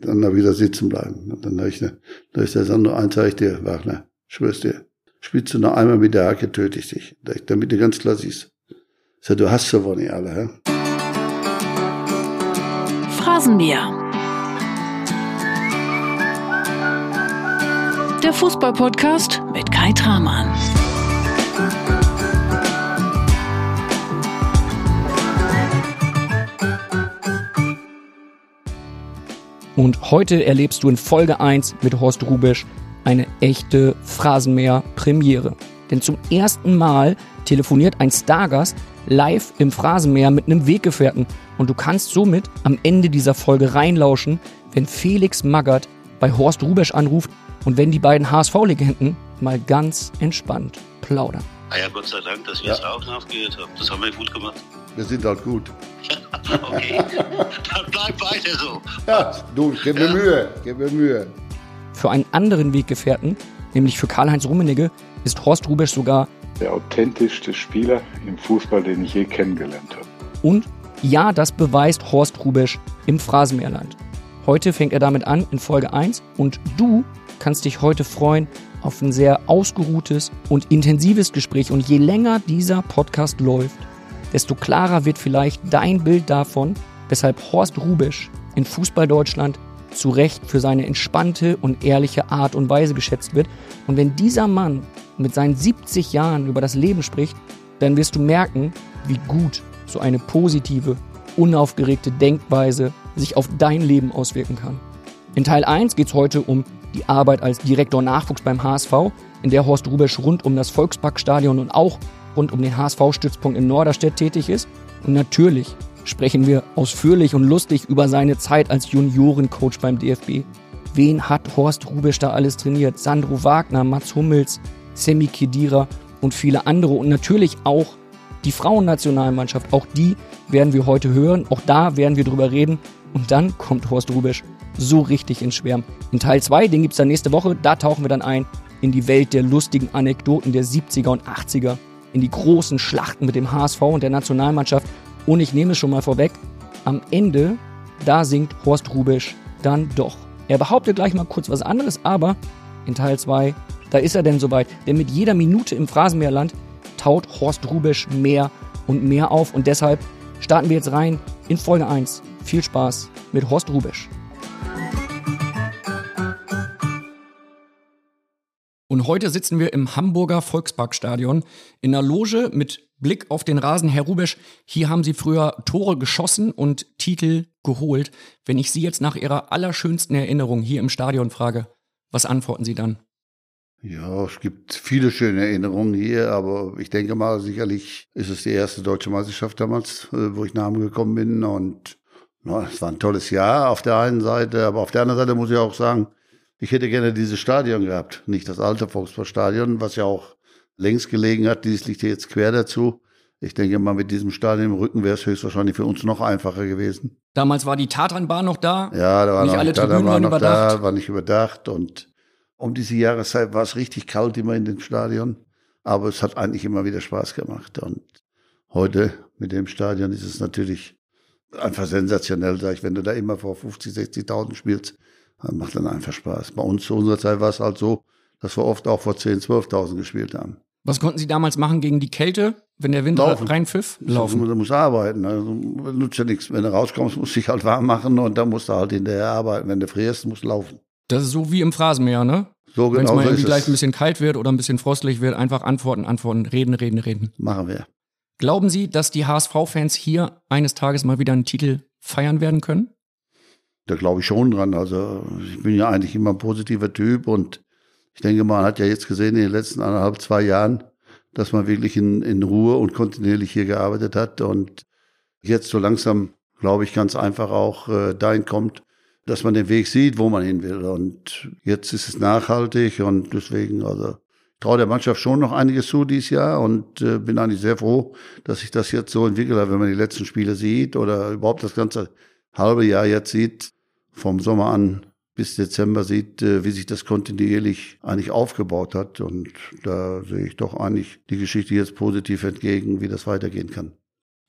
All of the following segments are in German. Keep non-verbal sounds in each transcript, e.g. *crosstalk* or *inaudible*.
Dann da wieder sitzen bleiben. Und dann habe ich, ne, da ist der Sandro, eins sag ich dir, Wagner, schwör's dir, spielst du noch einmal mit der Hacke, töte ich dich. Damit du ganz klar siehst. Ich du hast wohl nicht alle, hä? Phrasenmäher. Der Fußballpodcast mit Kai Tramann. Und heute erlebst du in Folge 1 mit Horst Rubisch eine echte Phrasenmäher-Premiere. Denn zum ersten Mal telefoniert ein Stargast live im Phrasenmäher mit einem Weggefährten. Und du kannst somit am Ende dieser Folge reinlauschen, wenn Felix Magath bei Horst Rubisch anruft und wenn die beiden HSV-Legenden mal ganz entspannt plaudern. Ah ja, Gott sei Dank, dass ihr es auch nachgehört habt. Das haben wir gut gemacht. Wir sind halt gut. *laughs* okay, dann bleib weiter so. Ja, du, gib mir Mühe, gib mir Mühe. Für einen anderen Weggefährten, nämlich für Karl-Heinz Rummenigge, ist Horst Rubesch sogar der authentischste Spieler im Fußball, den ich je kennengelernt habe. Und ja, das beweist Horst Rubesch im Phrasenmeerland. Heute fängt er damit an in Folge 1 und du kannst dich heute freuen auf ein sehr ausgeruhtes und intensives Gespräch. Und je länger dieser Podcast läuft, desto klarer wird vielleicht dein Bild davon, weshalb Horst Rubisch in Fußball-Deutschland zu Recht für seine entspannte und ehrliche Art und Weise geschätzt wird. Und wenn dieser Mann mit seinen 70 Jahren über das Leben spricht, dann wirst du merken, wie gut so eine positive, unaufgeregte Denkweise sich auf dein Leben auswirken kann. In Teil 1 geht es heute um die Arbeit als Direktor Nachwuchs beim HSV, in der Horst Rubisch rund um das Volksparkstadion und auch rund um den HSV-Stützpunkt in Norderstedt tätig ist. Und natürlich sprechen wir ausführlich und lustig über seine Zeit als Juniorencoach beim DFB. Wen hat Horst Rubisch da alles trainiert? Sandro Wagner, Mats Hummels, Semi Kedira und viele andere. Und natürlich auch die Frauennationalmannschaft. Auch die werden wir heute hören. Auch da werden wir drüber reden. Und dann kommt Horst Rubisch so richtig ins Schwärmen. In Teil 2, den gibt es dann nächste Woche, da tauchen wir dann ein in die Welt der lustigen Anekdoten der 70er und 80er in die großen Schlachten mit dem HSV und der Nationalmannschaft. Und ich nehme es schon mal vorweg, am Ende, da singt Horst Rubisch dann doch. Er behauptet gleich mal kurz was anderes, aber in Teil 2, da ist er denn soweit. Denn mit jeder Minute im Phrasenmeerland taut Horst Rubisch mehr und mehr auf. Und deshalb starten wir jetzt rein in Folge 1. Viel Spaß mit Horst Rubisch. Und heute sitzen wir im Hamburger Volksparkstadion in einer Loge mit Blick auf den Rasen. Herr Rubesch, hier haben Sie früher Tore geschossen und Titel geholt. Wenn ich Sie jetzt nach Ihrer allerschönsten Erinnerung hier im Stadion frage, was antworten Sie dann? Ja, es gibt viele schöne Erinnerungen hier, aber ich denke mal, sicherlich ist es die erste deutsche Meisterschaft damals, äh, wo ich nach Hause gekommen bin und na, es war ein tolles Jahr auf der einen Seite, aber auf der anderen Seite muss ich auch sagen, ich hätte gerne dieses Stadion gehabt, nicht das alte Volksparkstadion, was ja auch längs gelegen hat. Dieses liegt hier jetzt quer dazu. Ich denke mal, mit diesem Stadion im Rücken wäre es höchstwahrscheinlich für uns noch einfacher gewesen. Damals war die Tatanbahn noch da. Ja, da war nicht noch, alle Tatanbahn Tribünen waren noch überdacht. da, war nicht überdacht und um diese Jahreszeit war es richtig kalt immer in dem Stadion, aber es hat eigentlich immer wieder Spaß gemacht und heute mit dem Stadion ist es natürlich einfach sensationell, sag ich, wenn du da immer vor 50, 60.000 spielst, das macht dann einfach Spaß. Bei uns zu unserer Zeit war es halt so, dass wir oft auch vor 10.000, 12.000 gespielt haben. Was konnten Sie damals machen gegen die Kälte, wenn der Wind Laufen. reinpfiff? Laufen. Du musst arbeiten. Also, nutzt ja nichts. Wenn du rauskommst, musst du dich halt warm machen und dann musst du halt hinterher arbeiten. Wenn du frierst, musst du laufen. Das ist so wie im Phrasenmäher, ne? So Wenn es genau mal irgendwie gleich ein bisschen kalt wird oder ein bisschen frostlich wird, einfach antworten, antworten, reden, reden, reden. Machen wir. Glauben Sie, dass die HSV-Fans hier eines Tages mal wieder einen Titel feiern werden können? Da glaube ich schon dran. Also ich bin ja eigentlich immer ein positiver Typ und ich denke, man hat ja jetzt gesehen in den letzten anderthalb, zwei Jahren, dass man wirklich in, in Ruhe und kontinuierlich hier gearbeitet hat und jetzt so langsam, glaube ich, ganz einfach auch äh, dahin kommt, dass man den Weg sieht, wo man hin will. Und jetzt ist es nachhaltig und deswegen, also ich traue der Mannschaft schon noch einiges zu dieses Jahr und äh, bin eigentlich sehr froh, dass sich das jetzt so entwickelt hat, wenn man die letzten Spiele sieht oder überhaupt das ganze halbe Jahr jetzt sieht, vom Sommer an bis Dezember sieht, äh, wie sich das kontinuierlich eigentlich aufgebaut hat. Und da sehe ich doch eigentlich die Geschichte jetzt positiv entgegen, wie das weitergehen kann.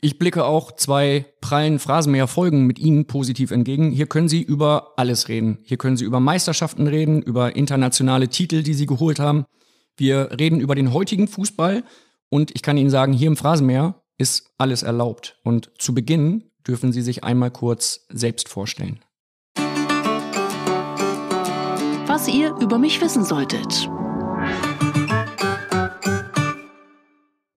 Ich blicke auch zwei prallen Phrasenmäher-Folgen mit Ihnen positiv entgegen. Hier können Sie über alles reden. Hier können Sie über Meisterschaften reden, über internationale Titel, die Sie geholt haben. Wir reden über den heutigen Fußball und ich kann Ihnen sagen, hier im Phrasenmäher ist alles erlaubt. Und zu Beginn dürfen Sie sich einmal kurz selbst vorstellen. Was ihr über mich wissen solltet.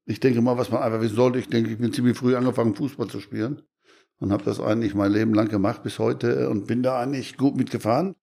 Ich denke mal, was man einfach wissen sollte, ich denke, ich bin ziemlich früh angefangen, Fußball zu spielen und habe das eigentlich mein Leben lang gemacht bis heute und bin da eigentlich gut mitgefahren.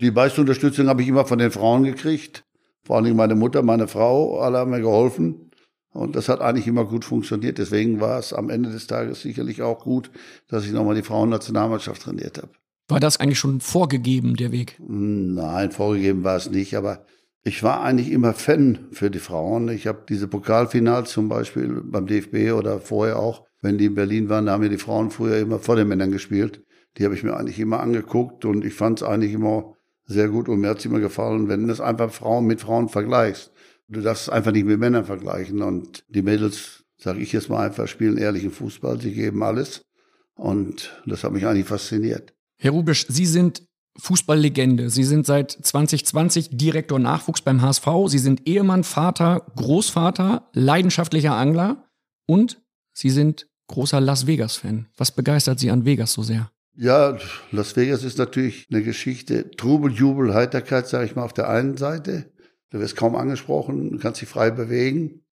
Die meiste Unterstützung habe ich immer von den Frauen gekriegt. Vor allem meine Mutter, meine Frau, alle haben mir geholfen. Und das hat eigentlich immer gut funktioniert. Deswegen war es am Ende des Tages sicherlich auch gut, dass ich nochmal die Frauennationalmannschaft trainiert habe. War das eigentlich schon vorgegeben, der Weg? Nein, vorgegeben war es nicht, aber ich war eigentlich immer Fan für die Frauen. Ich habe diese Pokalfinals zum Beispiel beim DFB oder vorher auch, wenn die in Berlin waren, da haben mir die Frauen früher immer vor den Männern gespielt. Die habe ich mir eigentlich immer angeguckt und ich fand es eigentlich immer sehr gut und mir hat es immer gefallen, wenn du das einfach Frauen mit Frauen vergleichst. Du darfst es einfach nicht mit Männern vergleichen und die Mädels, sage ich jetzt mal einfach, spielen ehrlichen Fußball, sie geben alles und das hat mich eigentlich fasziniert. Herr Rubisch, Sie sind Fußballlegende. Sie sind seit 2020 Direktor Nachwuchs beim HSV. Sie sind Ehemann, Vater, Großvater, leidenschaftlicher Angler und Sie sind großer Las Vegas-Fan. Was begeistert Sie an Vegas so sehr? Ja, Las Vegas ist natürlich eine Geschichte. Trubel, Jubel, Heiterkeit, sage ich mal, auf der einen Seite. Du wirst kaum angesprochen, kannst dich frei bewegen.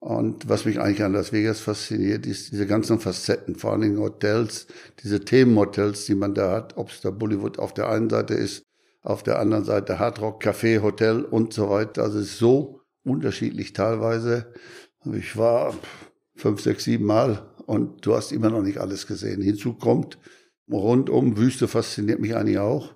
Und was mich eigentlich an Las Vegas fasziniert, ist diese ganzen Facetten, vor allen Dingen Hotels, diese Themenhotels, die man da hat, ob es da Bollywood auf der einen Seite ist, auf der anderen Seite Hard Rock, Café, Hotel und so weiter. Also es ist so unterschiedlich teilweise. Ich war fünf, sechs, sieben Mal und du hast immer noch nicht alles gesehen. Hinzu kommt, rundum Wüste fasziniert mich eigentlich auch.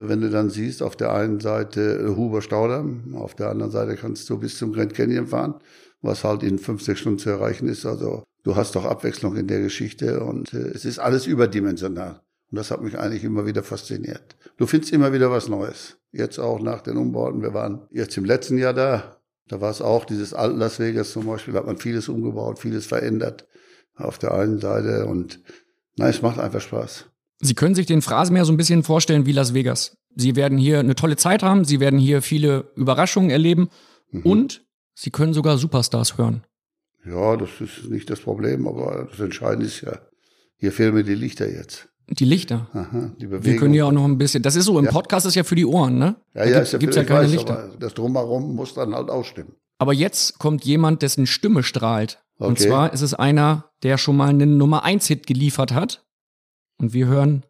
Wenn du dann siehst, auf der einen Seite Huber Staudamm, auf der anderen Seite kannst du bis zum Grand Canyon fahren was halt in fünf, sechs Stunden zu erreichen ist. Also du hast doch Abwechslung in der Geschichte und äh, es ist alles überdimensional. Und das hat mich eigentlich immer wieder fasziniert. Du findest immer wieder was Neues. Jetzt auch nach den Umbauten. Wir waren jetzt im letzten Jahr da. Da war es auch dieses Alt Las Vegas zum Beispiel. Da hat man vieles umgebaut, vieles verändert auf der einen Seite. Und nein, es macht einfach Spaß. Sie können sich den Phrasenmeer so ein bisschen vorstellen wie Las Vegas. Sie werden hier eine tolle Zeit haben. Sie werden hier viele Überraschungen erleben. Mhm. Und Sie können sogar Superstars hören. Ja, das ist nicht das Problem, aber das Entscheidende ist ja, hier fehlen mir die Lichter jetzt. Die Lichter. Aha, die Bewegung. Wir können ja auch noch ein bisschen. Das ist so, im ja. Podcast ist ja für die Ohren, ne? Ja, ja, da gibt, ja, ja keine weiß, Lichter. das drumherum muss dann halt auch stimmen. Aber jetzt kommt jemand, dessen Stimme strahlt. Okay. Und zwar ist es einer, der schon mal einen Nummer 1 Hit geliefert hat. Und wir hören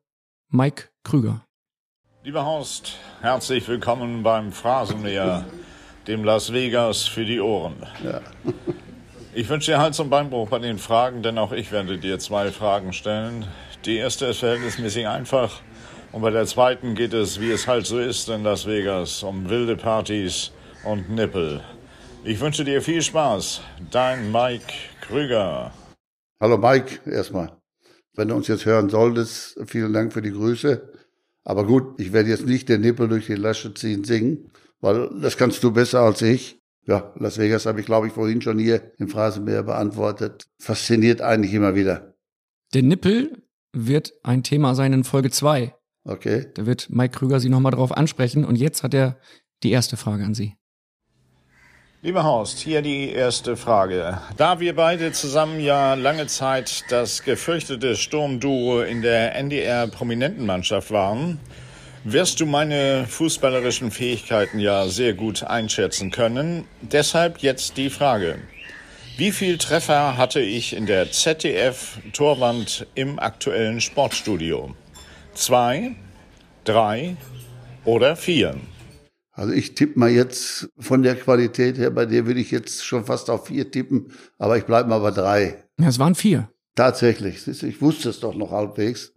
Mike Krüger. Lieber Horst, herzlich willkommen beim Phrasenmäher dem Las Vegas für die Ohren. Ja. *laughs* Ich wünsche dir Hals- und Beinbruch bei den Fragen, denn auch ich werde dir zwei Fragen stellen. Die erste ist verhältnismäßig einfach und bei der zweiten geht es, wie es halt so ist in Las Vegas, um wilde Partys und Nippel. Ich wünsche dir viel Spaß. Dein Mike Krüger. Hallo Mike, erstmal. Wenn du uns jetzt hören solltest, vielen Dank für die Grüße. Aber gut, ich werde jetzt nicht den Nippel durch die Lasche ziehen singen weil das kannst du besser als ich. Ja, Las Vegas habe ich, glaube ich, vorhin schon hier im Phrasenmeer beantwortet. Fasziniert eigentlich immer wieder. Der Nippel wird ein Thema sein in Folge 2. Okay. Da wird Mike Krüger Sie nochmal drauf ansprechen. Und jetzt hat er die erste Frage an Sie. Lieber Horst, hier die erste Frage. Da wir beide zusammen ja lange Zeit das gefürchtete Sturmduo in der NDR-Prominentenmannschaft waren, wirst du meine fußballerischen Fähigkeiten ja sehr gut einschätzen können. Deshalb jetzt die Frage. Wie viel Treffer hatte ich in der ZDF-Torwand im aktuellen Sportstudio? Zwei, drei oder vier? Also ich tippe mal jetzt von der Qualität her, bei dir würde ich jetzt schon fast auf vier tippen, aber ich bleibe mal bei drei. Ja, es waren vier. Tatsächlich. Ich wusste es doch noch halbwegs.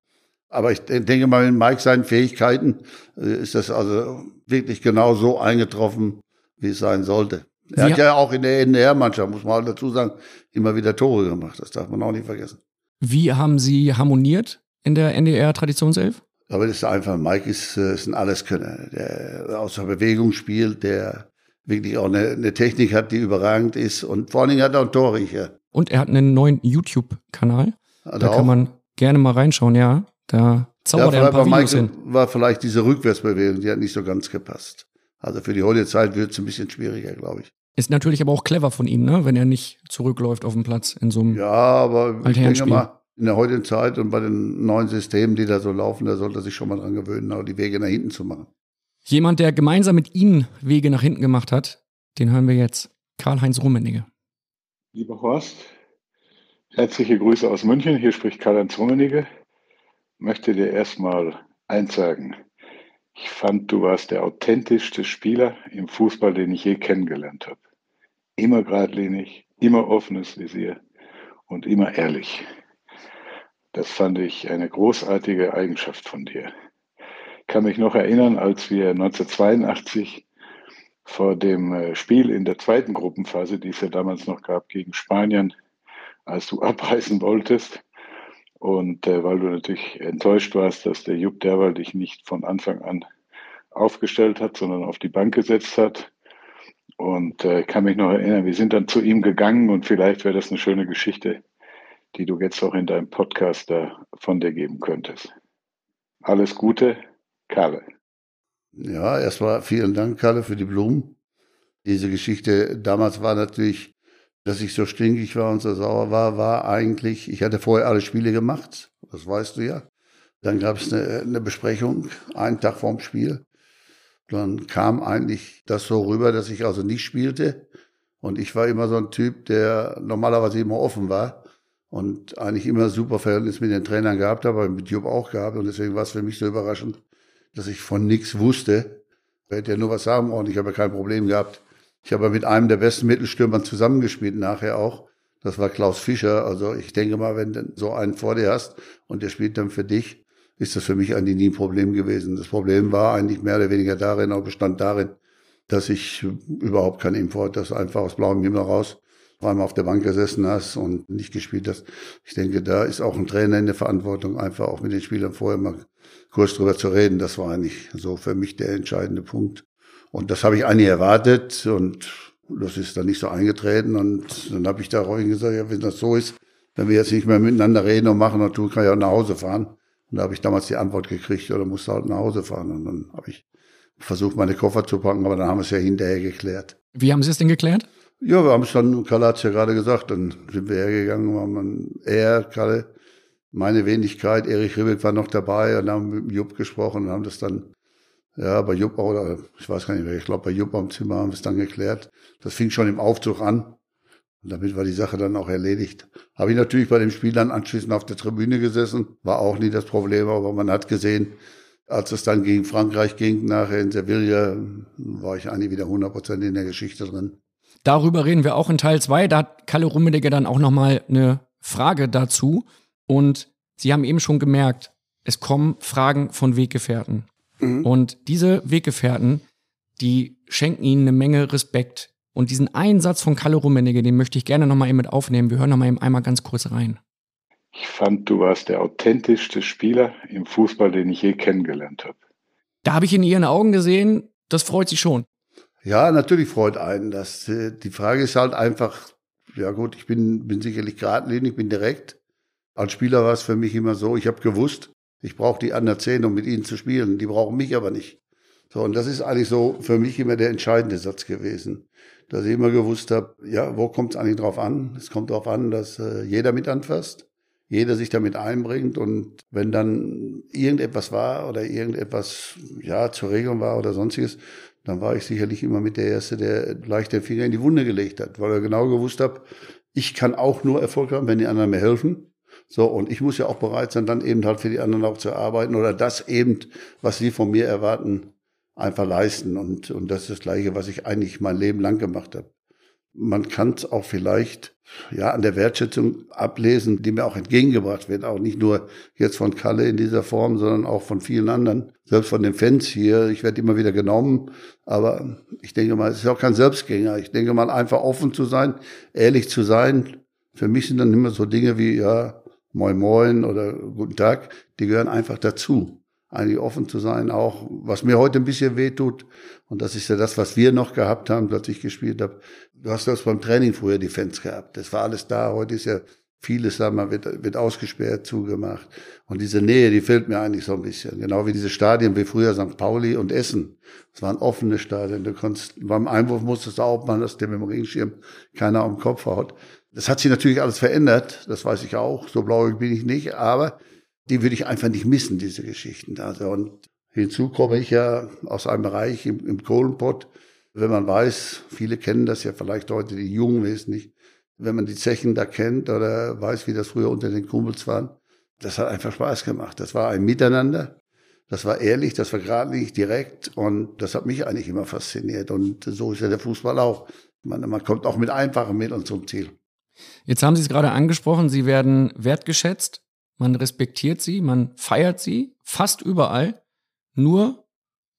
Aber ich denke mal, mit Mike seinen Fähigkeiten äh, ist das also wirklich genau so eingetroffen, wie es sein sollte. Er Sie hat ja auch in der NDR-Mannschaft, muss man halt dazu sagen, immer wieder Tore gemacht. Das darf man auch nicht vergessen. Wie haben Sie harmoniert in der NDR-Traditionself? Aber das ist einfach, Mike ist, äh, ist ein Alleskönner, der außer Bewegung spielt, der wirklich auch eine, eine Technik hat, die überragend ist und vor allen Dingen hat er auch Torriecher. Und er hat einen neuen YouTube-Kanal. Da er kann auch? man gerne mal reinschauen, ja. Da zaubert er ein paar war Videos hin. War vielleicht diese Rückwärtsbewegung, die hat nicht so ganz gepasst. Also für die heutige Zeit wird es ein bisschen schwieriger, glaube ich. Ist natürlich aber auch clever von ihm, ne? wenn er nicht zurückläuft auf dem Platz in so einem. Ja, aber ich denke mal, in der heutigen Zeit und bei den neuen Systemen, die da so laufen, da sollte er sich schon mal dran gewöhnen, auch die Wege nach hinten zu machen. Jemand, der gemeinsam mit Ihnen Wege nach hinten gemacht hat, den hören wir jetzt. Karl-Heinz Rummenigge. Lieber Horst, herzliche Grüße aus München. Hier spricht Karl-Heinz Rummenigge. Möchte dir erstmal eins sagen. Ich fand, du warst der authentischste Spieler im Fußball, den ich je kennengelernt habe. Immer geradlinig, immer offenes Visier und immer ehrlich. Das fand ich eine großartige Eigenschaft von dir. Ich kann mich noch erinnern, als wir 1982 vor dem äh, Spiel in der zweiten Gruppenphase, die es ja damals noch gab, gegen Spanien, als du *laughs* abreisen wolltest. Und äh, weil du natürlich enttäuscht warst, dass der Jupp Derwal dich nicht von Anfang an aufgestellt hat, sondern auf die Bank gesetzt hat. Und äh, kann mich noch erinnern, wir sind dann zu ihm gegangen und vielleicht wäre das eine schöne Geschichte, die du jetzt auch in deinem Podcast da von dir geben könntest. Alles Gute, Karl. Ja, erstmal vielen Dank, Kalle, für die Blumen. Diese Geschichte damals war natürlich, dass ich so stinkig war und so sauer war, war eigentlich, ich hatte vorher alle Spiele gemacht, das weißt du ja. Dann gab es eine, eine Besprechung, einen Tag vorm Spiel. Dann kam eigentlich das so rüber, dass ich also nicht spielte. Und ich war immer so ein Typ, der normalerweise immer offen war und eigentlich immer super Verhältnis mit den Trainern gehabt habe, mit Jupp auch gehabt. Und deswegen war es für mich so überraschend, dass ich von nichts wusste. Ich hätte ja nur was sagen wollen, ich habe ja kein Problem gehabt. Ich habe mit einem der besten Mittelstürmer zusammengespielt, nachher auch. Das war Klaus Fischer. Also ich denke mal, wenn du so einen vor dir hast und der spielt dann für dich, ist das für mich eigentlich nie ein Problem gewesen. Das Problem war eigentlich mehr oder weniger darin, auch bestand darin, dass ich überhaupt kein Import, das einfach aus blauem Himmel raus einmal auf der Bank gesessen hast und nicht gespielt hast. Ich denke, da ist auch ein Trainer in der Verantwortung, einfach auch mit den Spielern vorher mal kurz drüber zu reden. Das war eigentlich so für mich der entscheidende Punkt. Und das habe ich eigentlich erwartet und das ist dann nicht so eingetreten. Und dann habe ich da ruhig gesagt, ja, wenn das so ist, wenn wir jetzt nicht mehr miteinander reden und machen und tun, kann ich auch nach Hause fahren. Und da habe ich damals die Antwort gekriegt, oder musste halt nach Hause fahren. Und dann habe ich versucht, meine Koffer zu packen, aber dann haben wir es ja hinterher geklärt. Wie haben Sie es denn geklärt? Ja, wir haben es dann, Kalle hat es ja gerade gesagt, dann sind wir hergegangen, haben dann er, Kalle, meine Wenigkeit, Erich Ribbeck war noch dabei und haben mit Jupp gesprochen und haben das dann, ja, bei Jupp oder ich weiß gar nicht mehr, ich glaube bei Jupp am Zimmer haben wir es dann geklärt. Das fing schon im Aufzug an. Und damit war die Sache dann auch erledigt. Habe ich natürlich bei dem Spiel dann anschließend auf der Tribüne gesessen, war auch nie das Problem, aber man hat gesehen, als es dann gegen Frankreich ging, nachher in Sevilla, war ich eigentlich wieder 100% in der Geschichte drin. Darüber reden wir auch in Teil 2. Da hat Kalle Rummenigge dann auch nochmal eine Frage dazu. Und Sie haben eben schon gemerkt, es kommen Fragen von Weggefährten. Mhm. Und diese Weggefährten, die schenken Ihnen eine Menge Respekt. Und diesen einen Satz von Kalle Rummenigge, den möchte ich gerne nochmal eben mit aufnehmen. Wir hören nochmal eben einmal ganz kurz rein. Ich fand, du warst der authentischste Spieler im Fußball, den ich je kennengelernt habe. Da habe ich in Ihren Augen gesehen, das freut Sie schon. Ja, natürlich freut einen das. Äh, Die Frage ist halt einfach, ja gut, ich bin, bin sicherlich geradlinig, bin direkt. Als Spieler war es für mich immer so, ich habe gewusst, ich brauche die anderen zehn, um mit ihnen zu spielen. Die brauchen mich aber nicht. So, und das ist eigentlich so für mich immer der entscheidende Satz gewesen. Dass ich immer gewusst habe, ja, wo kommt es eigentlich drauf an? Es kommt darauf an, dass äh, jeder mit anfasst, jeder sich damit einbringt und wenn dann irgendetwas war oder irgendetwas ja zur Regelung war oder sonstiges, dann war ich sicherlich immer mit der Erste, der gleich den Finger in die Wunde gelegt hat, weil er genau gewusst hat, ich kann auch nur Erfolg haben, wenn die anderen mir helfen. So, und ich muss ja auch bereit sein, dann eben halt für die anderen auch zu arbeiten oder das eben, was sie von mir erwarten, einfach leisten. Und, und das ist das Gleiche, was ich eigentlich mein Leben lang gemacht habe. Man kann es auch vielleicht ja an der Wertschätzung ablesen, die mir auch entgegengebracht wird, auch nicht nur jetzt von Kalle in dieser Form, sondern auch von vielen anderen, selbst von den Fans hier. Ich werde immer wieder genommen, aber ich denke mal, es ist auch kein Selbstgänger. Ich denke mal, einfach offen zu sein, ehrlich zu sein. Für mich sind dann immer so Dinge wie ja Moin Moin oder Guten Tag, die gehören einfach dazu eigentlich offen zu sein, auch was mir heute ein bisschen wehtut. Und das ist ja das, was wir noch gehabt haben, als ich gespielt habe. Du hast das beim Training früher die Fans gehabt. Das war alles da. Heute ist ja vieles, sagen wir, wird, wird ausgesperrt, zugemacht. Und diese Nähe, die fehlt mir eigentlich so ein bisschen. Genau wie diese Stadien wie früher St. Pauli und Essen. Das waren offene Stadien. Du konntest, beim Einwurf musstest du auch mal, dass dem Regenschirm keiner am Kopf haut. Das hat sich natürlich alles verändert. Das weiß ich auch. So blauig bin ich nicht. Aber die würde ich einfach nicht missen, diese Geschichten. Also, und hinzu komme ich ja aus einem Bereich im, im Kohlenpott. Wenn man weiß, viele kennen das ja vielleicht heute, die Jungen wissen nicht, wenn man die Zechen da kennt oder weiß, wie das früher unter den Kumpels waren. Das hat einfach Spaß gemacht. Das war ein Miteinander. Das war ehrlich, das war geradlinig, direkt und das hat mich eigentlich immer fasziniert. Und so ist ja der Fußball auch. Man, man kommt auch mit einfachen Mitteln zum Ziel. Jetzt haben Sie es gerade angesprochen, Sie werden wertgeschätzt, man respektiert Sie, man feiert Sie fast überall. Nur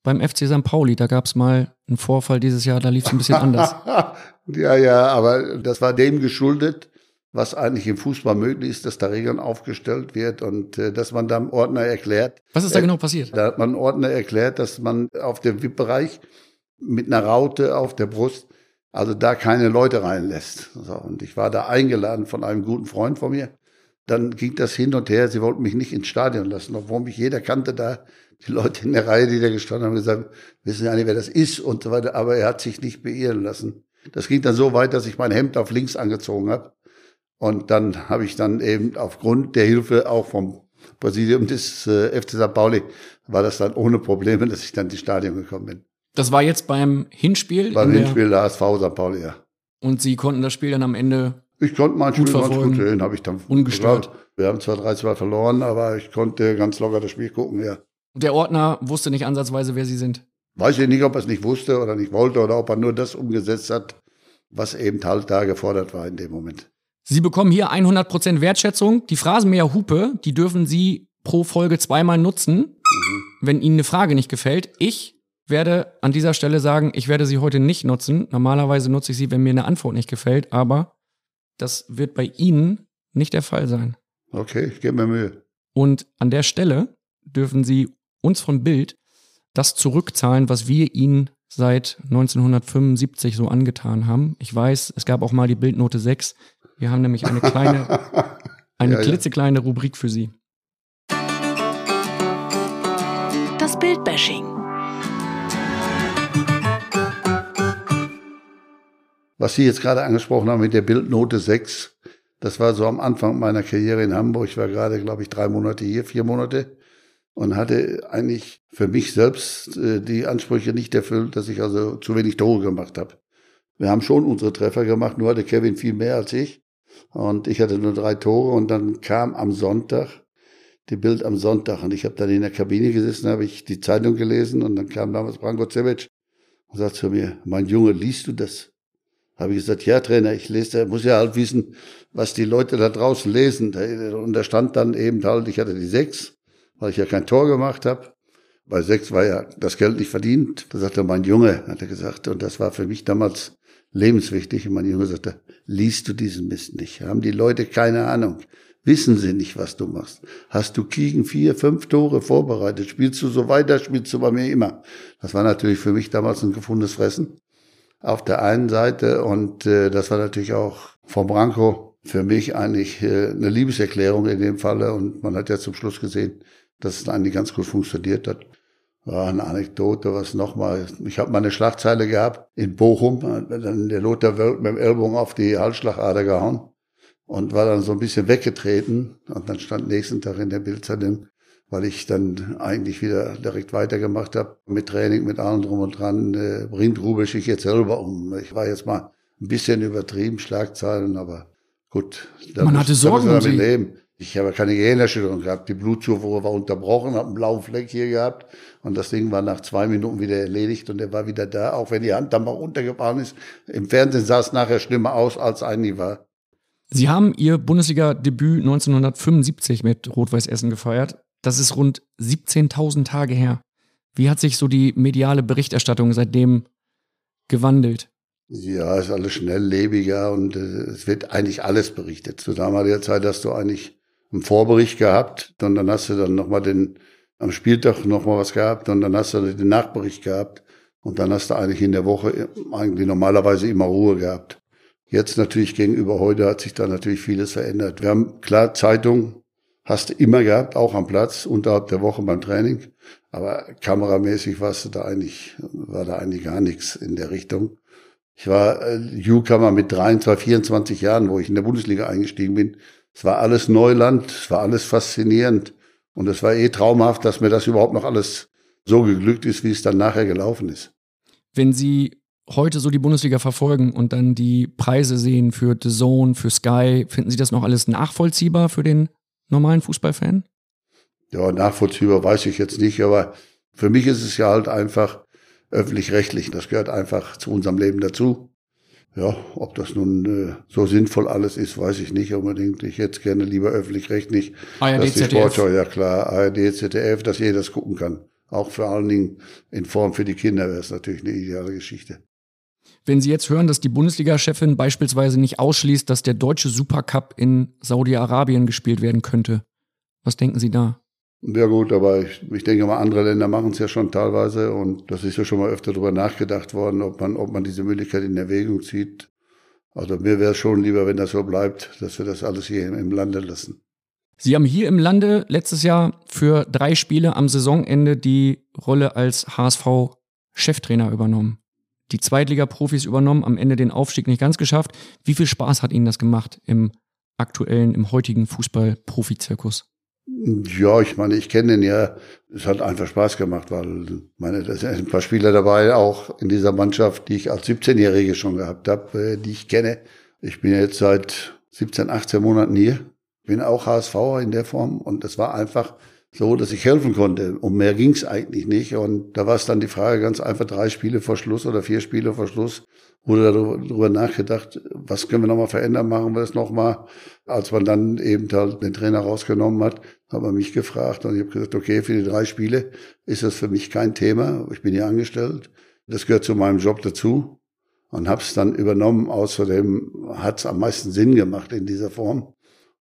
beim FC St. Pauli, da gab es mal einen Vorfall dieses Jahr, da lief es ein bisschen anders. *laughs* ja, ja, aber das war dem geschuldet, was eigentlich im Fußball möglich ist, dass da Regeln aufgestellt wird und äh, dass man da einem Ordner erklärt. Was ist da äh, genau passiert? Da hat man Ordner erklärt, dass man auf dem VIP-Bereich mit einer Raute auf der Brust, also da keine Leute reinlässt. So, und ich war da eingeladen von einem guten Freund von mir. Dann ging das hin und her. Sie wollten mich nicht ins Stadion lassen, obwohl mich jeder kannte da die Leute in der Reihe, die da gestanden haben, gesagt, wissen ja nicht, wer das ist und so weiter. Aber er hat sich nicht beirren lassen. Das ging dann so weit, dass ich mein Hemd auf links angezogen habe. Und dann habe ich dann eben aufgrund der Hilfe auch vom Präsidium des äh, FC St. Pauli, war das dann ohne Probleme, dass ich dann ins Stadion gekommen bin. Das war jetzt beim Hinspiel? Beim Hinspiel der HSV St. Pauli, ja. Und Sie konnten das Spiel dann am Ende ich konnte mein Spiel ganz gut sehen, habe ich dann ungestört. Wir haben zwar 3-2 verloren, aber ich konnte ganz locker das Spiel gucken, ja. Der Ordner wusste nicht ansatzweise, wer sie sind. Weiß ich nicht, ob er es nicht wusste oder nicht wollte oder ob er nur das umgesetzt hat, was eben halt da gefordert war in dem Moment. Sie bekommen hier 100% Wertschätzung. Die Phrasenmäher-Hupe, die dürfen Sie pro Folge zweimal nutzen, mhm. wenn Ihnen eine Frage nicht gefällt. Ich werde an dieser Stelle sagen, ich werde sie heute nicht nutzen. Normalerweise nutze ich sie, wenn mir eine Antwort nicht gefällt, aber das wird bei Ihnen nicht der Fall sein. Okay, ich gebe mir Mühe. Und an der Stelle dürfen Sie uns von Bild das zurückzahlen, was wir ihnen seit 1975 so angetan haben. Ich weiß, es gab auch mal die Bildnote 6. Wir haben nämlich eine kleine, *laughs* eine ja, klitzekleine Rubrik für Sie. Das Bildbashing. Was Sie jetzt gerade angesprochen haben mit der Bildnote 6, das war so am Anfang meiner Karriere in Hamburg. Ich war gerade, glaube ich, drei Monate hier, vier Monate und hatte eigentlich für mich selbst äh, die Ansprüche nicht erfüllt, dass ich also zu wenig Tore gemacht habe. Wir haben schon unsere Treffer gemacht, nur hatte Kevin viel mehr als ich. Und ich hatte nur drei Tore und dann kam am Sonntag die Bild am Sonntag und ich habe dann in der Kabine gesessen, habe ich die Zeitung gelesen und dann kam damals Branko Cevic und sagt zu mir, mein Junge, liest du das? Habe ich gesagt, ja Trainer, ich lese, muss ja halt wissen, was die Leute da draußen lesen. Und da stand dann eben halt, ich hatte die sechs weil ich ja kein Tor gemacht habe. Bei sechs war ja das Geld nicht verdient. Da sagte mein Junge, hat er gesagt, und das war für mich damals lebenswichtig. Und mein Junge sagte, liest du diesen Mist nicht? Haben die Leute keine Ahnung? Wissen sie nicht, was du machst? Hast du gegen vier, fünf Tore vorbereitet? Spielst du so weiter? Spielst du bei mir immer? Das war natürlich für mich damals ein gefundenes Fressen. Auf der einen Seite und äh, das war natürlich auch vom Branko für mich eigentlich äh, eine Liebeserklärung in dem Falle. Und man hat ja zum Schluss gesehen, dass es eigentlich ganz gut funktioniert hat. War eine Anekdote, was nochmal, ich habe mal eine Schlagzeile gehabt in Bochum, dann der Lothar Wölk mit dem Ellbogen auf die Halsschlagader gehauen und war dann so ein bisschen weggetreten und dann stand nächsten Tag in der Bildzeitung, weil ich dann eigentlich wieder direkt weitergemacht habe mit Training, mit allem drum und dran, äh, bringt Rubisch ich jetzt selber um. Ich war jetzt mal ein bisschen übertrieben, Schlagzeilen, aber gut. Man hatte Sorgen um sie. Leben. Ich habe keine Gehirnerschütterung gehabt. Die Blutzufuhr war unterbrochen, habe einen blauen Fleck hier gehabt und das Ding war nach zwei Minuten wieder erledigt und er war wieder da, auch wenn die Hand dann mal runtergefahren ist. Im Fernsehen sah es nachher schlimmer aus, als eigentlich war. Sie haben Ihr Bundesliga-Debüt 1975 mit Rot-Weiß Essen gefeiert. Das ist rund 17.000 Tage her. Wie hat sich so die mediale Berichterstattung seitdem gewandelt? Ja, ist alles schnelllebiger und äh, es wird eigentlich alles berichtet. Zu damaliger Zeit hast du eigentlich einen Vorbericht gehabt und dann hast du dann nochmal den, am Spieltag nochmal was gehabt und dann hast du den Nachbericht gehabt. Und dann hast du eigentlich in der Woche eigentlich normalerweise immer Ruhe gehabt. Jetzt natürlich gegenüber heute hat sich da natürlich vieles verändert. Wir haben klar Zeitung hast du immer gehabt, auch am Platz, unterhalb der Woche beim Training. Aber kameramäßig warst du da eigentlich, war da eigentlich gar nichts in der Richtung. Ich war äh, Newcomer mit 23, 24 Jahren, wo ich in der Bundesliga eingestiegen bin. Es war alles Neuland, es war alles faszinierend. Und es war eh traumhaft, dass mir das überhaupt noch alles so geglückt ist, wie es dann nachher gelaufen ist. Wenn Sie heute so die Bundesliga verfolgen und dann die Preise sehen für The Zone, für Sky, finden Sie das noch alles nachvollziehbar für den normalen Fußballfan? Ja, nachvollziehbar weiß ich jetzt nicht, aber für mich ist es ja halt einfach öffentlich-rechtlich. Das gehört einfach zu unserem Leben dazu. Ja, ob das nun äh, so sinnvoll alles ist, weiß ich nicht unbedingt. Ich hätte gerne lieber öffentlich-rechtlich. ARD, dass die ZDF. Sportschau, ja klar, ARD, ZDF, dass jeder das gucken kann. Auch vor allen Dingen in Form für die Kinder wäre es natürlich eine ideale Geschichte. Wenn Sie jetzt hören, dass die Bundesliga-Chefin beispielsweise nicht ausschließt, dass der deutsche Supercup in Saudi-Arabien gespielt werden könnte, was denken Sie da? Ja gut, aber ich, ich denke mal, andere Länder machen es ja schon teilweise und das ist ja schon mal öfter darüber nachgedacht worden, ob man, ob man diese Möglichkeit in Erwägung zieht. Also mir wäre es schon lieber, wenn das so bleibt, dass wir das alles hier im, im Lande lassen. Sie haben hier im Lande letztes Jahr für drei Spiele am Saisonende die Rolle als HSV-Cheftrainer übernommen. Die Zweitliga-Profis übernommen, am Ende den Aufstieg nicht ganz geschafft. Wie viel Spaß hat Ihnen das gemacht im aktuellen, im heutigen Fußball-Profi-Zirkus? Ja, ich meine, ich kenne den ja. Es hat einfach Spaß gemacht, weil meine, da sind ein paar Spieler dabei, auch in dieser Mannschaft, die ich als 17-Jährige schon gehabt habe, äh, die ich kenne. Ich bin jetzt seit 17, 18 Monaten hier, bin auch HSVer in der Form und das war einfach so, dass ich helfen konnte. Um mehr ging's eigentlich nicht. Und da war es dann die Frage ganz einfach, drei Spiele vor Schluss oder vier Spiele vor Schluss, wurde darüber nachgedacht, was können wir nochmal verändern, machen wir das nochmal. Als man dann eben halt den Trainer rausgenommen hat, hat man mich gefragt und ich habe gesagt, okay, für die drei Spiele ist das für mich kein Thema. Ich bin hier angestellt. Das gehört zu meinem Job dazu und habe es dann übernommen. Außerdem hat es am meisten Sinn gemacht in dieser Form.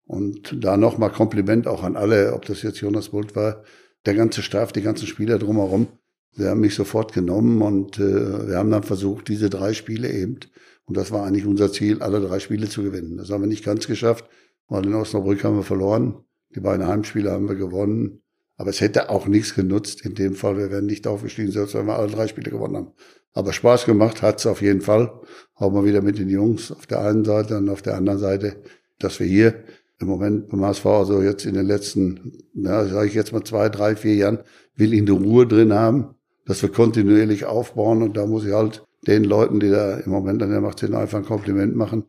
Und da nochmal Kompliment auch an alle, ob das jetzt Jonas Bult war, der ganze Staff, die ganzen Spieler drumherum. Sie haben mich sofort genommen und äh, wir haben dann versucht, diese drei Spiele eben, und das war eigentlich unser Ziel, alle drei Spiele zu gewinnen. Das haben wir nicht ganz geschafft, weil in Osnabrück haben wir verloren. Die beiden Heimspiele haben wir gewonnen. Aber es hätte auch nichts genutzt. In dem Fall, wir wären nicht aufgestiegen, selbst wenn wir alle drei Spiele gewonnen haben. Aber Spaß gemacht hat's auf jeden Fall. Auch mal wieder mit den Jungs auf der einen Seite und auf der anderen Seite, dass wir hier im Moment beim HSV, also jetzt in den letzten, ja, sage ich jetzt mal zwei, drei, vier Jahren, will ich eine Ruhe drin haben, dass wir kontinuierlich aufbauen und da muss ich halt den Leuten, die da im Moment an der Macht sind, einfach ein Kompliment machen,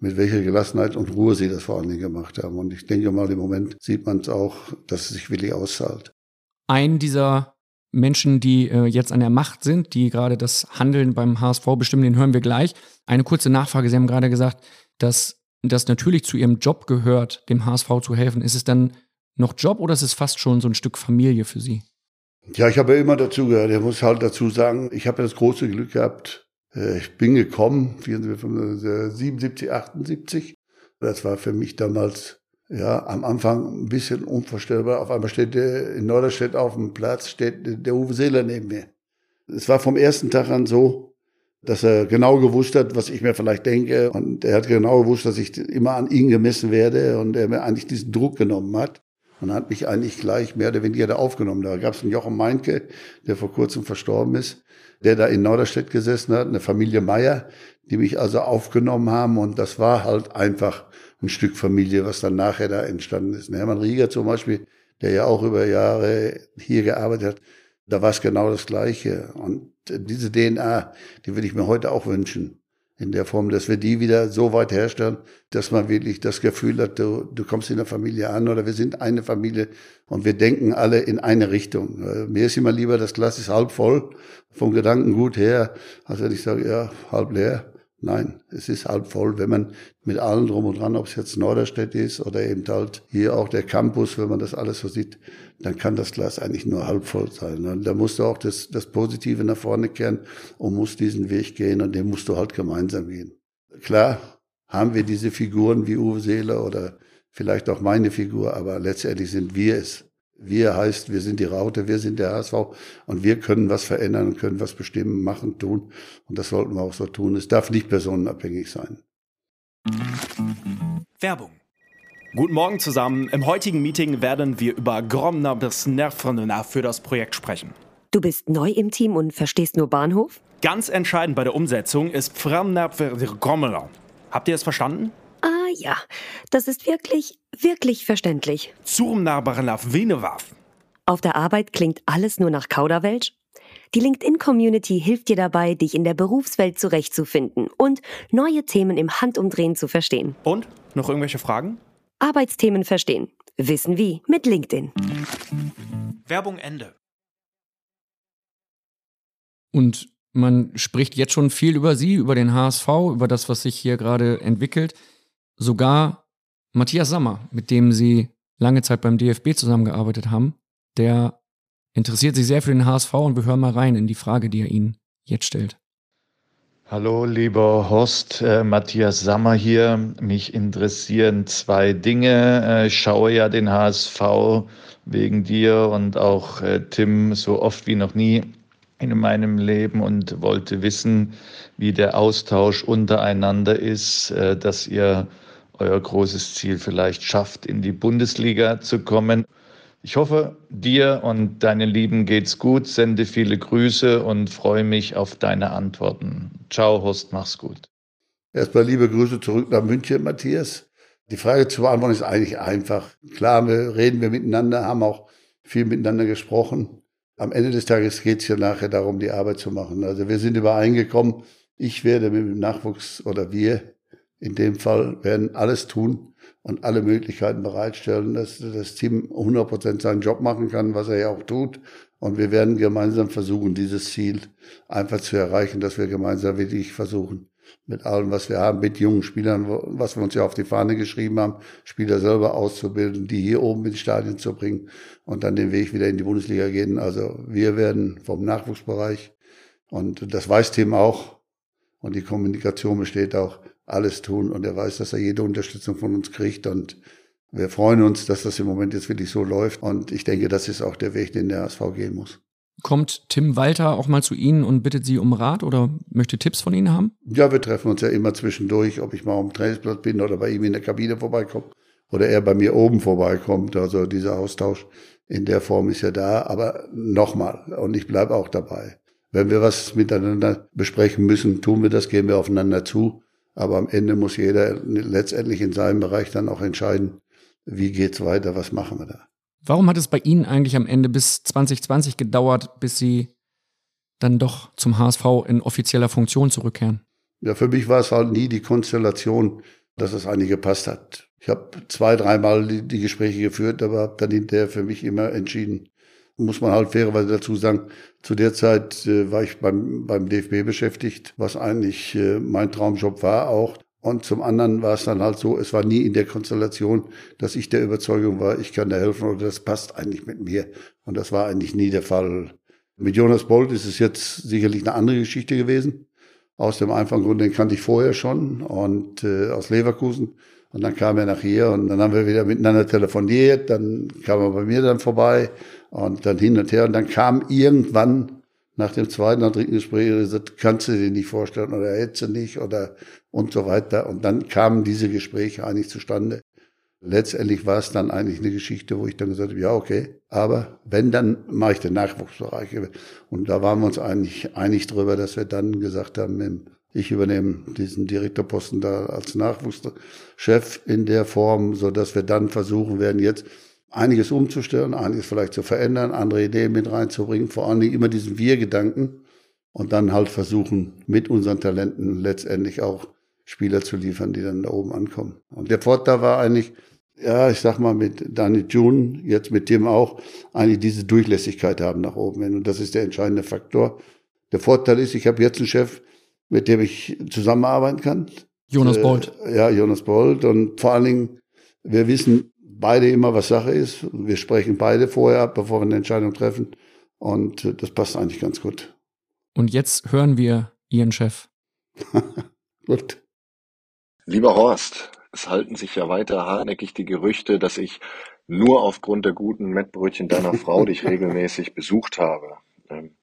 mit welcher Gelassenheit und Ruhe sie das vor allen Dingen gemacht haben. Und ich denke mal, im Moment sieht man es auch, dass es sich wirklich auszahlt. Ein dieser Menschen, die äh, jetzt an der Macht sind, die gerade das Handeln beim HSV bestimmen, den hören wir gleich. Eine kurze Nachfrage. Sie haben gerade gesagt, dass das natürlich zu Ihrem Job gehört, dem HSV zu helfen. Ist es dann noch Job oder ist es fast schon so ein Stück Familie für Sie? Ja, ich habe ja immer dazu gehört. Ich muss halt dazu sagen, ich habe ja das große Glück gehabt. äh, Ich bin gekommen, 77, 78. Das war für mich damals ja am Anfang ein bisschen unvorstellbar. Auf einmal steht der in Norderstedt auf dem Platz steht der Uwe Seeler neben mir. Es war vom ersten Tag an so, dass er genau gewusst hat, was ich mir vielleicht denke. Und er hat genau gewusst, dass ich immer an ihn gemessen werde und er mir eigentlich diesen Druck genommen hat. Und hat mich eigentlich gleich mehr oder weniger da aufgenommen. Da gab es einen Jochen Meinke, der vor kurzem verstorben ist, der da in Norderstedt gesessen hat, eine Familie Meier, die mich also aufgenommen haben. Und das war halt einfach ein Stück Familie, was dann nachher da entstanden ist. Hermann Rieger zum Beispiel, der ja auch über Jahre hier gearbeitet hat, da war es genau das Gleiche. Und diese DNA, die würde ich mir heute auch wünschen. In der Form, dass wir die wieder so weit herstellen, dass man wirklich das Gefühl hat, du, du kommst in der Familie an oder wir sind eine Familie und wir denken alle in eine Richtung. Äh, Mir ist immer lieber, das Glas ist halb voll, vom Gedanken gut her, als wenn ich sage, ja, halb leer. Nein, es ist halb voll, wenn man mit allem drum und dran, ob es jetzt Norderstedt ist oder eben halt hier auch der Campus, wenn man das alles so sieht, dann kann das Glas eigentlich nur halb voll sein. Und da musst du auch das, das Positive nach vorne kehren und musst diesen Weg gehen und den musst du halt gemeinsam gehen. Klar haben wir diese Figuren wie Uwe Seeler oder vielleicht auch meine Figur, aber letztendlich sind wir es. Wir heißt, wir sind die Raute, wir sind der HSV und wir können was verändern und können was bestimmen, machen, tun. Und das sollten wir auch so tun. Es darf nicht personenabhängig sein. Werbung. Guten Morgen zusammen. Im heutigen Meeting werden wir über Gromner bis Nervrenner für das Projekt sprechen. Du bist neu im Team und verstehst nur Bahnhof? Ganz entscheidend bei der Umsetzung ist Gromner. Habt ihr es verstanden? Ah ja, das ist wirklich, wirklich verständlich. Zurmnarbarnaf Venewaf. Auf der Arbeit klingt alles nur nach Kauderwelsch? Die LinkedIn-Community hilft dir dabei, dich in der Berufswelt zurechtzufinden und neue Themen im Handumdrehen zu verstehen. Und? Noch irgendwelche Fragen? Arbeitsthemen verstehen. Wissen wie mit LinkedIn. Werbung Ende. Und man spricht jetzt schon viel über sie, über den HSV, über das, was sich hier gerade entwickelt. Sogar Matthias Sammer, mit dem sie lange Zeit beim DFB zusammengearbeitet haben, der interessiert sich sehr für den HSV und wir hören mal rein in die Frage, die er Ihnen jetzt stellt. Hallo, lieber Horst, äh, Matthias Sammer hier. Mich interessieren zwei Dinge. Äh, ich schaue ja den HSV wegen dir und auch äh, Tim so oft wie noch nie in meinem Leben und wollte wissen, wie der Austausch untereinander ist, äh, dass ihr euer großes Ziel vielleicht schafft, in die Bundesliga zu kommen. Ich hoffe, dir und deinen Lieben geht's gut, sende viele Grüße und freue mich auf deine Antworten. Ciao, Horst, mach's gut. Erstmal liebe Grüße zurück nach München, Matthias. Die Frage zu beantworten ist eigentlich einfach. Klar, wir reden wir miteinander, haben auch viel miteinander gesprochen am Ende des Tages geht es ja nachher darum, die Arbeit zu machen. Also wir sind übereingekommen, ich werde mit dem Nachwuchs oder wir in dem Fall werden alles tun und alle Möglichkeiten bereitstellen, dass das Team 100% seinen Job machen kann, was er ja auch tut. Und wir werden gemeinsam versuchen, dieses Ziel einfach zu erreichen, dass wir gemeinsam wirklich versuchen, mit allem, was wir haben, mit jungen Spielern, was wir uns ja auf die Fahne geschrieben haben, Spieler selber auszubilden, die hier oben ins Stadion zu bringen und dann den Weg wieder in die Bundesliga gehen. Also wir werden vom Nachwuchsbereich und das weiß Tim auch und die Kommunikation besteht auch, alles tun und er weiß, dass er jede Unterstützung von uns kriegt und wir freuen uns, dass das im Moment jetzt wirklich so läuft und ich denke, das ist auch der Weg, den der ASV gehen muss. Kommt Tim Walter auch mal zu Ihnen und bittet Sie um Rat oder möchte Tipps von Ihnen haben? Ja, wir treffen uns ja immer zwischendurch, ob ich mal am Trainingsplatz bin oder bei ihm in der Kabine vorbeikomme oder er bei mir oben vorbeikommt. Also dieser Austausch in der Form ist ja da. Aber nochmal, und ich bleibe auch dabei. Wenn wir was miteinander besprechen müssen, tun wir das, gehen wir aufeinander zu. Aber am Ende muss jeder letztendlich in seinem Bereich dann auch entscheiden, wie geht's weiter, was machen wir da. Warum hat es bei Ihnen eigentlich am Ende bis 2020 gedauert, bis Sie dann doch zum HSV in offizieller Funktion zurückkehren? Ja, für mich war es halt nie die Konstellation, dass es eigentlich gepasst hat. Ich habe zwei, dreimal die, die Gespräche geführt, aber habe dann hinterher für mich immer entschieden. Muss man halt fairerweise dazu sagen, zu der Zeit äh, war ich beim, beim DFB beschäftigt, was eigentlich äh, mein Traumjob war auch. Und zum anderen war es dann halt so, es war nie in der Konstellation, dass ich der Überzeugung war, ich kann da helfen oder das passt eigentlich mit mir. Und das war eigentlich nie der Fall. Mit Jonas Bolt ist es jetzt sicherlich eine andere Geschichte gewesen. Aus dem einfachen Grund, den kannte ich vorher schon und äh, aus Leverkusen. Und dann kam er nach hier und dann haben wir wieder miteinander telefoniert. Dann kam er bei mir dann vorbei und dann hin und her. Und dann kam irgendwann nach dem zweiten oder dritten Gespräch gesagt, kannst du dir nicht vorstellen oder hättest du nicht oder und so weiter. Und dann kamen diese Gespräche eigentlich zustande. Letztendlich war es dann eigentlich eine Geschichte, wo ich dann gesagt habe, ja, okay, aber wenn, dann mache ich den Nachwuchsbereich. Und da waren wir uns eigentlich einig drüber, dass wir dann gesagt haben, ich übernehme diesen Direktorposten da als Nachwuchschef in der Form, so dass wir dann versuchen werden, jetzt einiges umzustellen, einiges vielleicht zu verändern, andere Ideen mit reinzubringen, vor allen Dingen immer diesen Wir-Gedanken und dann halt versuchen, mit unseren Talenten letztendlich auch Spieler zu liefern, die dann da oben ankommen. Und der Vorteil war eigentlich, ja, ich sag mal, mit Dani June, jetzt mit dem auch, eigentlich diese Durchlässigkeit haben nach oben hin. Und das ist der entscheidende Faktor. Der Vorteil ist, ich habe jetzt einen Chef, mit dem ich zusammenarbeiten kann. Jonas Bolt. Äh, ja, Jonas Bolt. Und vor allen Dingen, wir wissen, beide immer, was Sache ist. Wir sprechen beide vorher ab, bevor wir eine Entscheidung treffen. Und äh, das passt eigentlich ganz gut. Und jetzt hören wir Ihren Chef. *laughs* gut. Lieber Horst, es halten sich ja weiter hartnäckig die Gerüchte, dass ich nur aufgrund der guten Mettbrötchen deiner Frau, die ich *laughs* regelmäßig besucht habe. Ähm,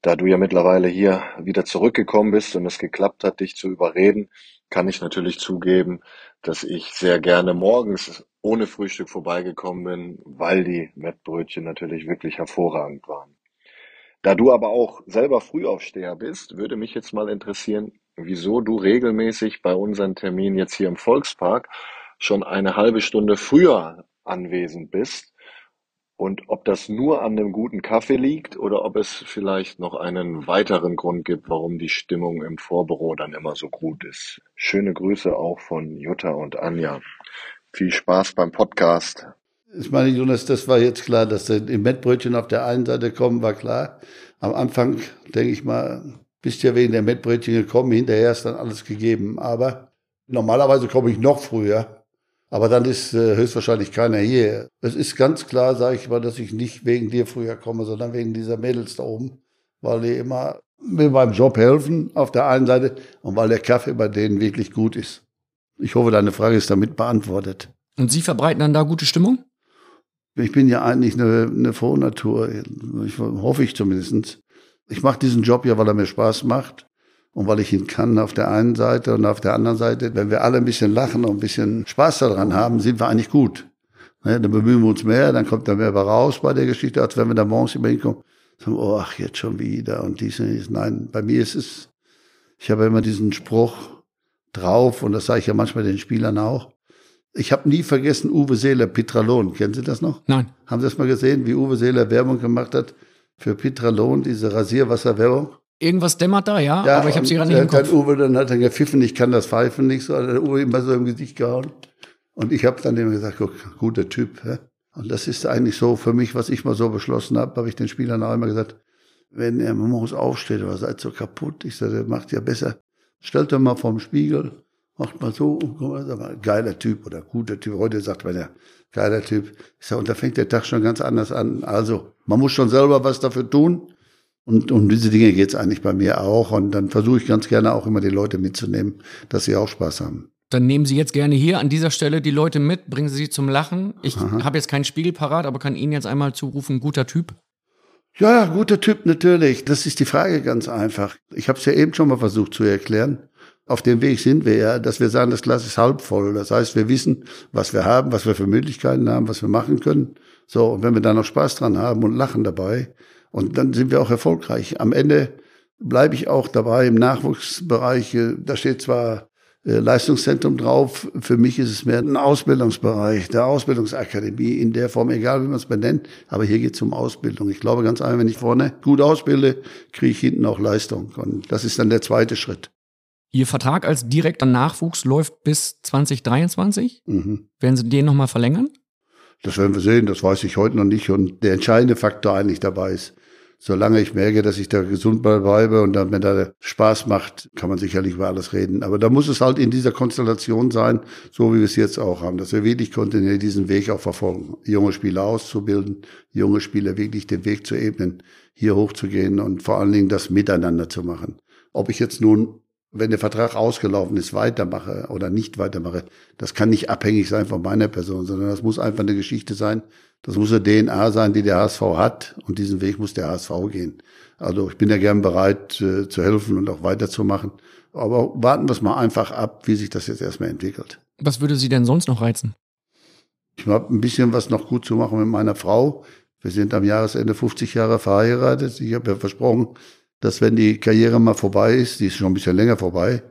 da du ja mittlerweile hier wieder zurückgekommen bist und es geklappt hat, dich zu überreden, kann ich natürlich zugeben, dass ich sehr gerne morgens ohne Frühstück vorbeigekommen bin, weil die Mettbrötchen natürlich wirklich hervorragend waren. Da du aber auch selber Frühaufsteher bist, würde mich jetzt mal interessieren, wieso du regelmäßig bei unseren Terminen jetzt hier im Volkspark schon eine halbe Stunde früher anwesend bist und ob das nur an dem guten Kaffee liegt oder ob es vielleicht noch einen weiteren Grund gibt, warum die Stimmung im Vorbüro dann immer so gut ist. Schöne Grüße auch von Jutta und Anja. Viel Spaß beim Podcast. Ich meine, Jonas, das war jetzt klar, dass die Mettbrötchen auf der einen Seite kommen, war klar. Am Anfang, denke ich mal, bist ja wegen der Mettbrötchen gekommen, hinterher ist dann alles gegeben. Aber normalerweise komme ich noch früher. Aber dann ist äh, höchstwahrscheinlich keiner hier. Es ist ganz klar, sage ich mal, dass ich nicht wegen dir früher komme, sondern wegen dieser Mädels da oben, weil die immer mir beim Job helfen auf der einen Seite und weil der Kaffee bei denen wirklich gut ist. Ich hoffe, deine Frage ist damit beantwortet. Und Sie verbreiten dann da gute Stimmung? Ich bin ja eigentlich eine, eine frohe Natur, ich, hoffe ich zumindest. Ich mache diesen Job ja, weil er mir Spaß macht und weil ich ihn kann auf der einen Seite und auf der anderen Seite, wenn wir alle ein bisschen lachen und ein bisschen Spaß daran haben, sind wir eigentlich gut. Ne, dann bemühen wir uns mehr, dann kommt da mehr raus bei der Geschichte, als wenn wir da morgens immer hinkommen, sagen, oh, ach, jetzt schon wieder und dies und dies. Nein, bei mir ist es, ich habe immer diesen Spruch drauf und das sage ich ja manchmal den Spielern auch. Ich habe nie vergessen Uwe Seeler, Pitralon. Kennen Sie das noch? Nein. Haben Sie das mal gesehen, wie Uwe Seeler Werbung gemacht hat für Pitralon, diese Rasierwasserwerbung? Irgendwas dämmert da, ja, ja aber ich habe sie gerade nicht im Kopf. Dann Uwe, dann hat er gepfiffen, ich kann das Pfeifen nicht so, hat der Uwe immer so im Gesicht gehauen. Und ich habe dann immer gesagt, guck, guter Typ. Ja? Und das ist eigentlich so für mich, was ich mal so beschlossen habe, habe ich den Spielern auch immer gesagt, wenn er morgens aufsteht oder seid so kaputt, ich sage, macht ja besser. Stellt euch mal vorm Spiegel, macht mal so, und mal, geiler Typ oder guter Typ. Heute sagt man ja, geiler Typ. Ich sage, und da fängt der Tag schon ganz anders an. Also, man muss schon selber was dafür tun. Und um diese Dinge geht's eigentlich bei mir auch. Und dann versuche ich ganz gerne auch immer die Leute mitzunehmen, dass sie auch Spaß haben. Dann nehmen Sie jetzt gerne hier an dieser Stelle die Leute mit, bringen Sie sie zum Lachen. Ich habe jetzt keinen Spiegel parat, aber kann Ihnen jetzt einmal zurufen, guter Typ. Ja, guter Typ natürlich. Das ist die Frage ganz einfach. Ich habe es ja eben schon mal versucht zu erklären. Auf dem Weg sind wir ja, dass wir sagen, das Glas ist halb voll. Das heißt, wir wissen, was wir haben, was wir für Möglichkeiten haben, was wir machen können. So, und wenn wir da noch Spaß dran haben und lachen dabei, und dann sind wir auch erfolgreich. Am Ende bleibe ich auch dabei im Nachwuchsbereich. Da steht zwar äh, Leistungszentrum drauf. Für mich ist es mehr ein Ausbildungsbereich, der Ausbildungsakademie in der Form, egal wie man es benennt. Aber hier geht es um Ausbildung. Ich glaube ganz einfach, wenn ich vorne gut ausbilde, kriege ich hinten auch Leistung. Und das ist dann der zweite Schritt. Ihr Vertrag als direkter Nachwuchs läuft bis 2023. Mhm. Werden Sie den nochmal verlängern? Das werden wir sehen, das weiß ich heute noch nicht. Und der entscheidende Faktor eigentlich dabei ist, solange ich merke, dass ich da gesund bleibe und dann, wenn da Spaß macht, kann man sicherlich über alles reden. Aber da muss es halt in dieser Konstellation sein, so wie wir es jetzt auch haben, dass wir wirklich kontinuierlich diesen Weg auch verfolgen. Junge Spieler auszubilden, junge Spieler wirklich den Weg zu ebnen, hier hochzugehen und vor allen Dingen das miteinander zu machen. Ob ich jetzt nun wenn der Vertrag ausgelaufen ist, weitermache oder nicht weitermache, das kann nicht abhängig sein von meiner Person, sondern das muss einfach eine Geschichte sein. Das muss eine DNA sein, die der HSV hat und diesen Weg muss der HSV gehen. Also ich bin ja gern bereit äh, zu helfen und auch weiterzumachen. Aber warten wir es mal einfach ab, wie sich das jetzt erstmal entwickelt. Was würde Sie denn sonst noch reizen? Ich habe ein bisschen was noch gut zu machen mit meiner Frau. Wir sind am Jahresende 50 Jahre verheiratet. Ich habe ja versprochen, dass wenn die Karriere mal vorbei ist, die ist schon ein bisschen länger vorbei,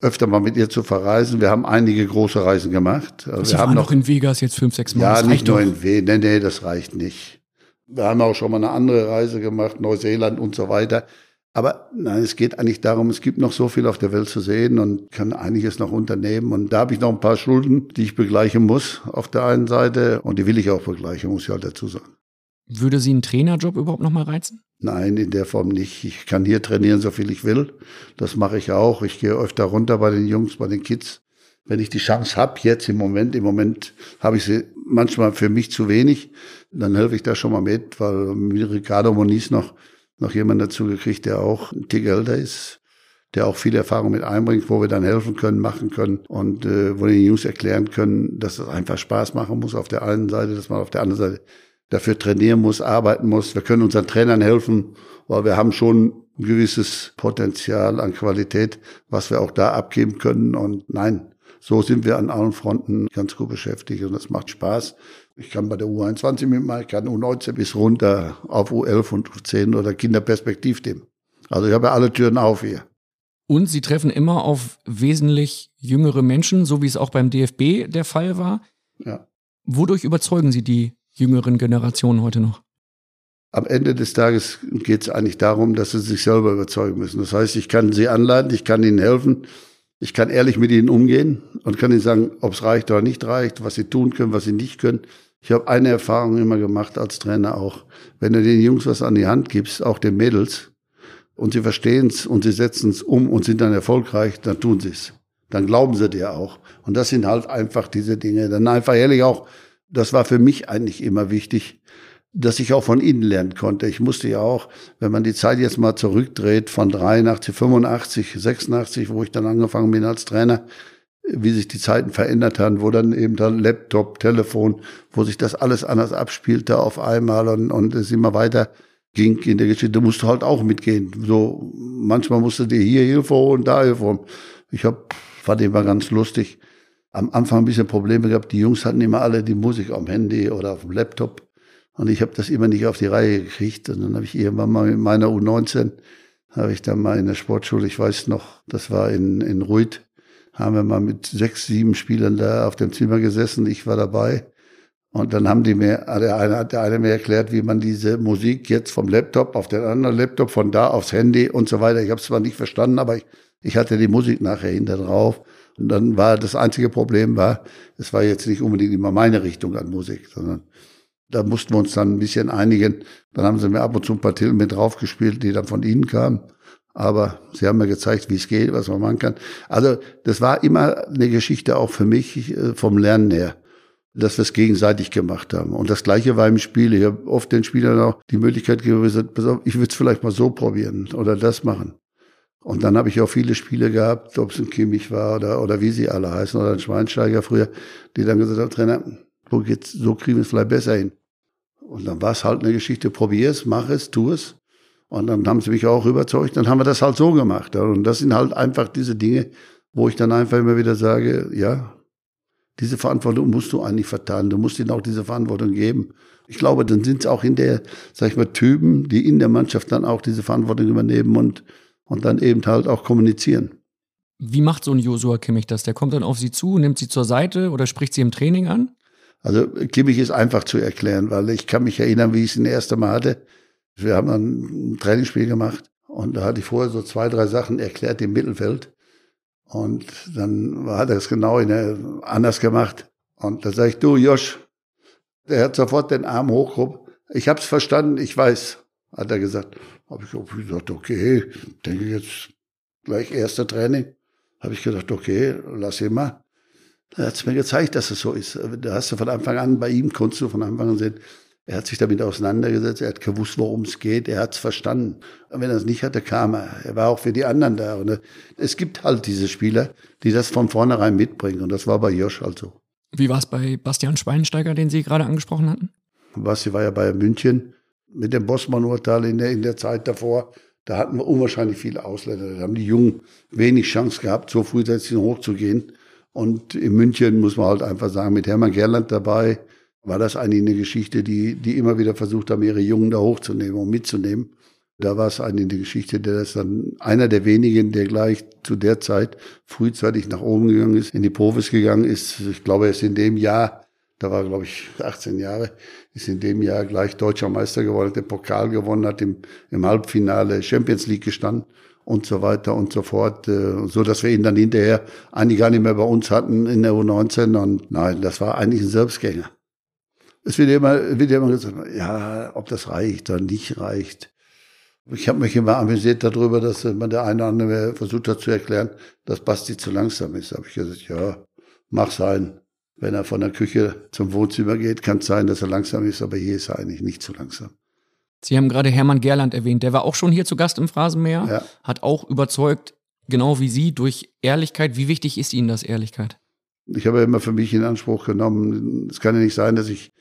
öfter mal mit ihr zu verreisen. Wir haben einige große Reisen gemacht. Also Sie wir haben noch in Vegas jetzt fünf, sechs Mal. Ja, nicht nur doch. in Vegas. Nee, nee, das reicht nicht. Wir haben auch schon mal eine andere Reise gemacht, Neuseeland und so weiter. Aber nein, es geht eigentlich darum, es gibt noch so viel auf der Welt zu sehen und kann einiges noch unternehmen. Und da habe ich noch ein paar Schulden, die ich begleichen muss auf der einen Seite. Und die will ich auch begleichen, muss ich halt dazu sagen. Würde Sie einen Trainerjob überhaupt noch mal reizen? Nein, in der Form nicht. Ich kann hier trainieren, so viel ich will. Das mache ich auch. Ich gehe öfter runter bei den Jungs, bei den Kids. Wenn ich die Chance habe, jetzt im Moment, im Moment habe ich sie manchmal für mich zu wenig, dann helfe ich da schon mal mit, weil Ricardo Moniz noch, noch jemand dazu gekriegt, der auch ein Tick älter ist. der auch viel Erfahrung mit einbringt, wo wir dann helfen können, machen können und äh, wo die Jungs erklären können, dass es einfach Spaß machen muss auf der einen Seite, dass man auf der anderen Seite dafür trainieren muss, arbeiten muss. Wir können unseren Trainern helfen, weil wir haben schon ein gewisses Potenzial an Qualität, was wir auch da abgeben können. Und nein, so sind wir an allen Fronten ganz gut beschäftigt und das macht Spaß. Ich kann bei der U21 mitmachen, ich kann U19 bis runter auf U11 und U10 oder Kinderperspektivteam. Also ich habe ja alle Türen auf hier. Und sie treffen immer auf wesentlich jüngere Menschen, so wie es auch beim DFB der Fall war. Ja. Wodurch überzeugen Sie die jüngeren Generationen heute noch? Am Ende des Tages geht es eigentlich darum, dass sie sich selber überzeugen müssen. Das heißt, ich kann sie anleiten, ich kann ihnen helfen, ich kann ehrlich mit ihnen umgehen und kann ihnen sagen, ob es reicht oder nicht reicht, was sie tun können, was sie nicht können. Ich habe eine Erfahrung immer gemacht als Trainer auch. Wenn du den Jungs was an die Hand gibst, auch den Mädels, und sie verstehen es und sie setzen es um und sind dann erfolgreich, dann tun sie es. Dann glauben sie dir auch. Und das sind halt einfach diese Dinge. Dann einfach ehrlich auch, das war für mich eigentlich immer wichtig, dass ich auch von ihnen lernen konnte. Ich musste ja auch, wenn man die Zeit jetzt mal zurückdreht, von 83, 85, 86, wo ich dann angefangen bin als Trainer, wie sich die Zeiten verändert haben, wo dann eben dann Laptop, Telefon, wo sich das alles anders abspielte auf einmal und, und es immer weiter ging in der Geschichte, musst du halt auch mitgehen. So, manchmal musste dir hier Hilfe holen, da Hilfe holen. Ich hab, fand immer ganz lustig. Am Anfang ein bisschen Probleme gehabt. Die Jungs hatten immer alle die Musik am Handy oder auf dem Laptop. Und ich habe das immer nicht auf die Reihe gekriegt. Und dann habe ich irgendwann mal mit meiner U19, habe ich dann mal in der Sportschule, ich weiß noch, das war in, in Ruid, haben wir mal mit sechs, sieben Spielern da auf dem Zimmer gesessen. Ich war dabei. Und dann haben die mir, der eine hat der eine mir erklärt, wie man diese Musik jetzt vom Laptop auf den anderen Laptop, von da aufs Handy und so weiter. Ich habe es zwar nicht verstanden, aber ich, ich hatte die Musik nachher hinter drauf. Und dann war das einzige Problem war, es war jetzt nicht unbedingt immer meine Richtung an Musik, sondern da mussten wir uns dann ein bisschen einigen. Dann haben sie mir ab und zu ein paar Titel mit draufgespielt, die dann von ihnen kamen. Aber sie haben mir gezeigt, wie es geht, was man machen kann. Also das war immer eine Geschichte auch für mich äh, vom Lernen her dass wir es gegenseitig gemacht haben. Und das Gleiche war im Spiel. Ich habe oft den Spielern auch die Möglichkeit gegeben, ich würde es vielleicht mal so probieren oder das machen. Und dann habe ich auch viele Spiele gehabt, ob es ein Kimmich war oder, oder wie sie alle heißen, oder ein Schweinsteiger früher, die dann gesagt haben, Trainer, so, geht's, so kriegen wir es vielleicht besser hin. Und dann war es halt eine Geschichte, probier es, mach es, tu es. Und dann haben sie mich auch überzeugt, dann haben wir das halt so gemacht. Und das sind halt einfach diese Dinge, wo ich dann einfach immer wieder sage, ja, diese Verantwortung musst du eigentlich verteilen. Du musst ihnen auch diese Verantwortung geben. Ich glaube, dann sind es auch in der, sag ich mal, Typen, die in der Mannschaft dann auch diese Verantwortung übernehmen und, und dann eben halt auch kommunizieren. Wie macht so ein Josua Kimmich das? Der kommt dann auf sie zu, nimmt sie zur Seite oder spricht sie im Training an? Also Kimmich ist einfach zu erklären, weil ich kann mich erinnern, wie ich es das erste Mal hatte. Wir haben dann ein Trainingsspiel gemacht und da hatte ich vorher so zwei, drei Sachen erklärt im Mittelfeld. Und dann hat er es genau anders gemacht. Und da sage ich, du Josh, der hat sofort den Arm hochgehoben. Ich habe es verstanden, ich weiß, hat er gesagt. Habe ich gesagt, okay, denke jetzt gleich erste Training. Habe ich gedacht, okay, lass ihn mal. Er hat es mir gezeigt, dass es so ist. Da hast du von Anfang an, bei ihm konntest du von Anfang an sehen, er hat sich damit auseinandergesetzt, er hat gewusst, worum es geht, er hat es verstanden. Und wenn er es nicht hatte, kam er. Er war auch für die anderen da. Und es gibt halt diese Spieler, die das von vornherein mitbringen. Und das war bei Josh halt so. Wie war es bei Bastian Schweinsteiger, den Sie gerade angesprochen hatten? Basti war ja bei München mit dem Bossmann-Urteil in der, in der Zeit davor. Da hatten wir unwahrscheinlich viele Ausländer. Da haben die Jungen wenig Chance gehabt, so frühzeitig hochzugehen. Und in München muss man halt einfach sagen, mit Hermann Gerland dabei, war das eigentlich eine Geschichte, die, die immer wieder versucht haben, ihre Jungen da hochzunehmen und mitzunehmen. Da war es eigentlich eine Geschichte, der ist dann einer der wenigen, der gleich zu der Zeit frühzeitig nach oben gegangen ist, in die Profis gegangen ist. Ich glaube, er ist in dem Jahr, da war glaube ich 18 Jahre, ist in dem Jahr gleich deutscher Meister geworden, hat den Pokal gewonnen, hat im, im Halbfinale Champions League gestanden und so weiter und so fort, äh, so dass wir ihn dann hinterher eigentlich gar nicht mehr bei uns hatten in der U19 und nein, das war eigentlich ein Selbstgänger. Es wird immer, wird immer gesagt, ja, ob das reicht oder nicht reicht. Ich habe mich immer amüsiert darüber, dass man der eine oder andere versucht hat zu erklären, dass Basti zu langsam ist. Da habe ich gesagt, ja, mach sein. Wenn er von der Küche zum Wohnzimmer geht, kann es sein, dass er langsam ist, aber hier ist er eigentlich nicht zu langsam. Sie haben gerade Hermann Gerland erwähnt, der war auch schon hier zu Gast im Phrasenmäher, ja. hat auch überzeugt, genau wie Sie, durch Ehrlichkeit. Wie wichtig ist Ihnen das Ehrlichkeit? Ich habe immer für mich in Anspruch genommen, es kann ja nicht sein, dass ich,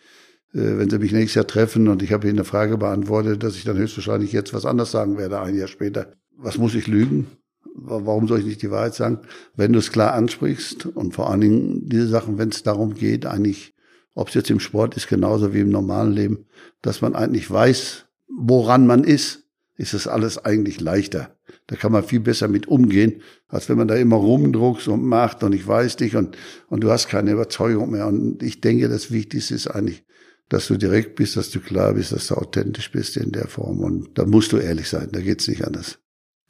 äh, wenn Sie mich nächstes Jahr treffen und ich habe Ihnen eine Frage beantwortet, dass ich dann höchstwahrscheinlich jetzt was anderes sagen werde, ein Jahr später. Was muss ich lügen? Warum soll ich nicht die Wahrheit sagen? Wenn du es klar ansprichst und vor allen Dingen diese Sachen, wenn es darum geht, eigentlich, ob es jetzt im Sport ist, genauso wie im normalen Leben, dass man eigentlich weiß, woran man ist, ist es alles eigentlich leichter. Da kann man viel besser mit umgehen, als wenn man da immer rumdruckst und macht und ich weiß dich und, und du hast keine Überzeugung mehr. Und ich denke, das Wichtigste ist eigentlich, dass du direkt bist, dass du klar bist, dass du authentisch bist in der Form. Und da musst du ehrlich sein, da geht's nicht anders.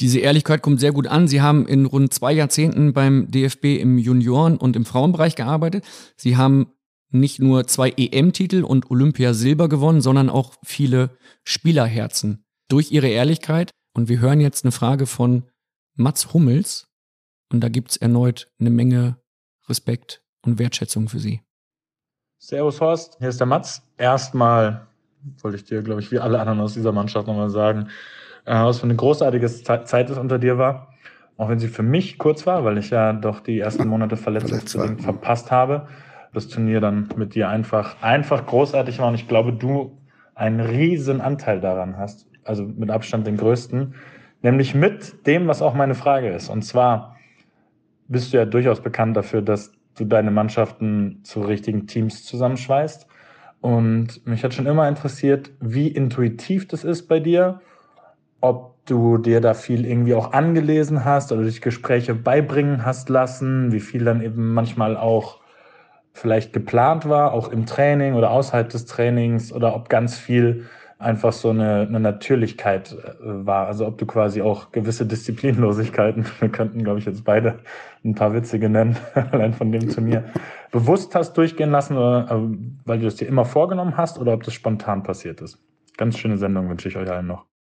Diese Ehrlichkeit kommt sehr gut an. Sie haben in rund zwei Jahrzehnten beim DFB im Junioren- und im Frauenbereich gearbeitet. Sie haben nicht nur zwei EM-Titel und Olympiasilber gewonnen, sondern auch viele Spielerherzen durch ihre Ehrlichkeit. Und wir hören jetzt eine Frage von Mats Hummels. Und da gibt es erneut eine Menge Respekt und Wertschätzung für Sie. Servus Horst, hier ist der Mats. Erstmal wollte ich dir, glaube ich, wie alle anderen aus dieser Mannschaft nochmal sagen, was für eine großartige Zeit es unter dir war. Auch wenn sie für mich kurz war, weil ich ja doch die ersten Monate verletzungsbedingt verpasst habe. Das Turnier dann mit dir einfach, einfach großartig war. Und ich glaube, du einen riesen Anteil daran hast also mit Abstand den größten, nämlich mit dem, was auch meine Frage ist. Und zwar bist du ja durchaus bekannt dafür, dass du deine Mannschaften zu richtigen Teams zusammenschweißt. Und mich hat schon immer interessiert, wie intuitiv das ist bei dir, ob du dir da viel irgendwie auch angelesen hast oder dich Gespräche beibringen hast lassen, wie viel dann eben manchmal auch vielleicht geplant war, auch im Training oder außerhalb des Trainings oder ob ganz viel einfach so eine, eine Natürlichkeit äh, war. Also ob du quasi auch gewisse Disziplinlosigkeiten, *laughs* wir könnten, glaube ich, jetzt beide ein paar witzige nennen, *laughs* allein von dem zu mir, bewusst hast durchgehen lassen, oder, äh, weil du es dir immer vorgenommen hast oder ob das spontan passiert ist. Ganz schöne Sendung wünsche ich euch allen noch.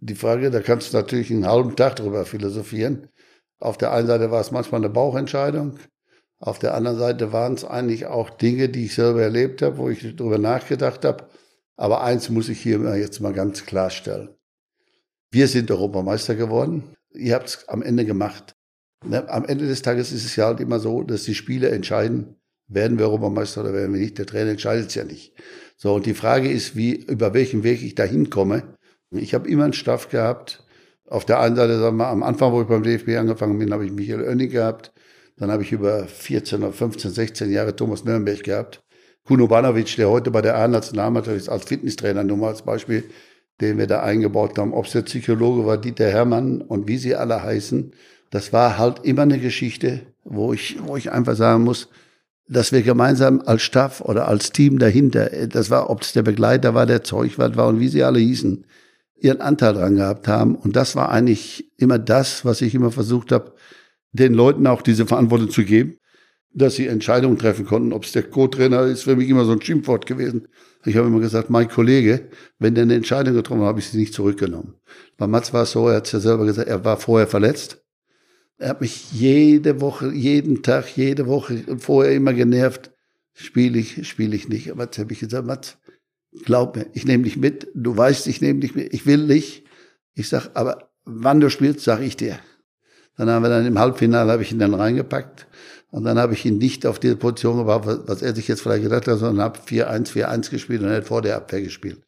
Die Frage, da kannst du natürlich einen halben Tag drüber philosophieren. Auf der einen Seite war es manchmal eine Bauchentscheidung. Auf der anderen Seite waren es eigentlich auch Dinge, die ich selber erlebt habe, wo ich darüber nachgedacht habe aber eins muss ich hier jetzt mal ganz klarstellen. Wir sind Europameister geworden. Ihr habt es am Ende gemacht. Ne, am Ende des Tages ist es ja halt immer so, dass die Spieler entscheiden, werden wir Europameister oder werden wir nicht. Der Trainer entscheidet es ja nicht. So, und die Frage ist, wie, über welchen Weg ich da hinkomme. Ich habe immer einen Staff gehabt. Auf der einen Seite, sagen wir, am Anfang, wo ich beim DFB angefangen bin, habe ich Michael Oenning gehabt. Dann habe ich über 14 oder 15, 16 Jahre Thomas Nürnberg gehabt. Kuno Banovic, der heute bei der A-Nationalmannschaft ist, als Fitnesstrainer, nur mal als Beispiel, den wir da eingebaut haben. Ob es der Psychologe war, Dieter Hermann und wie sie alle heißen. Das war halt immer eine Geschichte, wo ich, wo ich einfach sagen muss, dass wir gemeinsam als Staff oder als Team dahinter, das war, ob es der Begleiter war, der Zeugwart war und wie sie alle hießen, ihren Anteil dran gehabt haben. Und das war eigentlich immer das, was ich immer versucht habe, den Leuten auch diese Verantwortung zu geben dass sie Entscheidungen treffen konnten. Ob es der Co-Trainer ist, für mich immer so ein Schimpfwort gewesen. Ich habe immer gesagt, mein Kollege, wenn der eine Entscheidung getroffen hat, habe ich sie nicht zurückgenommen. Bei Mats war es so, er hat es ja selber gesagt, er war vorher verletzt. Er hat mich jede Woche, jeden Tag, jede Woche vorher immer genervt. Spiele ich, spiele ich nicht. Aber jetzt habe ich gesagt, Mats, glaub mir, ich nehme dich mit. Du weißt, ich nehme dich mit. Ich will nicht. Ich sag, aber wann du spielst, sag ich dir. Dann haben wir dann im Halbfinale, habe ich ihn dann reingepackt. Und dann habe ich ihn nicht auf diese Position gebracht, was er sich jetzt vielleicht gedacht hat, sondern habe 4-1, 4-1 gespielt und er hat vor der Abwehr gespielt.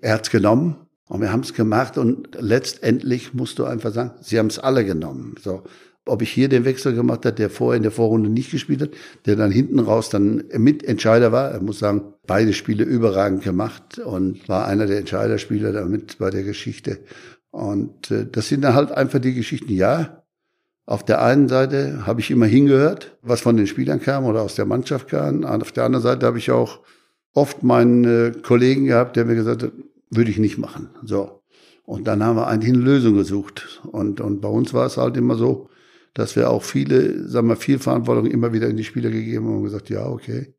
Er hat's genommen und wir haben es gemacht und letztendlich musst du einfach sagen, sie haben es alle genommen. So, ob ich hier den Wechsel gemacht hat, der vorher in der Vorrunde nicht gespielt hat, der dann hinten raus dann Mitentscheider war. Er muss sagen, beide Spiele überragend gemacht und war einer der Entscheiderspieler damit bei der Geschichte. Und äh, das sind dann halt einfach die Geschichten. Ja, auf der einen Seite habe ich immer hingehört, was von den Spielern kam oder aus der Mannschaft kam. Auf der anderen Seite habe ich auch oft meinen äh, Kollegen gehabt, der mir gesagt hat, würde ich nicht machen. So. Und dann haben wir eigentlich eine Lösung gesucht. Und, und bei uns war es halt immer so, dass wir auch viele, sagen wir, viel Verantwortung immer wieder in die Spieler gegeben haben und gesagt, ja, okay,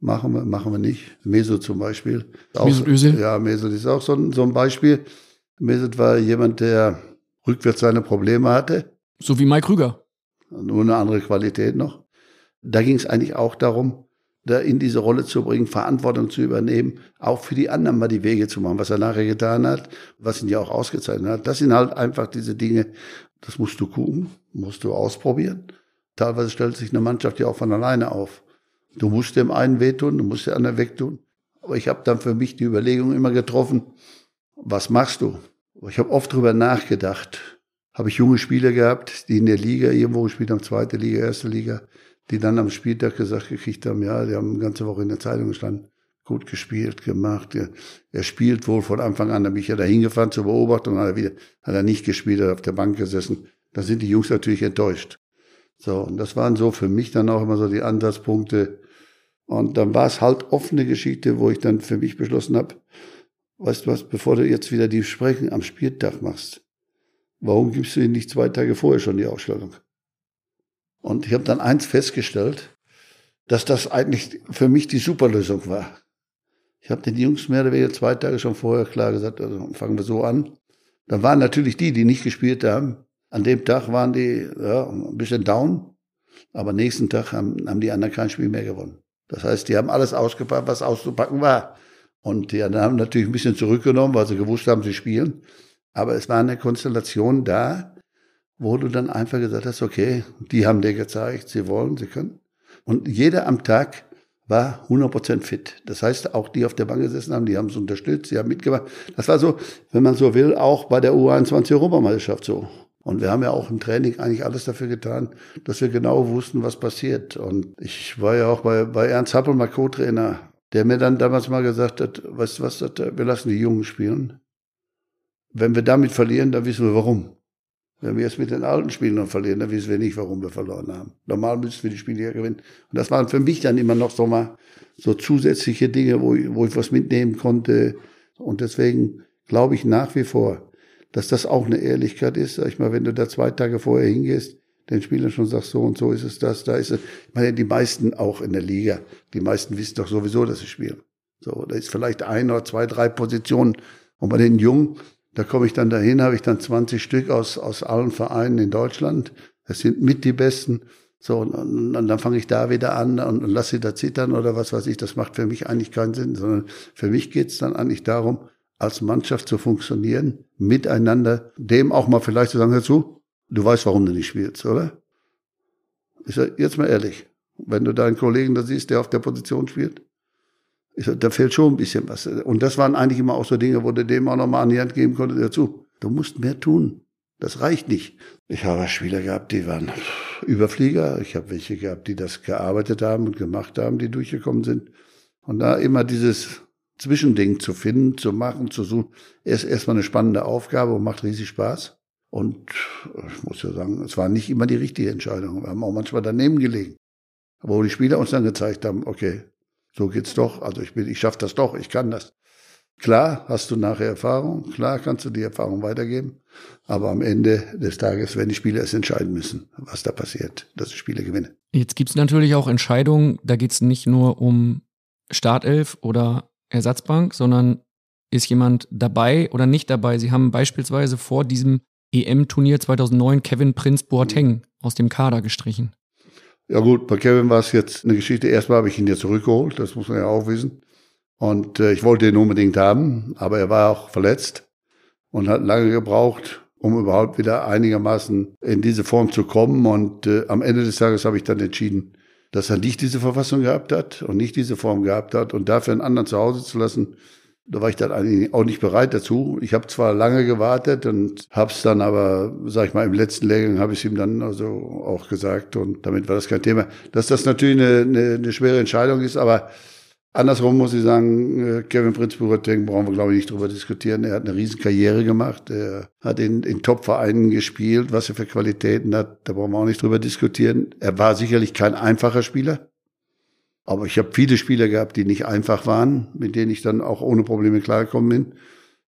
machen wir, machen wir nicht. Meso zum Beispiel. Mesut Özil? Ja, Mesut ist auch so ein, so ein Beispiel. Mesut war jemand, der rückwärts seine Probleme hatte so wie Mike Krüger. Nur eine andere Qualität noch. Da ging es eigentlich auch darum, da in diese Rolle zu bringen, Verantwortung zu übernehmen, auch für die anderen mal die Wege zu machen, was er nachher getan hat, was ihn ja auch ausgezeichnet hat. Das sind halt einfach diese Dinge, das musst du gucken, musst du ausprobieren. Teilweise stellt sich eine Mannschaft ja auch von alleine auf. Du musst dem einen wehtun, du musst dem anderen wegtun. Aber ich habe dann für mich die Überlegung immer getroffen, was machst du? Ich habe oft drüber nachgedacht. Habe ich junge Spieler gehabt, die in der Liga irgendwo gespielt haben, zweite Liga, erste Liga, die dann am Spieltag gesagt gekriegt haben, ja, die haben eine ganze Woche in der Zeitung gestanden, gut gespielt, gemacht. Er, er spielt wohl von Anfang an, da bin ich ja da hingefahren zur Beobachtung, hat er wieder, hat er nicht gespielt, hat auf der Bank gesessen. Da sind die Jungs natürlich enttäuscht. So, und das waren so für mich dann auch immer so die Ansatzpunkte. Und dann war es halt offene Geschichte, wo ich dann für mich beschlossen habe, weißt du was, bevor du jetzt wieder die Sprechen am Spieltag machst, warum gibst du ihnen nicht zwei Tage vorher schon die Ausstellung? Und ich habe dann eins festgestellt, dass das eigentlich für mich die Superlösung war. Ich habe den Jungs mehr oder weniger zwei Tage schon vorher klar gesagt, also fangen wir so an. Dann waren natürlich die, die nicht gespielt haben. An dem Tag waren die ja, ein bisschen down, aber nächsten Tag haben, haben die anderen kein Spiel mehr gewonnen. Das heißt, die haben alles ausgepackt, was auszupacken war. Und die anderen haben natürlich ein bisschen zurückgenommen, weil sie gewusst haben, sie spielen. Aber es war eine Konstellation da, wo du dann einfach gesagt hast, okay, die haben dir gezeigt, sie wollen, sie können. Und jeder am Tag war 100% fit. Das heißt, auch die auf der Bank gesessen haben, die haben es unterstützt, sie haben mitgemacht. Das war so, wenn man so will, auch bei der U21 Europameisterschaft so. Und wir haben ja auch im Training eigentlich alles dafür getan, dass wir genau wussten, was passiert. Und ich war ja auch bei, bei Ernst Happel, mein Co-Trainer, der mir dann damals mal gesagt hat, weißt du was, wir lassen die Jungen spielen. Wenn wir damit verlieren, dann wissen wir warum. Wenn wir jetzt mit den alten Spielern verlieren, dann wissen wir nicht, warum wir verloren haben. Normal müssen wir die Spiele ja gewinnen. Und das waren für mich dann immer noch so mal so zusätzliche Dinge, wo ich, wo ich was mitnehmen konnte. Und deswegen glaube ich nach wie vor, dass das auch eine Ehrlichkeit ist. Sag ich mal, wenn du da zwei Tage vorher hingehst, den Spielern schon sagst, so und so ist es das, da ist es. Ich meine, die meisten auch in der Liga, die meisten wissen doch sowieso, dass sie spielen. So, da ist vielleicht ein oder zwei, drei Positionen. Und bei den Jungen, da komme ich dann dahin, habe ich dann 20 Stück aus, aus allen Vereinen in Deutschland. Das sind mit die Besten. So, und, und, dann fange ich da wieder an und, und lasse sie da zittern oder was weiß ich. Das macht für mich eigentlich keinen Sinn, sondern für mich geht's dann eigentlich darum, als Mannschaft zu funktionieren, miteinander, dem auch mal vielleicht zu sagen, dazu, du weißt, warum du nicht spielst, oder? Ich sag, jetzt mal ehrlich, wenn du deinen Kollegen da siehst, der auf der Position spielt, da fehlt schon ein bisschen was. Und das waren eigentlich immer auch so Dinge, wo du dem auch nochmal an die Hand geben konntest, dazu. Du musst mehr tun. Das reicht nicht. Ich habe Spieler gehabt, die waren Überflieger. Ich habe welche gehabt, die das gearbeitet haben und gemacht haben, die durchgekommen sind. Und da immer dieses Zwischending zu finden, zu machen, zu suchen, ist erstmal eine spannende Aufgabe und macht riesig Spaß. Und ich muss ja sagen, es war nicht immer die richtige Entscheidung. Wir haben auch manchmal daneben gelegen. Aber wo die Spieler uns dann gezeigt haben, okay, so geht's doch. Also ich bin, ich schaffe das doch, ich kann das. Klar hast du nachher Erfahrung, klar kannst du die Erfahrung weitergeben, aber am Ende des Tages werden die Spieler es entscheiden müssen, was da passiert, dass die Spieler gewinnen. Jetzt gibt's natürlich auch Entscheidungen, da geht's nicht nur um Startelf oder Ersatzbank, sondern ist jemand dabei oder nicht dabei? Sie haben beispielsweise vor diesem EM-Turnier 2009 Kevin Prince Boateng aus dem Kader gestrichen. Ja gut, bei Kevin war es jetzt eine Geschichte. Erstmal habe ich ihn ja zurückgeholt, das muss man ja auch wissen. Und äh, ich wollte ihn unbedingt haben, aber er war auch verletzt und hat lange gebraucht, um überhaupt wieder einigermaßen in diese Form zu kommen. Und äh, am Ende des Tages habe ich dann entschieden, dass er nicht diese Verfassung gehabt hat und nicht diese Form gehabt hat und dafür einen anderen zu Hause zu lassen, da war ich dann eigentlich auch nicht bereit dazu. Ich habe zwar lange gewartet und habe es dann aber, sag ich mal, im letzten Lehrgang habe ich ihm dann also auch gesagt und damit war das kein Thema. Dass das natürlich eine, eine, eine schwere Entscheidung ist, aber Andersrum muss ich sagen, äh, Kevin Prinz Boateng brauchen wir, glaube ich, nicht drüber diskutieren. Er hat eine riesen Karriere gemacht. Er hat in, in Top-Vereinen gespielt, was er für Qualitäten hat. Da brauchen wir auch nicht drüber diskutieren. Er war sicherlich kein einfacher Spieler. Aber ich habe viele Spieler gehabt, die nicht einfach waren, mit denen ich dann auch ohne Probleme klargekommen bin.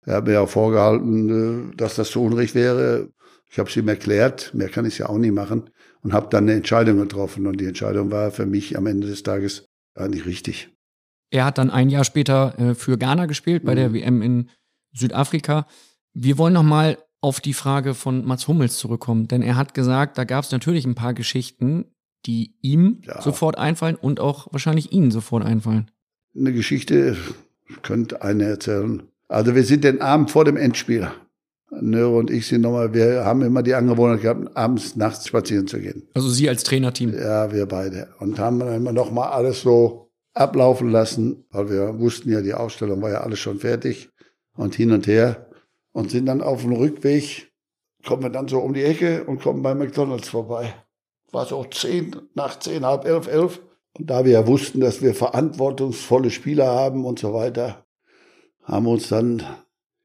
Er hat mir auch vorgehalten, äh, dass das zu Unrecht wäre. Ich habe es ihm erklärt, mehr kann ich ja auch nicht machen und habe dann eine Entscheidung getroffen. Und die Entscheidung war für mich am Ende des Tages eigentlich richtig. Er hat dann ein Jahr später äh, für Ghana gespielt, bei mhm. der WM in Südafrika. Wir wollen nochmal auf die Frage von Mats Hummels zurückkommen, denn er hat gesagt, da gab es natürlich ein paar Geschichten, die ihm ja. sofort einfallen und auch wahrscheinlich Ihnen sofort einfallen. Eine Geschichte könnte eine erzählen. Also wir sind den Abend vor dem Endspiel. Nöre und ich sind nochmal, wir haben immer die Angewohnheit gehabt, abends, nachts spazieren zu gehen. Also Sie als Trainerteam? Ja, wir beide. Und haben dann immer nochmal alles so ablaufen lassen, weil wir wussten ja, die Ausstellung war ja alles schon fertig und hin und her und sind dann auf dem Rückweg, kommen wir dann so um die Ecke und kommen bei McDonalds vorbei. War so zehn, nach zehn, halb elf, elf. Und da wir ja wussten, dass wir verantwortungsvolle Spieler haben und so weiter, haben wir uns dann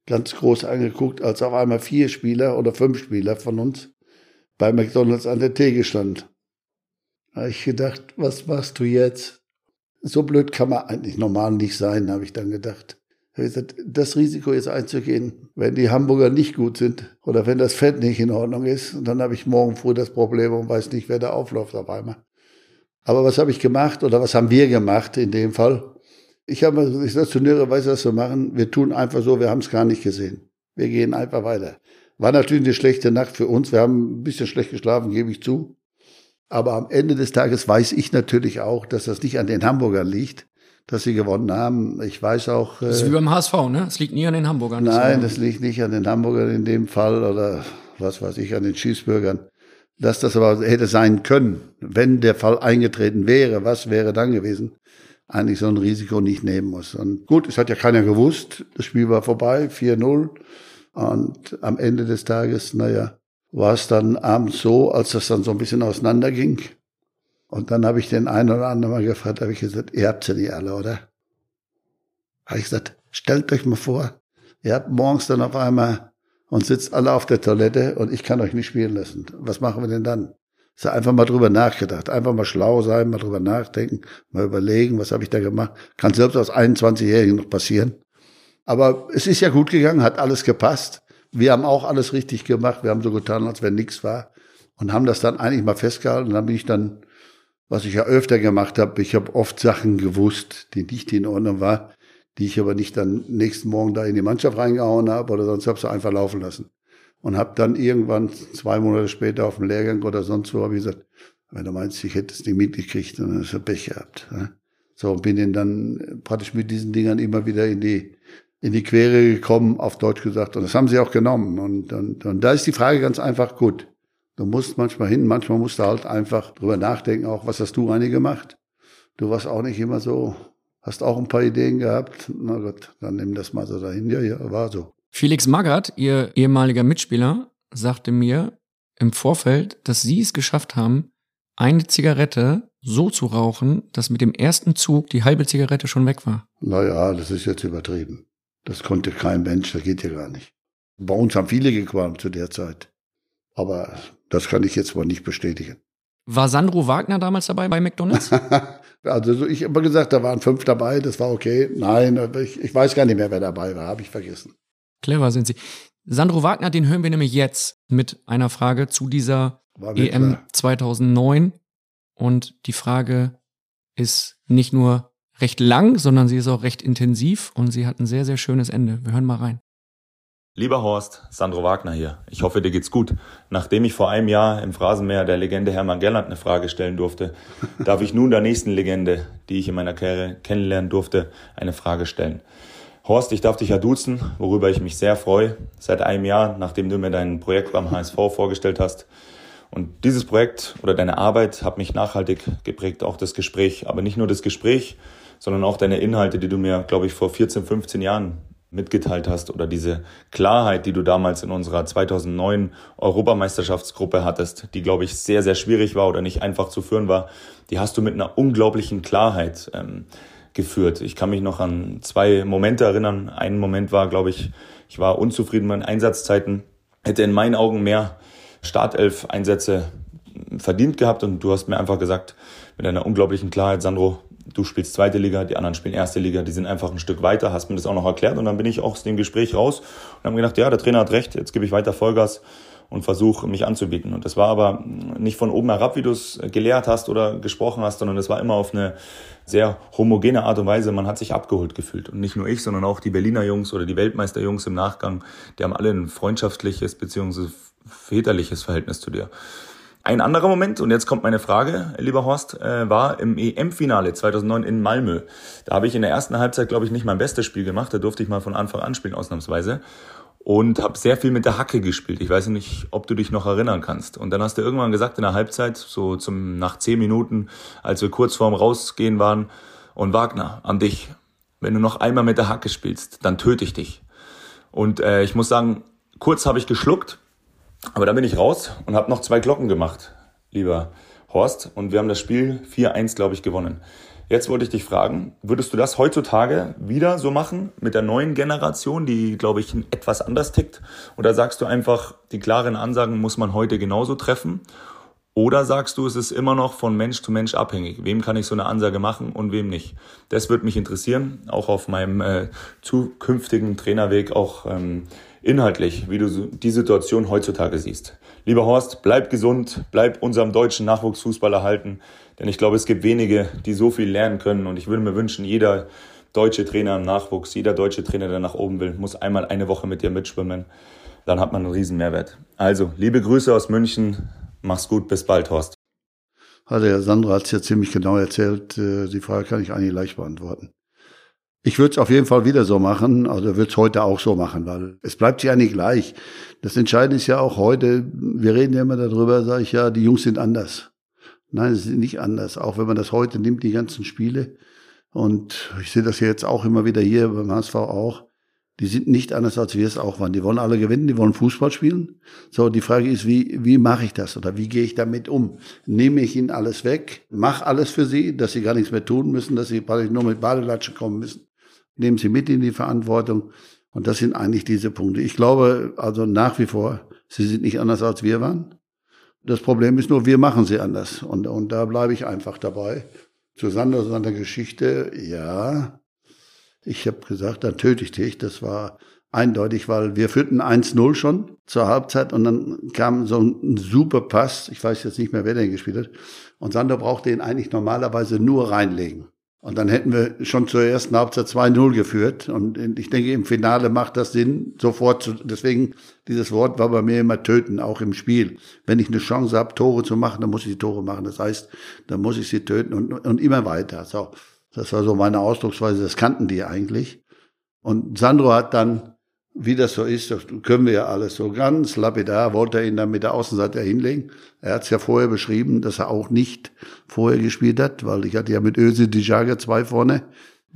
ganz groß angeguckt, als auf einmal vier Spieler oder fünf Spieler von uns bei McDonalds an der Theke standen. Da habe ich gedacht, was machst du jetzt? So blöd kann man eigentlich normal nicht sein, habe ich dann gedacht. Ich gesagt, das Risiko jetzt einzugehen, wenn die Hamburger nicht gut sind oder wenn das Fett nicht in Ordnung ist, und dann habe ich morgen früh das Problem und weiß nicht, wer da aufläuft auf einmal. Aber was habe ich gemacht oder was haben wir gemacht in dem Fall? Ich habe ich sag zu Nere, weißt du, was wir machen? Wir tun einfach so, wir haben es gar nicht gesehen. Wir gehen einfach weiter. War natürlich eine schlechte Nacht für uns. Wir haben ein bisschen schlecht geschlafen, gebe ich zu. Aber am Ende des Tages weiß ich natürlich auch, dass das nicht an den Hamburgern liegt, dass sie gewonnen haben. Ich weiß auch. Das ist wie beim HSV, ne? Es liegt nie an den Hamburgern. Nein, das liegt nicht an den Hamburgern in dem Fall oder was weiß ich, an den Schießbürgern. Dass das aber hätte sein können, wenn der Fall eingetreten wäre, was wäre dann gewesen? Eigentlich so ein Risiko nicht nehmen muss. Und gut, es hat ja keiner gewusst. Das Spiel war vorbei, 4-0. Und am Ende des Tages, naja, war es dann abends so, als das dann so ein bisschen auseinanderging. Und dann habe ich den einen oder anderen mal gefragt, habe ich gesagt, ihr habt sie nicht alle, oder? Habe ich gesagt, stellt euch mal vor, ihr habt morgens dann auf einmal und sitzt alle auf der Toilette und ich kann euch nicht spielen lassen. Was machen wir denn dann? Ist einfach mal drüber nachgedacht, einfach mal schlau sein, mal drüber nachdenken, mal überlegen, was habe ich da gemacht. Kann selbst aus 21-Jährigen noch passieren. Aber es ist ja gut gegangen, hat alles gepasst. Wir haben auch alles richtig gemacht. Wir haben so getan, als wenn nichts war und haben das dann eigentlich mal festgehalten. Und dann bin ich dann, was ich ja öfter gemacht habe, ich habe oft Sachen gewusst, die nicht in Ordnung war, die ich aber nicht dann nächsten Morgen da in die Mannschaft reingehauen habe oder sonst habe sie einfach laufen lassen. Und habe dann irgendwann zwei Monate später auf dem Lehrgang oder sonst wo habe ich gesagt, wenn du meinst, ich hätte es nicht mitgekriegt, dann hast du Pech gehabt. Ne? So, und bin dann praktisch mit diesen Dingern immer wieder in die in die Quere gekommen, auf Deutsch gesagt. Und das haben sie auch genommen. Und, und, und da ist die Frage ganz einfach gut. Du musst manchmal hin, manchmal musst du halt einfach drüber nachdenken, auch was hast du eine gemacht? Du warst auch nicht immer so, hast auch ein paar Ideen gehabt. Na gut, dann nimm das mal so dahin. Ja, ja, war so. Felix Magath, ihr ehemaliger Mitspieler, sagte mir im Vorfeld, dass sie es geschafft haben, eine Zigarette so zu rauchen, dass mit dem ersten Zug die halbe Zigarette schon weg war. Naja, das ist jetzt übertrieben. Das konnte kein Mensch, das geht ja gar nicht. Bei uns haben viele gequalmt zu der Zeit. Aber das kann ich jetzt mal nicht bestätigen. War Sandro Wagner damals dabei bei McDonalds? *laughs* also ich habe gesagt, da waren fünf dabei, das war okay. Nein, ich, ich weiß gar nicht mehr, wer dabei war, habe ich vergessen. Clever sind Sie. Sandro Wagner, den hören wir nämlich jetzt mit einer Frage zu dieser EM klar. 2009. Und die Frage ist nicht nur recht lang, sondern sie ist auch recht intensiv und sie hat ein sehr, sehr schönes Ende. Wir hören mal rein. Lieber Horst, Sandro Wagner hier. Ich hoffe, dir geht's gut. Nachdem ich vor einem Jahr im Phrasenmeer der Legende Hermann Gerland eine Frage stellen durfte, darf ich nun der nächsten Legende, die ich in meiner Karriere kennenlernen durfte, eine Frage stellen. Horst, ich darf dich ja duzen, worüber ich mich sehr freue. Seit einem Jahr, nachdem du mir dein Projekt beim HSV vorgestellt hast. Und dieses Projekt oder deine Arbeit hat mich nachhaltig geprägt, auch das Gespräch. Aber nicht nur das Gespräch, sondern auch deine Inhalte, die du mir, glaube ich, vor 14, 15 Jahren mitgeteilt hast oder diese Klarheit, die du damals in unserer 2009 Europameisterschaftsgruppe hattest, die, glaube ich, sehr, sehr schwierig war oder nicht einfach zu führen war, die hast du mit einer unglaublichen Klarheit ähm, geführt. Ich kann mich noch an zwei Momente erinnern. Ein Moment war, glaube ich, ich war unzufrieden mit meinen Einsatzzeiten, hätte in meinen Augen mehr Startelf-Einsätze verdient gehabt und du hast mir einfach gesagt, mit einer unglaublichen Klarheit, Sandro, du spielst zweite Liga, die anderen spielen erste Liga, die sind einfach ein Stück weiter, hast mir das auch noch erklärt und dann bin ich auch aus dem Gespräch raus und habe gedacht, ja, der Trainer hat recht, jetzt gebe ich weiter Vollgas und versuche mich anzubieten. Und das war aber nicht von oben herab, wie du es gelehrt hast oder gesprochen hast, sondern das war immer auf eine sehr homogene Art und Weise. Man hat sich abgeholt gefühlt. Und nicht nur ich, sondern auch die Berliner Jungs oder die Weltmeisterjungs im Nachgang, die haben alle ein freundschaftliches beziehungsweise väterliches Verhältnis zu dir. Ein anderer Moment, und jetzt kommt meine Frage, lieber Horst, äh, war im EM-Finale 2009 in Malmö. Da habe ich in der ersten Halbzeit, glaube ich, nicht mein bestes Spiel gemacht. Da durfte ich mal von Anfang an spielen, ausnahmsweise. Und habe sehr viel mit der Hacke gespielt. Ich weiß nicht, ob du dich noch erinnern kannst. Und dann hast du irgendwann gesagt in der Halbzeit, so zum nach zehn Minuten, als wir kurz vorm Rausgehen waren, und Wagner, an dich. Wenn du noch einmal mit der Hacke spielst, dann töte ich dich. Und äh, ich muss sagen, kurz habe ich geschluckt, aber dann bin ich raus und habe noch zwei Glocken gemacht, lieber Horst. Und wir haben das Spiel 4-1, glaube ich, gewonnen. Jetzt wollte ich dich fragen, würdest du das heutzutage wieder so machen mit der neuen Generation, die, glaube ich, etwas anders tickt? Oder sagst du einfach, die klaren Ansagen muss man heute genauso treffen? Oder sagst du, es ist immer noch von Mensch zu Mensch abhängig? Wem kann ich so eine Ansage machen und wem nicht? Das würde mich interessieren, auch auf meinem äh, zukünftigen Trainerweg, auch ähm, inhaltlich, wie du die Situation heutzutage siehst. Lieber Horst, bleib gesund, bleib unserem deutschen Nachwuchsfußball erhalten, denn ich glaube, es gibt wenige, die so viel lernen können und ich würde mir wünschen, jeder deutsche Trainer im Nachwuchs, jeder deutsche Trainer, der nach oben will, muss einmal eine Woche mit dir mitschwimmen. Dann hat man einen riesen Mehrwert. Also, liebe Grüße aus München. Mach's gut. Bis bald, Horst. Also, Herr Sandra hat es ja ziemlich genau erzählt. Äh, die Frage kann ich eigentlich leicht beantworten. Ich würde es auf jeden Fall wieder so machen, also würde es heute auch so machen, weil es bleibt ja nicht gleich. Das Entscheidende ist ja auch heute, wir reden ja immer darüber, sage ich ja, die Jungs sind anders. Nein, sie sind nicht anders. Auch wenn man das heute nimmt, die ganzen Spiele. Und ich sehe das jetzt auch immer wieder hier beim HSV auch. Die sind nicht anders, als wir es auch waren. Die wollen alle gewinnen, die wollen Fußball spielen. So, die Frage ist, wie, wie mache ich das oder wie gehe ich damit um? Nehme ich ihnen alles weg? Mach alles für sie, dass sie gar nichts mehr tun müssen, dass sie nur mit Badelatschen kommen müssen? Nehmen sie mit in die Verantwortung. Und das sind eigentlich diese Punkte. Ich glaube also nach wie vor, sie sind nicht anders als wir waren. Das Problem ist nur, wir machen sie anders. Und, und da bleibe ich einfach dabei. Zu Sander, seiner Geschichte, ja. Ich habe gesagt, dann töte ich dich. Das war eindeutig, weil wir führten 1-0 schon zur Halbzeit und dann kam so ein super Pass. Ich weiß jetzt nicht mehr, wer den gespielt hat. Und Sander brauchte ihn eigentlich normalerweise nur reinlegen. Und dann hätten wir schon zur ersten Halbzeit 2-0 geführt. Und ich denke, im Finale macht das Sinn, sofort zu, deswegen, dieses Wort war bei mir immer töten, auch im Spiel. Wenn ich eine Chance habe, Tore zu machen, dann muss ich die Tore machen. Das heißt, dann muss ich sie töten und, und immer weiter. So, das war so meine Ausdrucksweise, das kannten die eigentlich. Und Sandro hat dann wie das so ist, das können wir ja alles so ganz lapidar, wollte er ihn dann mit der Außenseite hinlegen. Er hat es ja vorher beschrieben, dass er auch nicht vorher gespielt hat, weil ich hatte ja mit Öse Dijaga zwei vorne,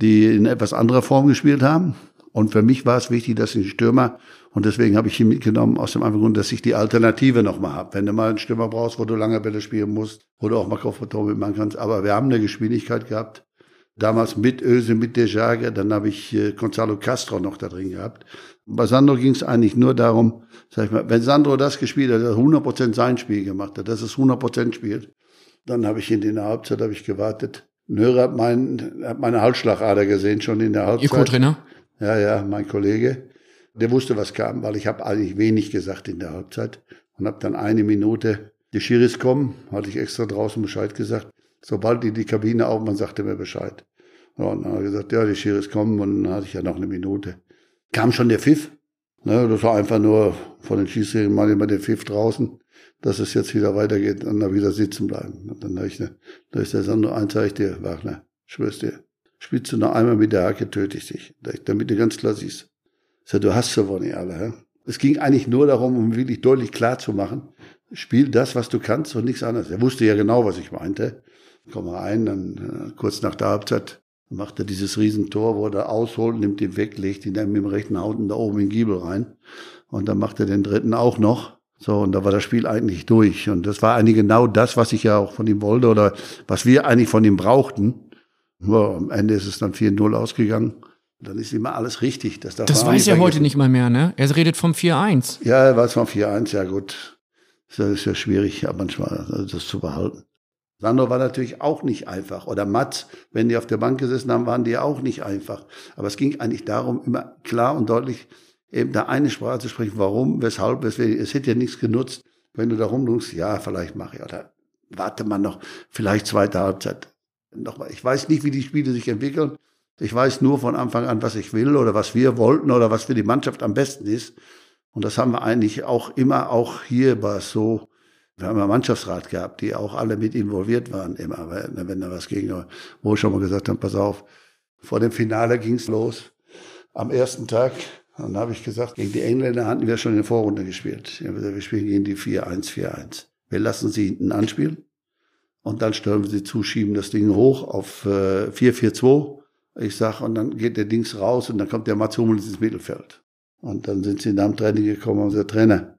die in etwas anderer Form gespielt haben. Und für mich war es wichtig, dass ich einen Stürmer, und deswegen habe ich ihn mitgenommen, aus dem einfachen Grund, dass ich die Alternative nochmal habe. Wenn du mal einen Stürmer brauchst, wo du lange Bälle spielen musst, wo du auch mal Kopfballtor mitmachen kannst. Aber wir haben eine Geschwindigkeit gehabt, damals mit Öse, mit Dejaga, dann habe ich äh, Gonzalo Castro noch da drin gehabt. Bei Sandro ging es eigentlich nur darum, sag ich mal, wenn Sandro das gespielt hat, er 100% sein Spiel gemacht hat, dass es 100% spielt, dann habe ich ihn in der Halbzeit habe ich gewartet. Ein Hörer hat, mein, hat meine Halsschlagader gesehen schon in der Halbzeit. Ihr Co-Trainer? Ja, ja, mein Kollege. Der wusste, was kam, weil ich habe eigentlich wenig gesagt in der Halbzeit und habe dann eine Minute, die Schiris kommen, hatte ich extra draußen Bescheid gesagt. Sobald die die Kabine auf, man sagte mir Bescheid. Ja, und dann hat er gesagt, ja, die Schiris kommen und dann hatte ich ja noch eine Minute kam schon der Pfiff. Ne, das war einfach nur von den Schießregeln mal immer der Pfiff draußen, dass es jetzt wieder weitergeht und dann wieder sitzen bleiben. Und dann habe ich, ne, da ist der Sandro, eins sag ich dir, Wagner, schwör's dir, spielst du noch einmal mit der Hacke, töte ich dich, damit du ganz klar siehst. Sag, du hast so nicht alle. Ja? Es ging eigentlich nur darum, um wirklich deutlich klar zu machen, spiel das, was du kannst und nichts anderes. Er wusste ja genau, was ich meinte. Komm mal ein, dann äh, kurz nach der Halbzeit macht er dieses Riesentor, wo er ausholt, nimmt ihn weg, legt ihn dann mit dem rechten Hauten da oben in den Giebel rein. Und dann macht er den dritten auch noch. So, und da war das Spiel eigentlich durch. Und das war eigentlich genau das, was ich ja auch von ihm wollte oder was wir eigentlich von ihm brauchten. Ja, am Ende ist es dann 4-0 ausgegangen. Dann ist immer alles richtig. Das, das weiß er heute nicht mal mehr, ne? Er redet vom 4-1. Ja, er weiß vom 4-1, ja gut. Das ist ja schwierig, manchmal das zu behalten. Sandro war natürlich auch nicht einfach. Oder Mats, wenn die auf der Bank gesessen haben, waren die auch nicht einfach. Aber es ging eigentlich darum, immer klar und deutlich eben da eine Sprache zu sprechen. Warum, weshalb, weswegen. Es hätte ja nichts genutzt, wenn du da rumlungst, ja, vielleicht mache ich. Oder warte mal noch, vielleicht zweite Halbzeit. Nochmal. Ich weiß nicht, wie die Spiele sich entwickeln. Ich weiß nur von Anfang an, was ich will oder was wir wollten oder was für die Mannschaft am besten ist. Und das haben wir eigentlich auch immer, auch hier war es so, Wir haben ja Mannschaftsrat gehabt, die auch alle mit involviert waren immer, wenn da was ging, wo ich schon mal gesagt habe, pass auf, vor dem Finale ging's los. Am ersten Tag, dann habe ich gesagt, gegen die Engländer hatten wir schon in der Vorrunde gespielt. Wir spielen gegen die 4-1, 4-1. Wir lassen sie hinten anspielen und dann wir sie zu, schieben das Ding hoch auf äh, 4-4-2. Ich sag, und dann geht der Dings raus und dann kommt der Mats Hummels ins Mittelfeld. Und dann sind sie in einem Training gekommen, unser Trainer.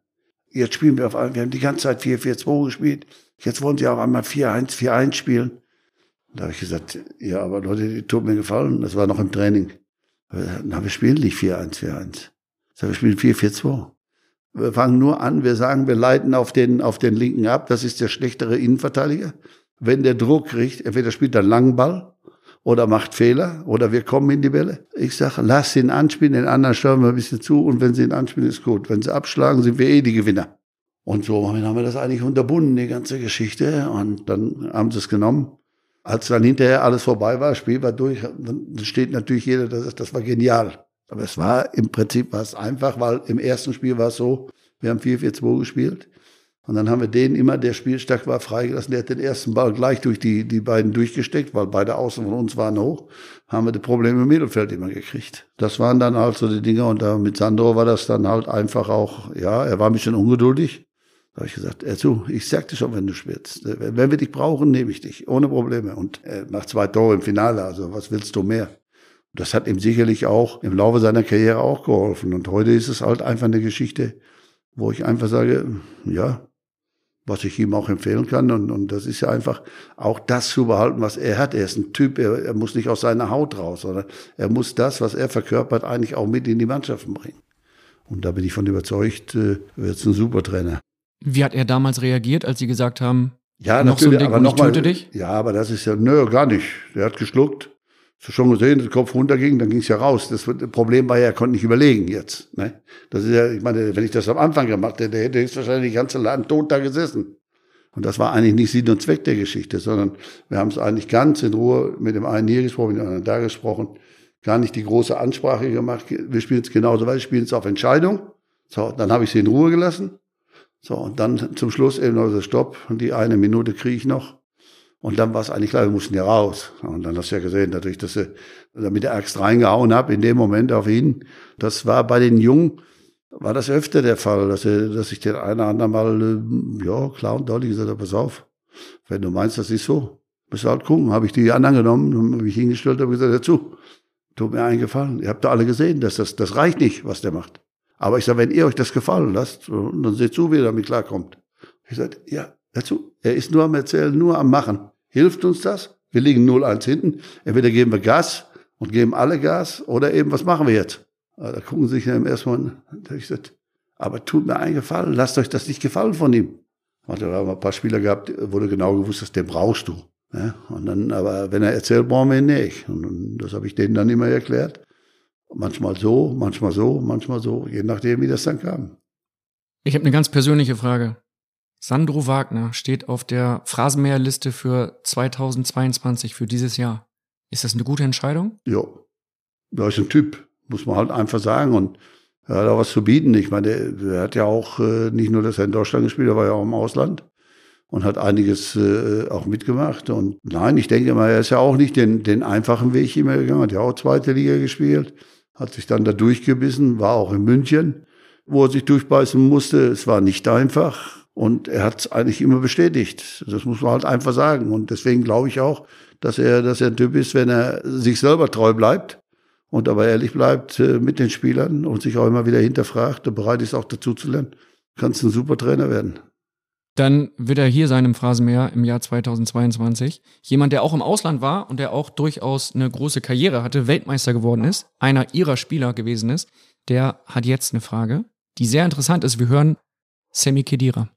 Jetzt spielen wir auf einmal, wir haben die ganze Zeit 4-4-2 gespielt. Jetzt wollen sie auf einmal 4-1, 4-1 spielen. Da habe ich gesagt, ja, aber Leute, die tut mir gefallen. Das war noch im Training. Na, wir spielen nicht 4-1, 4-1. Wir spielen 4-4-2. Wir fangen nur an, wir sagen, wir leiten auf den, auf den linken ab. Das ist der schlechtere Innenverteidiger. Wenn der Druck kriegt, entweder spielt er einen langen Ball oder macht Fehler oder wir kommen in die Bälle. Ich sage, lass ihn anspielen, den anderen schauen wir ein bisschen zu und wenn sie ihn anspielen, ist gut. Wenn sie abschlagen, sind wir eh die Gewinner. Und so haben wir das eigentlich unterbunden, die ganze Geschichte. Und dann haben sie es genommen. Als dann hinterher alles vorbei war, Spiel war durch, dann steht natürlich jeder, das, das war genial. Aber es war im Prinzip war es einfach, weil im ersten Spiel war es so, wir haben 4-4-2 gespielt. Und dann haben wir den immer, der spielstark war, freigelassen. Der hat den ersten Ball gleich durch die, die beiden durchgesteckt, weil beide Außen von uns waren hoch. Haben wir die Probleme im Mittelfeld immer gekriegt. Das waren dann halt so die Dinge. Und da mit Sandro war das dann halt einfach auch, ja, er war ein bisschen ungeduldig. Da habe ich gesagt, er zu, ich sag dir schon, wenn du spielst. Wenn wir dich brauchen, nehme ich dich. Ohne Probleme. Und äh, nach zwei Toren im Finale, also was willst du mehr? Das hat ihm sicherlich auch im Laufe seiner Karriere auch geholfen. Und heute ist es halt einfach eine Geschichte, wo ich einfach sage, ja, was ich ihm auch empfehlen kann. Und, und das ist ja einfach auch das zu behalten, was er hat. Er ist ein Typ, er, er muss nicht aus seiner Haut raus, sondern er muss das, was er verkörpert, eigentlich auch mit in die Mannschaften bringen. Und da bin ich von überzeugt, äh, wird es ein super Trainer. Wie hat er damals reagiert, als Sie gesagt haben, ja, noch natürlich, so ein Ding aber noch mal, dich? Ja, aber das ist ja, nö, gar nicht. Der hat geschluckt. Hast du schon gesehen, der Kopf runterging, dann ging es ja raus. Das Problem war ja, er konnte nicht überlegen jetzt. Ne? Das ist ja, ich meine, wenn ich das am Anfang gemacht hätte, hätte ich wahrscheinlich die ganze Land tot da gesessen. Und das war eigentlich nicht Sinn und Zweck der Geschichte, sondern wir haben es eigentlich ganz in Ruhe mit dem einen hier gesprochen, mit dem anderen da gesprochen, gar nicht die große Ansprache gemacht. Wir spielen es genauso weiter, wir spielen es auf Entscheidung. So, dann habe ich sie in Ruhe gelassen. So, und dann zum Schluss eben noch das Stopp. Und die eine Minute kriege ich noch. Und dann war es eigentlich klar, wir mussten ja raus. Und dann hast du ja gesehen, dadurch, dass da mit der Axt reingehauen habe, in dem Moment auf ihn. Das war bei den Jungen, war das öfter der Fall, dass, er, dass ich den einen oder anderen mal, äh, ja, klar und deutlich gesagt habe, pass auf, wenn du meinst, das ist so, musst du halt gucken. Habe ich die anderen genommen und mich hingestellt habe gesagt, dazu, tut mir einen Gefallen. Ihr habt da alle gesehen, dass das, das reicht nicht, was der macht. Aber ich sage, wenn ihr euch das gefallen lasst, dann seht zu, wie ihr damit klarkommt. Ich sage, ja, dazu. Er ist nur am Erzählen, nur am Machen. Hilft uns das? Wir liegen 0-1 hinten. Entweder geben wir Gas und geben alle Gas oder eben, was machen wir jetzt? Da gucken sie sich dann erstmal. Da ich gesagt, aber tut mir einen Gefallen, lasst euch das nicht gefallen von ihm. Und da haben ein paar Spieler gehabt, wo du genau gewusst hast, den brauchst du. Ja, und dann, aber wenn er erzählt, brauchen wir ihn nicht. Und das habe ich denen dann immer erklärt. Manchmal so, manchmal so, manchmal so, je nachdem, wie das dann kam. Ich habe eine ganz persönliche Frage. Sandro Wagner steht auf der Phrasenmäherliste für 2022, für dieses Jahr. Ist das eine gute Entscheidung? Ja, da ist ein Typ, muss man halt einfach sagen. Und er hat auch was zu bieten. Ich meine, er hat ja auch äh, nicht nur, dass er in Deutschland gespielt, er war ja auch im Ausland und hat einiges äh, auch mitgemacht. Und nein, ich denke mal, er ist ja auch nicht den, den einfachen Weg immer gegangen, hat ja auch zweite Liga gespielt, hat sich dann da durchgebissen, war auch in München, wo er sich durchbeißen musste. Es war nicht einfach. Und er hat es eigentlich immer bestätigt. Das muss man halt einfach sagen. Und deswegen glaube ich auch, dass er, dass er ein Typ ist, wenn er sich selber treu bleibt und aber ehrlich bleibt äh, mit den Spielern und sich auch immer wieder hinterfragt und bereit ist auch dazu zu lernen, kannst ein super Trainer werden. Dann wird er hier sein im Phrasenmäher im Jahr 2022. Jemand, der auch im Ausland war und der auch durchaus eine große Karriere hatte, Weltmeister geworden ist, einer ihrer Spieler gewesen ist, der hat jetzt eine Frage, die sehr interessant ist. Wir hören Sammy Kedira.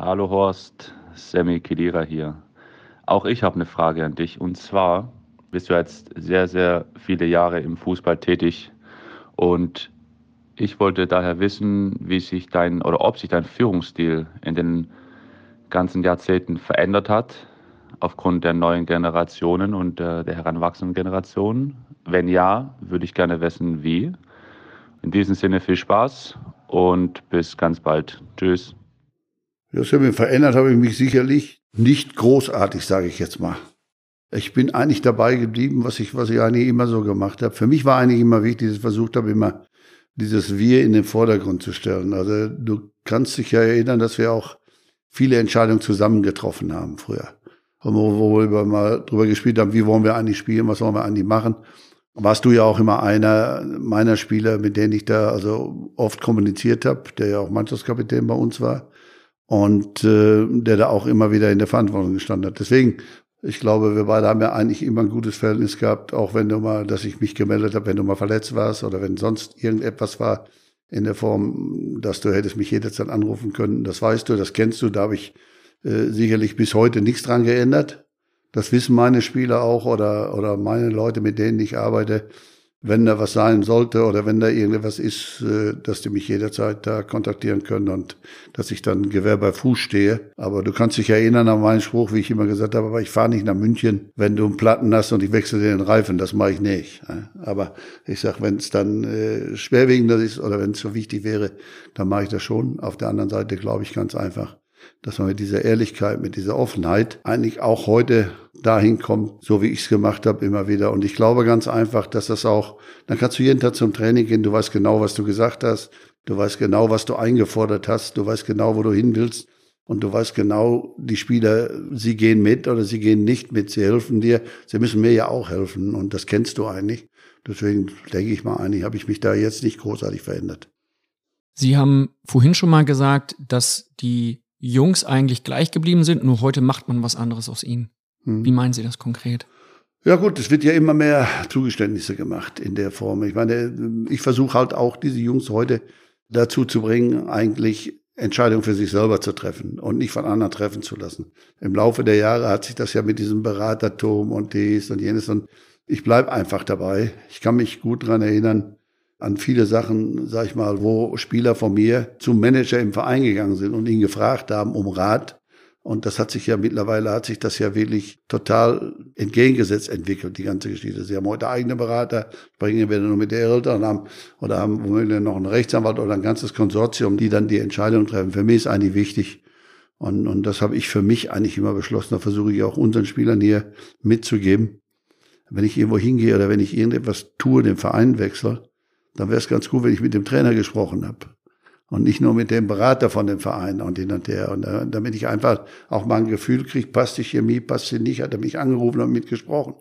Hallo Horst, Sammy Kedira hier. Auch ich habe eine Frage an dich und zwar bist du jetzt sehr, sehr viele Jahre im Fußball tätig und ich wollte daher wissen, wie sich dein oder ob sich dein Führungsstil in den ganzen Jahrzehnten verändert hat aufgrund der neuen Generationen und der, der heranwachsenden Generationen. Wenn ja, würde ich gerne wissen, wie. In diesem Sinne viel Spaß und bis ganz bald. Tschüss. Das hat mich verändert, habe ich mich sicherlich nicht großartig, sage ich jetzt mal. Ich bin eigentlich dabei geblieben, was ich, was ich eigentlich immer so gemacht habe. Für mich war eigentlich immer wichtig, dass ich versucht habe, immer dieses Wir in den Vordergrund zu stellen. Also du kannst dich ja erinnern, dass wir auch viele Entscheidungen zusammen getroffen haben früher. Wo, wo wir mal drüber gespielt haben, wie wollen wir eigentlich spielen, was wollen wir eigentlich machen. Warst du ja auch immer einer meiner Spieler, mit denen ich da also oft kommuniziert habe, der ja auch Mannschaftskapitän bei uns war und äh, der da auch immer wieder in der Verantwortung gestanden hat. Deswegen ich glaube, wir beide haben ja eigentlich immer ein gutes Verhältnis gehabt, auch wenn du mal, dass ich mich gemeldet habe, wenn du mal verletzt warst oder wenn sonst irgendetwas war in der Form, dass du hättest mich jederzeit anrufen können. Das weißt du, das kennst du, da habe ich äh, sicherlich bis heute nichts dran geändert. Das wissen meine Spieler auch oder, oder meine Leute, mit denen ich arbeite wenn da was sein sollte oder wenn da irgendwas ist, äh, dass die mich jederzeit da kontaktieren können und dass ich dann Gewehr bei Fuß stehe. Aber du kannst dich erinnern an meinen Spruch, wie ich immer gesagt habe, aber ich fahre nicht nach München, wenn du einen Platten hast und ich wechsle den Reifen, das mache ich nicht. Aber ich sag, wenn es dann äh, schwerwiegender ist oder wenn es so wichtig wäre, dann mache ich das schon. Auf der anderen Seite glaube ich ganz einfach, dass man mit dieser Ehrlichkeit, mit dieser Offenheit eigentlich auch heute dahin kommt, so wie ich es gemacht habe, immer wieder. Und ich glaube ganz einfach, dass das auch, dann kannst du jeden Tag zum Training gehen, du weißt genau, was du gesagt hast, du weißt genau, was du eingefordert hast, du weißt genau, wo du hin willst. Und du weißt genau, die Spieler, sie gehen mit oder sie gehen nicht mit, sie helfen dir. Sie müssen mir ja auch helfen und das kennst du eigentlich. Deswegen denke ich mal, eigentlich habe ich mich da jetzt nicht großartig verändert. Sie haben vorhin schon mal gesagt, dass die Jungs eigentlich gleich geblieben sind, nur heute macht man was anderes aus ihnen. Hm. Wie meinen Sie das konkret? Ja gut, es wird ja immer mehr Zugeständnisse gemacht in der Form. Ich meine, ich versuche halt auch diese Jungs heute dazu zu bringen, eigentlich Entscheidungen für sich selber zu treffen und nicht von anderen treffen zu lassen. Im Laufe der Jahre hat sich das ja mit diesem Beratertum und dies und jenes und ich bleib einfach dabei. Ich kann mich gut dran erinnern, an viele Sachen, sag ich mal, wo Spieler von mir zum Manager im Verein gegangen sind und ihn gefragt haben um Rat. Und das hat sich ja mittlerweile, hat sich das ja wirklich total entgegengesetzt entwickelt, die ganze Geschichte. Sie haben heute eigene Berater, sprechen entweder nur mit der Eltern haben, oder haben womöglich noch einen Rechtsanwalt oder ein ganzes Konsortium, die dann die Entscheidung treffen. Für mich ist eigentlich wichtig, und, und das habe ich für mich eigentlich immer beschlossen, da versuche ich auch unseren Spielern hier mitzugeben. Wenn ich irgendwo hingehe oder wenn ich irgendetwas tue, den Verein wechsle, dann wäre es ganz gut, wenn ich mit dem Trainer gesprochen habe. Und nicht nur mit dem Berater von dem Verein und hin und her. Und äh, damit ich einfach auch mal ein Gefühl kriege, passt die Chemie, passt sie nicht, hat er mich angerufen und mitgesprochen.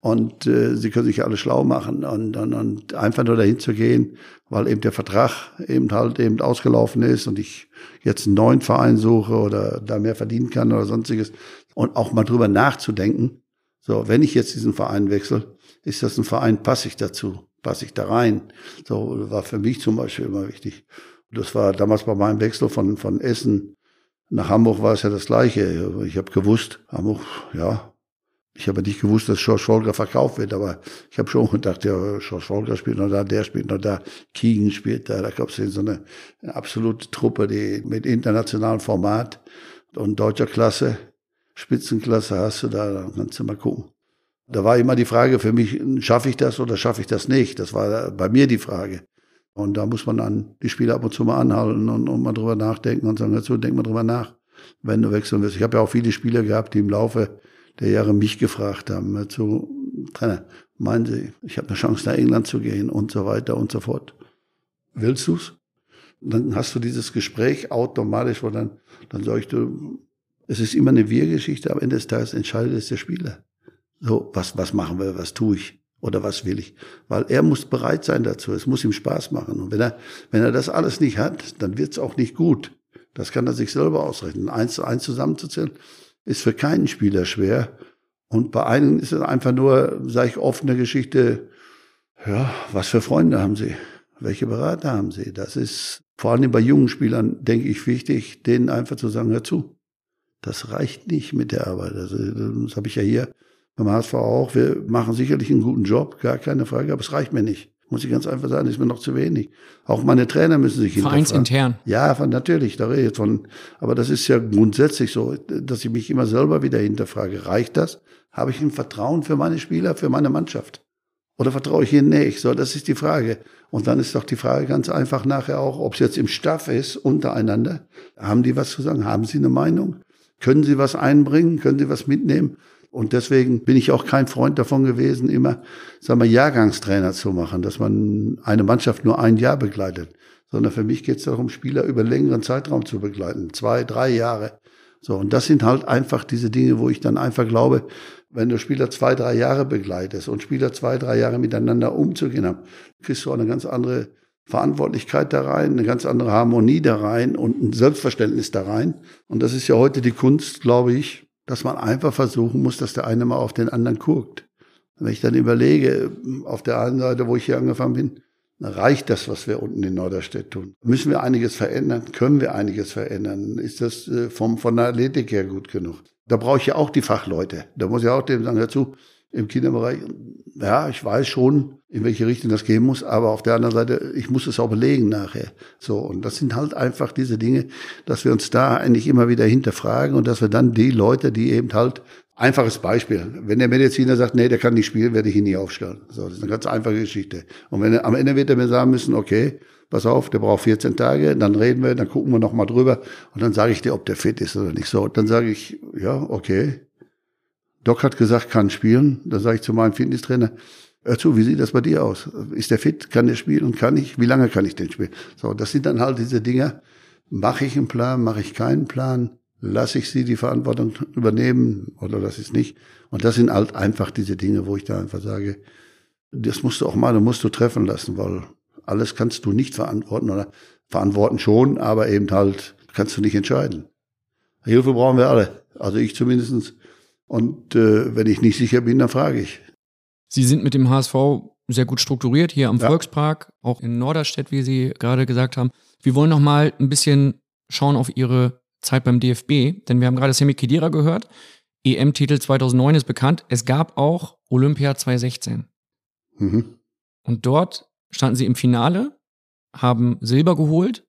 Und äh, sie können sich alle schlau machen und, und, und einfach nur dahin zu gehen, weil eben der Vertrag eben halt eben ausgelaufen ist und ich jetzt einen neuen Verein suche oder da mehr verdienen kann oder sonstiges. Und auch mal drüber nachzudenken, so, wenn ich jetzt diesen Verein wechsle, ist das ein Verein, passe ich dazu? Passe ich da rein. So war für mich zum Beispiel immer wichtig. Das war damals bei meinem Wechsel von, von Essen nach Hamburg war es ja das Gleiche. Ich habe gewusst, Hamburg, ja, ich habe nicht gewusst, dass George Volker verkauft wird, aber ich habe schon gedacht, ja, George Volker spielt noch da, der spielt noch da, Keegan spielt da, da gab es so eine, eine absolute Truppe, die mit internationalem Format und deutscher Klasse, Spitzenklasse hast du da, dann kannst du mal gucken. Da war immer die Frage für mich, schaffe ich das oder schaffe ich das nicht? Das war bei mir die Frage. Und da muss man dann die Spieler ab und zu mal anhalten und, und mal drüber nachdenken und sagen, dazu denk mal drüber nach, wenn du wechseln willst. Ich habe ja auch viele Spieler gehabt, die im Laufe der Jahre mich gefragt haben, dazu, Trainer, meinen Sie, ich habe eine Chance nach England zu gehen und so weiter und so fort. Willst du's? Dann hast du dieses Gespräch automatisch, wo dann, dann sag ich du, es ist immer eine Wir-Geschichte, am Ende des Tages entscheidet es der Spieler. So, was, was machen wir, was tue ich oder was will ich? Weil er muss bereit sein dazu. Es muss ihm Spaß machen. Und wenn er, wenn er das alles nicht hat, dann wird es auch nicht gut. Das kann er sich selber ausrechnen. Eins zu eins zusammenzuzählen ist für keinen Spieler schwer. Und bei einem ist es einfach nur, sage ich, offene Geschichte. Ja, was für Freunde haben Sie? Welche Berater haben Sie? Das ist vor allem bei jungen Spielern, denke ich, wichtig, denen einfach zu sagen, hör zu. Das reicht nicht mit der Arbeit. Also, das habe ich ja hier beim HSV auch. Wir machen sicherlich einen guten Job, gar keine Frage, aber es reicht mir nicht. Muss ich ganz einfach sagen, ist mir noch zu wenig. Auch meine Trainer müssen sich Vereinsintern. Ja, von, natürlich, da rede ich jetzt von. Aber das ist ja grundsätzlich so, dass ich mich immer selber wieder hinterfrage. Reicht das? Habe ich ein Vertrauen für meine Spieler, für meine Mannschaft? Oder vertraue ich ihnen nicht? So, das ist die Frage. Und dann ist doch die Frage ganz einfach nachher auch, ob es jetzt im Staff ist, untereinander. Haben die was zu sagen? Haben sie eine Meinung? Können sie was einbringen? Können sie was mitnehmen? Und deswegen bin ich auch kein Freund davon gewesen, immer, sagen wir, Jahrgangstrainer zu machen, dass man eine Mannschaft nur ein Jahr begleitet. Sondern für mich geht es darum, Spieler über längeren Zeitraum zu begleiten. Zwei, drei Jahre. So. Und das sind halt einfach diese Dinge, wo ich dann einfach glaube, wenn du Spieler zwei, drei Jahre begleitest und Spieler zwei, drei Jahre miteinander umzugehen haben, kriegst du eine ganz andere Verantwortlichkeit da rein, eine ganz andere Harmonie da rein und ein Selbstverständnis da rein. Und das ist ja heute die Kunst, glaube ich, dass man einfach versuchen muss, dass der eine mal auf den anderen guckt. Wenn ich dann überlege, auf der einen Seite, wo ich hier angefangen bin, reicht das, was wir unten in Norderstedt tun? Müssen wir einiges verändern? Können wir einiges verändern? Ist das äh, vom, von der Athletik her gut genug? Da brauche ich ja auch die Fachleute. Da muss ich auch dem sagen, dazu, im Kinderbereich, ja, ich weiß schon, in welche Richtung das gehen muss, aber auf der anderen Seite, ich muss es auch belegen nachher. So, und das sind halt einfach diese Dinge, dass wir uns da eigentlich immer wieder hinterfragen und dass wir dann die Leute, die eben halt, einfaches Beispiel, wenn der Mediziner sagt, nee, der kann nicht spielen, werde ich ihn nie aufstellen. So, das ist eine ganz einfache Geschichte. Und wenn am Ende wird er mir sagen müssen, okay, pass auf, der braucht 14 Tage, dann reden wir, dann gucken wir nochmal drüber und dann sage ich dir, ob der fit ist oder nicht. So, dann sage ich, ja, okay. Doc hat gesagt, kann spielen. Dann sage ich zu meinem Fitnesstrainer, hör zu, wie sieht das bei dir aus? Ist der fit? Kann der spielen und kann ich? Wie lange kann ich den spielen? So, das sind dann halt diese Dinge. Mache ich einen Plan, mache ich keinen Plan? Lasse ich sie die Verantwortung übernehmen oder lasse ich es nicht? Und das sind halt einfach diese Dinge, wo ich da einfach sage, das musst du auch mal, du musst du treffen lassen, weil alles kannst du nicht verantworten oder verantworten schon, aber eben halt kannst du nicht entscheiden. Hilfe brauchen wir alle. Also ich zumindestens. Und äh, wenn ich nicht sicher bin, dann frage ich. Sie sind mit dem HSV sehr gut strukturiert hier am ja. Volkspark, auch in Norderstedt, wie Sie gerade gesagt haben. Wir wollen noch mal ein bisschen schauen auf Ihre Zeit beim DFB, denn wir haben gerade Semi Khedira gehört. EM-Titel 2009 ist bekannt. Es gab auch Olympia 2016. Mhm. Und dort standen sie im Finale, haben Silber geholt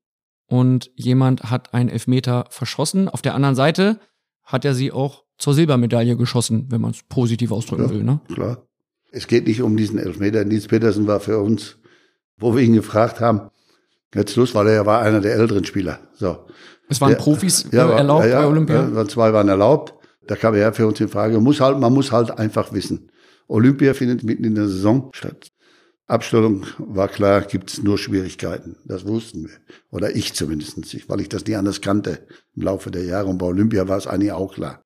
und jemand hat einen Elfmeter verschossen. Auf der anderen Seite hat er sie auch zur Silbermedaille geschossen, wenn man es positiv ausdrücken ja, will. Ne? Klar. Es geht nicht um diesen Elfmeter. Nils Petersen war für uns, wo wir ihn gefragt haben, jetzt los, weil er war einer der älteren Spieler. So. Es waren der, Profis ja, äh, erlaubt ja, bei Olympia? Ja, zwei waren erlaubt. Da kam er für uns in Frage. Man muss halt, man muss halt einfach wissen. Olympia findet mitten in der Saison statt. Abstellung war klar, gibt es nur Schwierigkeiten. Das wussten wir. Oder ich zumindest nicht, weil ich das nie anders kannte im Laufe der Jahre. Und bei Olympia war es eigentlich auch klar.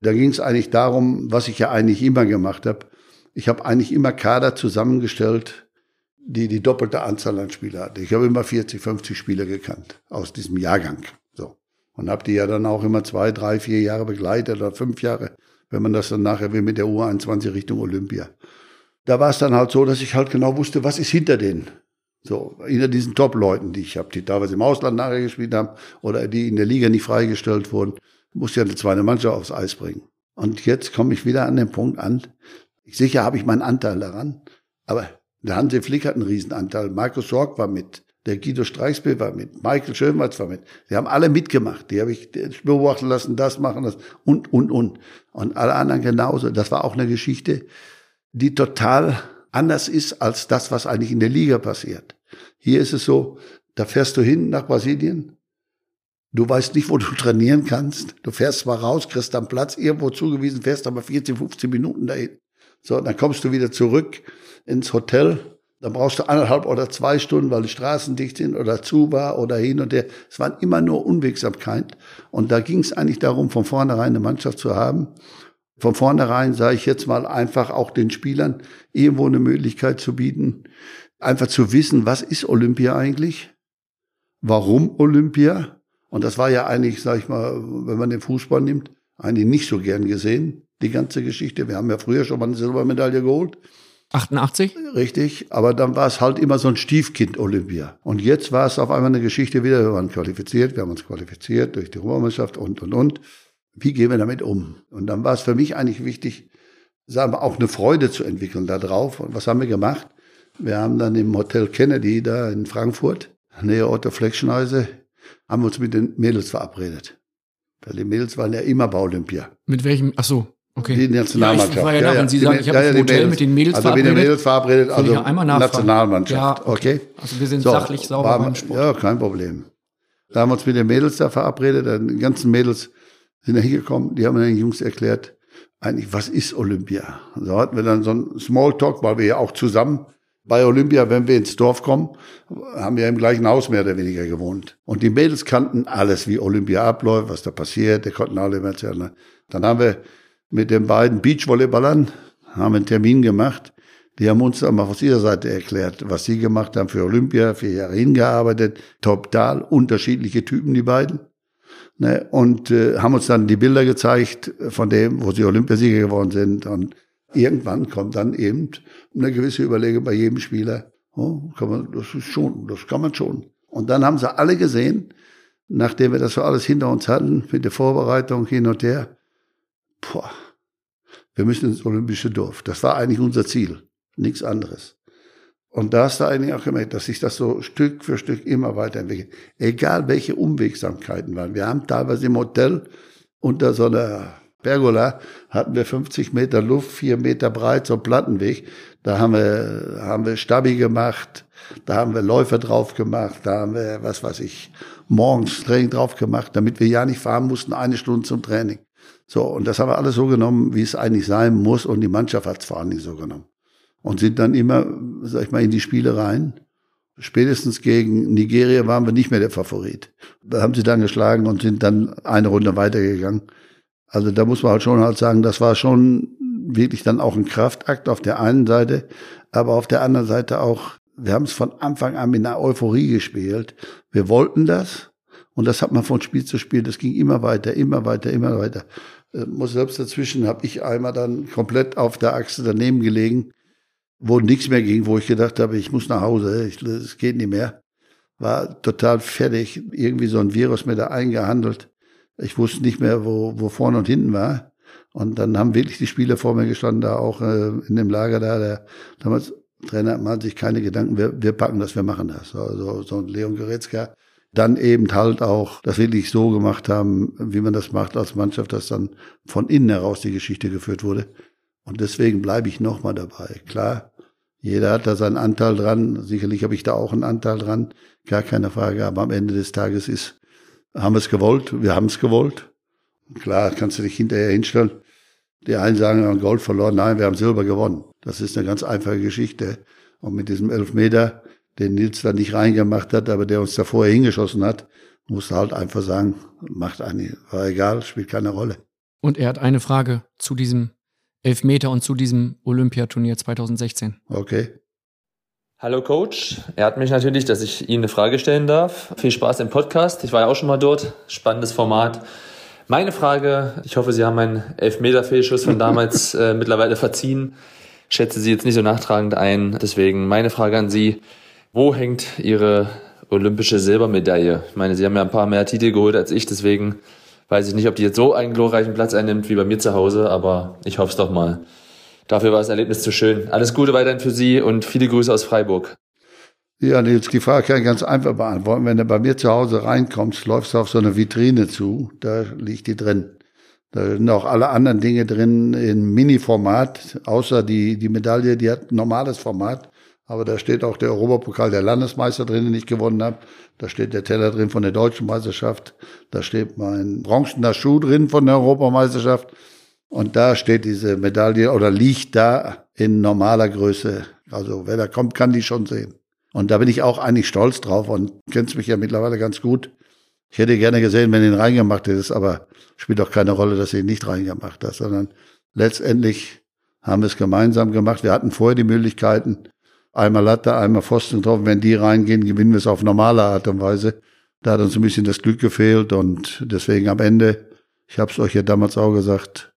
Da ging es eigentlich darum, was ich ja eigentlich immer gemacht habe. Ich habe eigentlich immer Kader zusammengestellt, die die doppelte Anzahl an Spieler hatten. Ich habe immer 40, 50 Spieler gekannt aus diesem Jahrgang. So. Und habe die ja dann auch immer zwei, drei, vier Jahre begleitet oder fünf Jahre, wenn man das dann nachher will mit der U21 Richtung Olympia da war es dann halt so, dass ich halt genau wusste, was ist hinter denen. So, hinter diesen Top-Leuten, die ich habe, die teilweise im Ausland nachher gespielt haben oder die in der Liga nicht freigestellt wurden, musste ja eine zweite Mannschaft aufs Eis bringen. Und jetzt komme ich wieder an den Punkt an. Sicher habe ich meinen Anteil daran, aber der Hansi Flick hat einen Riesenanteil. Markus Sorg war mit. Der Guido Streichsbild war mit. Michael Schönwatz war mit. Die haben alle mitgemacht. Die habe ich beobachten lassen, das machen, das und, und, und. Und alle anderen genauso. Das war auch eine Geschichte, die total anders ist als das, was eigentlich in der Liga passiert. Hier ist es so, da fährst du hin nach Brasilien, du weißt nicht, wo du trainieren kannst, du fährst zwar raus, kriegst dann Platz irgendwo zugewiesen, fährst aber 14, 15 Minuten dahin. So, dann kommst du wieder zurück ins Hotel, dann brauchst du eineinhalb oder zwei Stunden, weil die Straßen dicht sind oder zu war oder hin und her. Es waren immer nur Unwegsamkeit. Und da ging es eigentlich darum, von vornherein eine Mannschaft zu haben, von vornherein, sage ich jetzt mal, einfach auch den Spielern irgendwo eine Möglichkeit zu bieten, einfach zu wissen, was ist Olympia eigentlich? Warum Olympia? Und das war ja eigentlich, sage ich mal, wenn man den Fußball nimmt, eigentlich nicht so gern gesehen, die ganze Geschichte. Wir haben ja früher schon mal eine Silbermedaille geholt. 88? Richtig, aber dann war es halt immer so ein Stiefkind Olympia. Und jetzt war es auf einmal eine Geschichte wieder, wir waren qualifiziert, wir haben uns qualifiziert durch die Europameisterschaft und, und, und wie gehen wir damit um? Und dann war es für mich eigentlich wichtig, sagen wir, auch eine Freude zu entwickeln darauf. Und was haben wir gemacht? Wir haben dann im Hotel Kennedy da in Frankfurt, nähe Otto Fleckschneise, haben uns mit den Mädels verabredet. Weil die Mädels waren ja immer bei Olympia. Mit welchem? Ach so. Okay. Die Nationalmannschaft. Ja, ich war ja, da, wenn Sie sagen, ich habe ja, ja, Hotel Mädels, mit den Mädels also verabredet. mit den Mädels verabredet, also ja. Nationalmannschaft. Ja, okay. Also wir sind so, sachlich sauber war, beim Sport. Ja, kein Problem. Da haben wir uns mit den Mädels da verabredet. Die ganzen Mädels sind da hingekommen. Die haben den Jungs erklärt, eigentlich, was ist Olympia? So hatten wir dann so einen Smalltalk, weil wir ja auch zusammen bei Olympia, wenn wir ins Dorf kommen, haben wir im gleichen Haus mehr oder weniger gewohnt. Und die Mädels kannten alles, wie Olympia abläuft, was da passiert, die konnten alle immer erzählen. Dann haben wir mit den beiden Beachvolleyballern haben einen Termin gemacht. Die haben uns dann mal aus ihrer Seite erklärt, was sie gemacht haben für Olympia, vier Jahre hingearbeitet, total unterschiedliche Typen, die beiden. Ne, und äh, haben uns dann die Bilder gezeigt von dem, wo sie Olympiasieger geworden sind. Und irgendwann kommt dann eben eine gewisse Überlegung bei jedem Spieler. Oh, kann man, das ist schon, das kann man schon. Und dann haben sie alle gesehen, nachdem wir das so alles hinter uns hatten, mit der Vorbereitung hin und her, boah, wir müssen ins olympische Dorf. Das war eigentlich unser Ziel, nichts anderes. Und da hast du eigentlich auch gemerkt, dass sich das so Stück für Stück immer weiterentwickelt. Egal welche Unwegsamkeiten waren. Wir haben teilweise im Hotel unter so einer Pergola hatten wir 50 Meter Luft, vier Meter breit, so Plattenweg. Da haben wir, haben wir Stabi gemacht, da haben wir Läufer drauf gemacht, da haben wir, was weiß ich, morgens Training drauf gemacht, damit wir ja nicht fahren mussten, eine Stunde zum Training. So, und das haben wir alles so genommen, wie es eigentlich sein muss, und die Mannschaft hat es vor allen Dingen so genommen. Und sind dann immer, sag ich mal, in die Spiele rein. Spätestens gegen Nigeria waren wir nicht mehr der Favorit. Da haben sie dann geschlagen und sind dann eine Runde weitergegangen. Also da muss man halt schon halt sagen, das war schon wirklich dann auch ein Kraftakt auf der einen Seite, aber auf der anderen Seite auch, wir haben es von Anfang an mit einer Euphorie gespielt. Wir wollten das und das hat man von Spiel zu Spiel, das ging immer weiter, immer weiter, immer weiter. Äh, muss selbst dazwischen habe ich einmal dann komplett auf der Achse daneben gelegen, wo nichts mehr ging, wo ich gedacht habe, ich muss nach Hause, es geht nicht mehr. War total fertig, irgendwie so ein Virus mir da eingehandelt. Ich wusste nicht mehr, wo, wo vorne und hinten war. Und dann haben wirklich die Spieler vor mir gestanden, da auch äh, in dem Lager da. Der damals Trainer macht sich keine Gedanken, wir, wir packen das, wir machen das. Also so ein Leon Goretzka. Dann eben halt auch das wirklich so gemacht haben, wie man das macht als Mannschaft, dass dann von innen heraus die Geschichte geführt wurde. Und deswegen bleibe ich nochmal dabei. Klar, jeder hat da seinen Anteil dran. Sicherlich habe ich da auch einen Anteil dran. Gar keine Frage. Aber am Ende des Tages ist haben wir es gewollt, wir haben es gewollt. Klar, kannst du dich hinterher hinstellen. Die einen sagen, wir haben Gold verloren, nein, wir haben Silber gewonnen. Das ist eine ganz einfache Geschichte. Und mit diesem Elfmeter, den Nils da nicht reingemacht hat, aber der uns da vorher hingeschossen hat, musste halt einfach sagen, macht eigentlich, war egal, spielt keine Rolle. Und er hat eine Frage zu diesem Elfmeter und zu diesem Olympiaturnier 2016. Okay. Hallo Coach, er hat mich natürlich, dass ich Ihnen eine Frage stellen darf. Viel Spaß im Podcast. Ich war ja auch schon mal dort. Spannendes Format. Meine Frage, ich hoffe, Sie haben meinen Elfmeter-Fehlschuss von damals *laughs* äh, mittlerweile verziehen. Schätze Sie jetzt nicht so nachtragend ein. Deswegen meine Frage an Sie. Wo hängt Ihre olympische Silbermedaille? Ich meine, Sie haben ja ein paar mehr Titel geholt als ich, deswegen weiß ich nicht, ob die jetzt so einen glorreichen Platz einnimmt wie bei mir zu Hause, aber ich hoffe es doch mal. Dafür war das Erlebnis zu schön. Alles Gute weiterhin für Sie und viele Grüße aus Freiburg. Ja, Nils, die Frage kann ich ganz einfach beantworten. Wenn du bei mir zu Hause reinkommst, läufst du auf so eine Vitrine zu, da liegt die drin. Da sind auch alle anderen Dinge drin in Mini-Format, außer die, die Medaille, die hat normales Format. Aber da steht auch der Europapokal der Landesmeister drin, den ich gewonnen habe. Da steht der Teller drin von der Deutschen Meisterschaft. Da steht mein bronzener Schuh drin von der Europameisterschaft. Und da steht diese Medaille oder liegt da in normaler Größe. Also wer da kommt, kann die schon sehen. Und da bin ich auch eigentlich stolz drauf und kennst mich ja mittlerweile ganz gut. Ich hätte gerne gesehen, wenn ihn reingemacht hättest, aber spielt doch keine Rolle, dass du ihn nicht reingemacht hast, sondern letztendlich haben wir es gemeinsam gemacht. Wir hatten vorher die Möglichkeiten, einmal Latte, einmal Pfosten getroffen. Wenn die reingehen, gewinnen wir es auf normale Art und Weise. Da hat uns ein bisschen das Glück gefehlt und deswegen am Ende, ich habe es euch ja damals auch gesagt,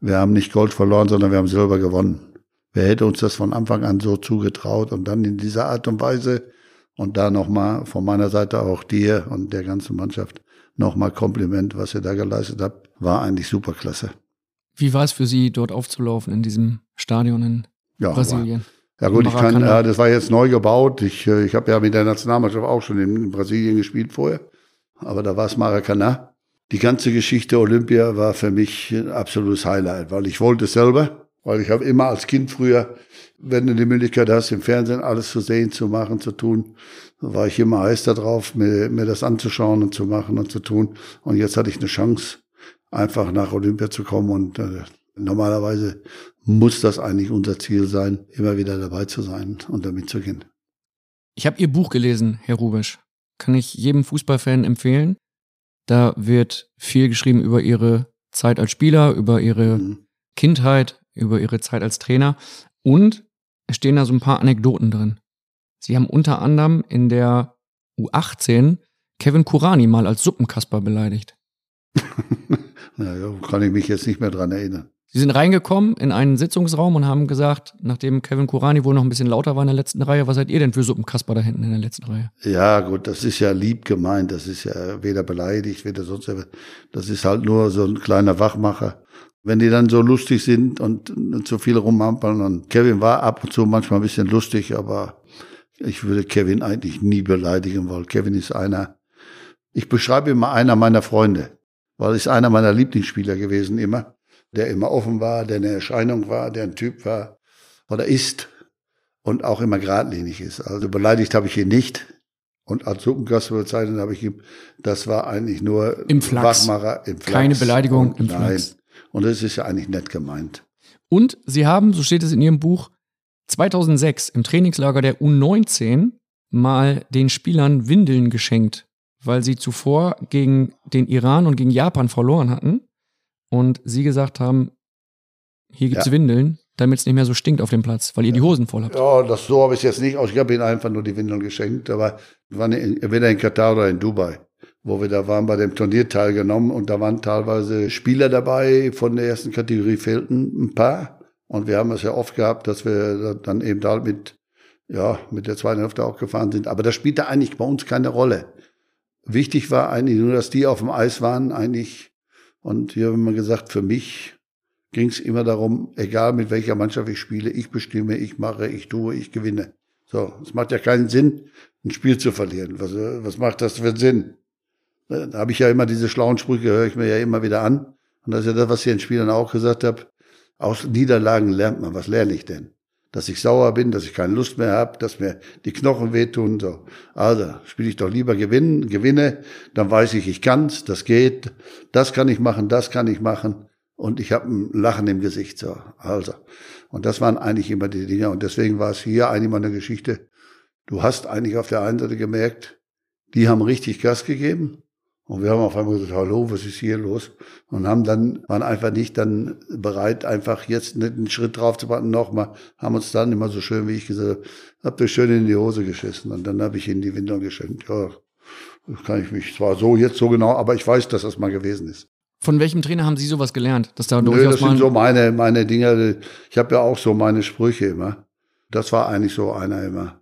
wir haben nicht Gold verloren, sondern wir haben Silber gewonnen. Wer hätte uns das von Anfang an so zugetraut und dann in dieser Art und Weise und da nochmal von meiner Seite auch dir und der ganzen Mannschaft nochmal Kompliment, was ihr da geleistet habt, war eigentlich superklasse. Wie war es für Sie, dort aufzulaufen in diesem Stadion in ja, Brasilien? War, ja gut, ich kann, ja, das war jetzt neu gebaut. Ich, äh, ich habe ja mit der Nationalmannschaft auch schon in Brasilien gespielt vorher. Aber da war es Maracanã. die ganze Geschichte Olympia war für mich ein absolutes Highlight, weil ich wollte selber, weil ich habe immer als Kind früher, wenn du die Möglichkeit hast, im Fernsehen alles zu sehen, zu machen, zu tun, war ich immer heiß darauf, mir, mir das anzuschauen und zu machen und zu tun. Und jetzt hatte ich eine Chance, einfach nach Olympia zu kommen und äh, normalerweise muss das eigentlich unser Ziel sein, immer wieder dabei zu sein und damit zu gehen. Ich habe Ihr Buch gelesen, Herr Rubisch. Kann ich jedem Fußballfan empfehlen. Da wird viel geschrieben über Ihre Zeit als Spieler, über Ihre mhm. Kindheit, über Ihre Zeit als Trainer. Und es stehen da so ein paar Anekdoten drin. Sie haben unter anderem in der U18 Kevin Kurani mal als Suppenkasper beleidigt. *laughs* naja, kann ich mich jetzt nicht mehr dran erinnern. Sie sind reingekommen in einen Sitzungsraum und haben gesagt, nachdem Kevin Kurani wohl noch ein bisschen lauter war in der letzten Reihe, was seid ihr denn für Suppenkasper da hinten in der letzten Reihe? Ja, gut, das ist ja lieb gemeint. Das ist ja weder beleidigt, weder sonst. Das ist halt nur so ein kleiner Wachmacher. Wenn die dann so lustig sind und zu viel rumhampeln und Kevin war ab und zu manchmal ein bisschen lustig, aber ich würde Kevin eigentlich nie beleidigen, weil Kevin ist einer, ich beschreibe immer einer meiner Freunde, weil ist einer meiner Lieblingsspieler gewesen immer der immer offen war, der eine Erscheinung war, der ein Typ war oder ist und auch immer geradlinig ist. Also beleidigt habe ich ihn nicht. Und als Suppengast bezeichnet habe ich ihn, das war eigentlich nur Im Flachs. Wachmacher im Flachs. Keine Beleidigung und im nein. Und das ist ja eigentlich nett gemeint. Und Sie haben, so steht es in Ihrem Buch, 2006 im Trainingslager der U19 mal den Spielern Windeln geschenkt, weil sie zuvor gegen den Iran und gegen Japan verloren hatten und sie gesagt haben, hier gibt's Ja. Windeln, damit es nicht mehr so stinkt auf dem Platz, weil ihr die Hosen voll habt. Ja, das so habe ich es jetzt nicht aus. Ich habe ihnen einfach nur die Windeln geschenkt. Aber wir waren in, entweder in Katar oder in Dubai, wo wir da waren, bei dem Turnier teilgenommen. Und da waren teilweise Spieler dabei von der ersten Kategorie, fehlten ein paar. Und wir haben es ja oft gehabt, dass wir dann eben da mit, ja, mit der zweiten Hälfte auch gefahren sind. Aber das spielte eigentlich bei uns keine Rolle. Wichtig war eigentlich nur, dass die auf dem Eis waren, eigentlich. Und hier haben wir gesagt, für mich ging es immer darum, egal mit welcher Mannschaft ich spiele, ich bestimme, ich mache, ich tue, ich gewinne. So, es macht ja keinen Sinn, ein Spiel zu verlieren. Was, was macht das für einen Sinn? Da habe ich ja immer diese schlauen Sprüche, höre ich mir ja immer wieder an. Und das ist ja das, was ich den Spielern auch gesagt habe. Aus Niederlagen lernt man. Was lerne ich denn? Dass ich sauer bin, dass ich keine Lust mehr habe, dass mir die Knochen wehtun. So. Also spiele ich doch lieber gewinnen, gewinne, dann weiß ich, ich kann's, das geht, das kann ich machen, das kann ich machen. Und ich habe ein Lachen im Gesicht. So. Also. Und das waren eigentlich immer die Dinge. Und deswegen war es hier eigentlich mal eine Geschichte. Du hast eigentlich auf der einen Seite gemerkt, die haben richtig Gas gegeben. Und wir haben auf einmal gesagt, hallo, was ist hier los? Und haben dann, waren einfach nicht dann bereit, einfach jetzt einen Schritt drauf zu warten, nochmal, haben uns dann immer so schön, wie ich gesagt habe, habt ihr schön in die Hose geschissen. Und dann habe ich ihnen die Windeln geschenkt. Ja, das kann ich mich zwar so jetzt so genau, aber ich weiß, dass das mal gewesen ist. Von welchem Trainer haben Sie sowas gelernt? Dass da Nö, das sind so meine, meine Dinge. Ich habe ja auch so meine Sprüche immer. Das war eigentlich so einer immer,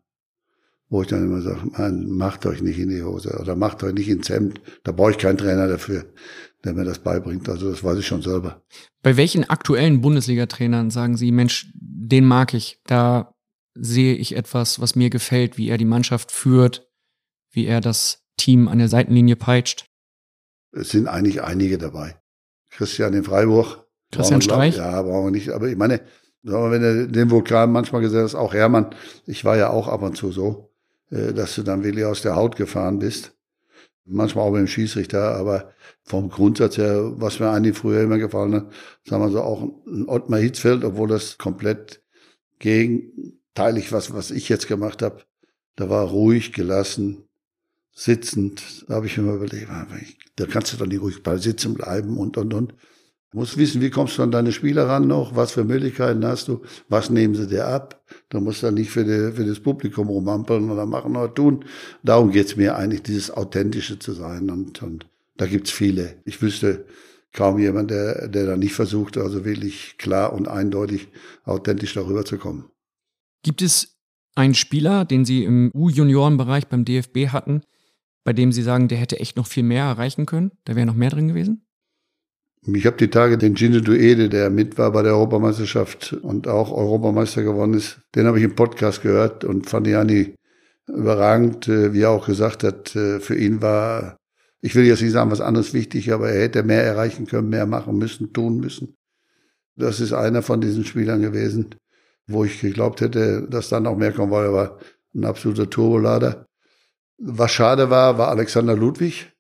wo ich dann immer sage, man, macht euch nicht in die Hose oder macht euch nicht ins Hemd. Da brauche ich keinen Trainer dafür, der mir das beibringt. Also das weiß ich schon selber. Bei welchen aktuellen Bundesliga-Trainern sagen Sie, Mensch, den mag ich, da sehe ich etwas, was mir gefällt, wie er die Mannschaft führt, wie er das Team an der Seitenlinie peitscht? Es sind eigentlich einige dabei. Christian in Freiburg. Christian Streich? Ja, brauchen wir nicht. Aber ich meine, wenn du den Vulkan manchmal gesehen hast, auch Hermann, ich war ja auch ab und zu so, dass du dann wirklich aus der Haut gefahren bist. Manchmal auch mit dem Schießrichter, aber vom Grundsatz her, was mir eigentlich früher immer gefallen hat, sagen wir so, auch ein Ottmar Hitzfeld, obwohl das komplett gegenteilig was, was ich jetzt gemacht habe. Da war ruhig, gelassen, sitzend. Da habe ich mir überlegt, da kannst du doch nicht ruhig bei sitzen bleiben und, und, und. Du musst wissen, wie kommst du an deine Spieler ran noch, was für Möglichkeiten hast du, was nehmen sie dir ab. Du musst dann nicht für, die, für das Publikum rumampeln oder machen oder tun. Darum geht's mir eigentlich, dieses Authentische zu sein. Und, und da gibt's viele. Ich wüsste kaum jemand, der, der da nicht versucht, also wirklich klar und eindeutig authentisch darüber zu kommen. Gibt es einen Spieler, den Sie im U-Juniorenbereich beim DFB hatten, bei dem Sie sagen, der hätte echt noch viel mehr erreichen können? Da wäre noch mehr drin gewesen? Ich habe die Tage den Gino Duede, der mit war bei der Europameisterschaft und auch Europameister geworden ist, den habe ich im Podcast gehört und fand eigentlich überragend, äh, wie er auch gesagt hat, äh, für ihn war Ich will jetzt nicht sagen, was anderes wichtig, aber er hätte mehr erreichen können, mehr machen müssen, tun müssen. Das ist einer von diesen Spielern gewesen, wo ich geglaubt hätte, dass da noch mehr kommen, weil er war ein absoluter Turbolader. Was schade war, war Alexander Ludwig,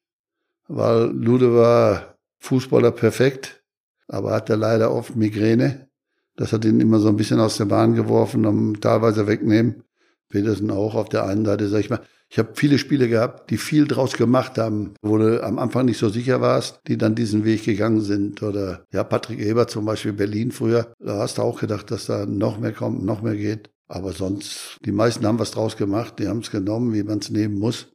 weil Lude war Fußballer perfekt, aber hatte leider oft Migräne. Das hat ihn immer so ein bisschen aus der Bahn geworfen, um teilweise wegnehmen. Petersen auch auf der einen Seite, sag ich mal. Ich habe viele Spiele gehabt, die viel draus gemacht haben, wo du am Anfang nicht so sicher warst, die dann diesen Weg gegangen sind. Oder ja, Patrick Eber zum Beispiel Berlin früher. Da hast du auch gedacht, dass da noch mehr kommt, noch mehr geht. Aber sonst, die meisten haben was draus gemacht, die haben es genommen, wie man es nehmen muss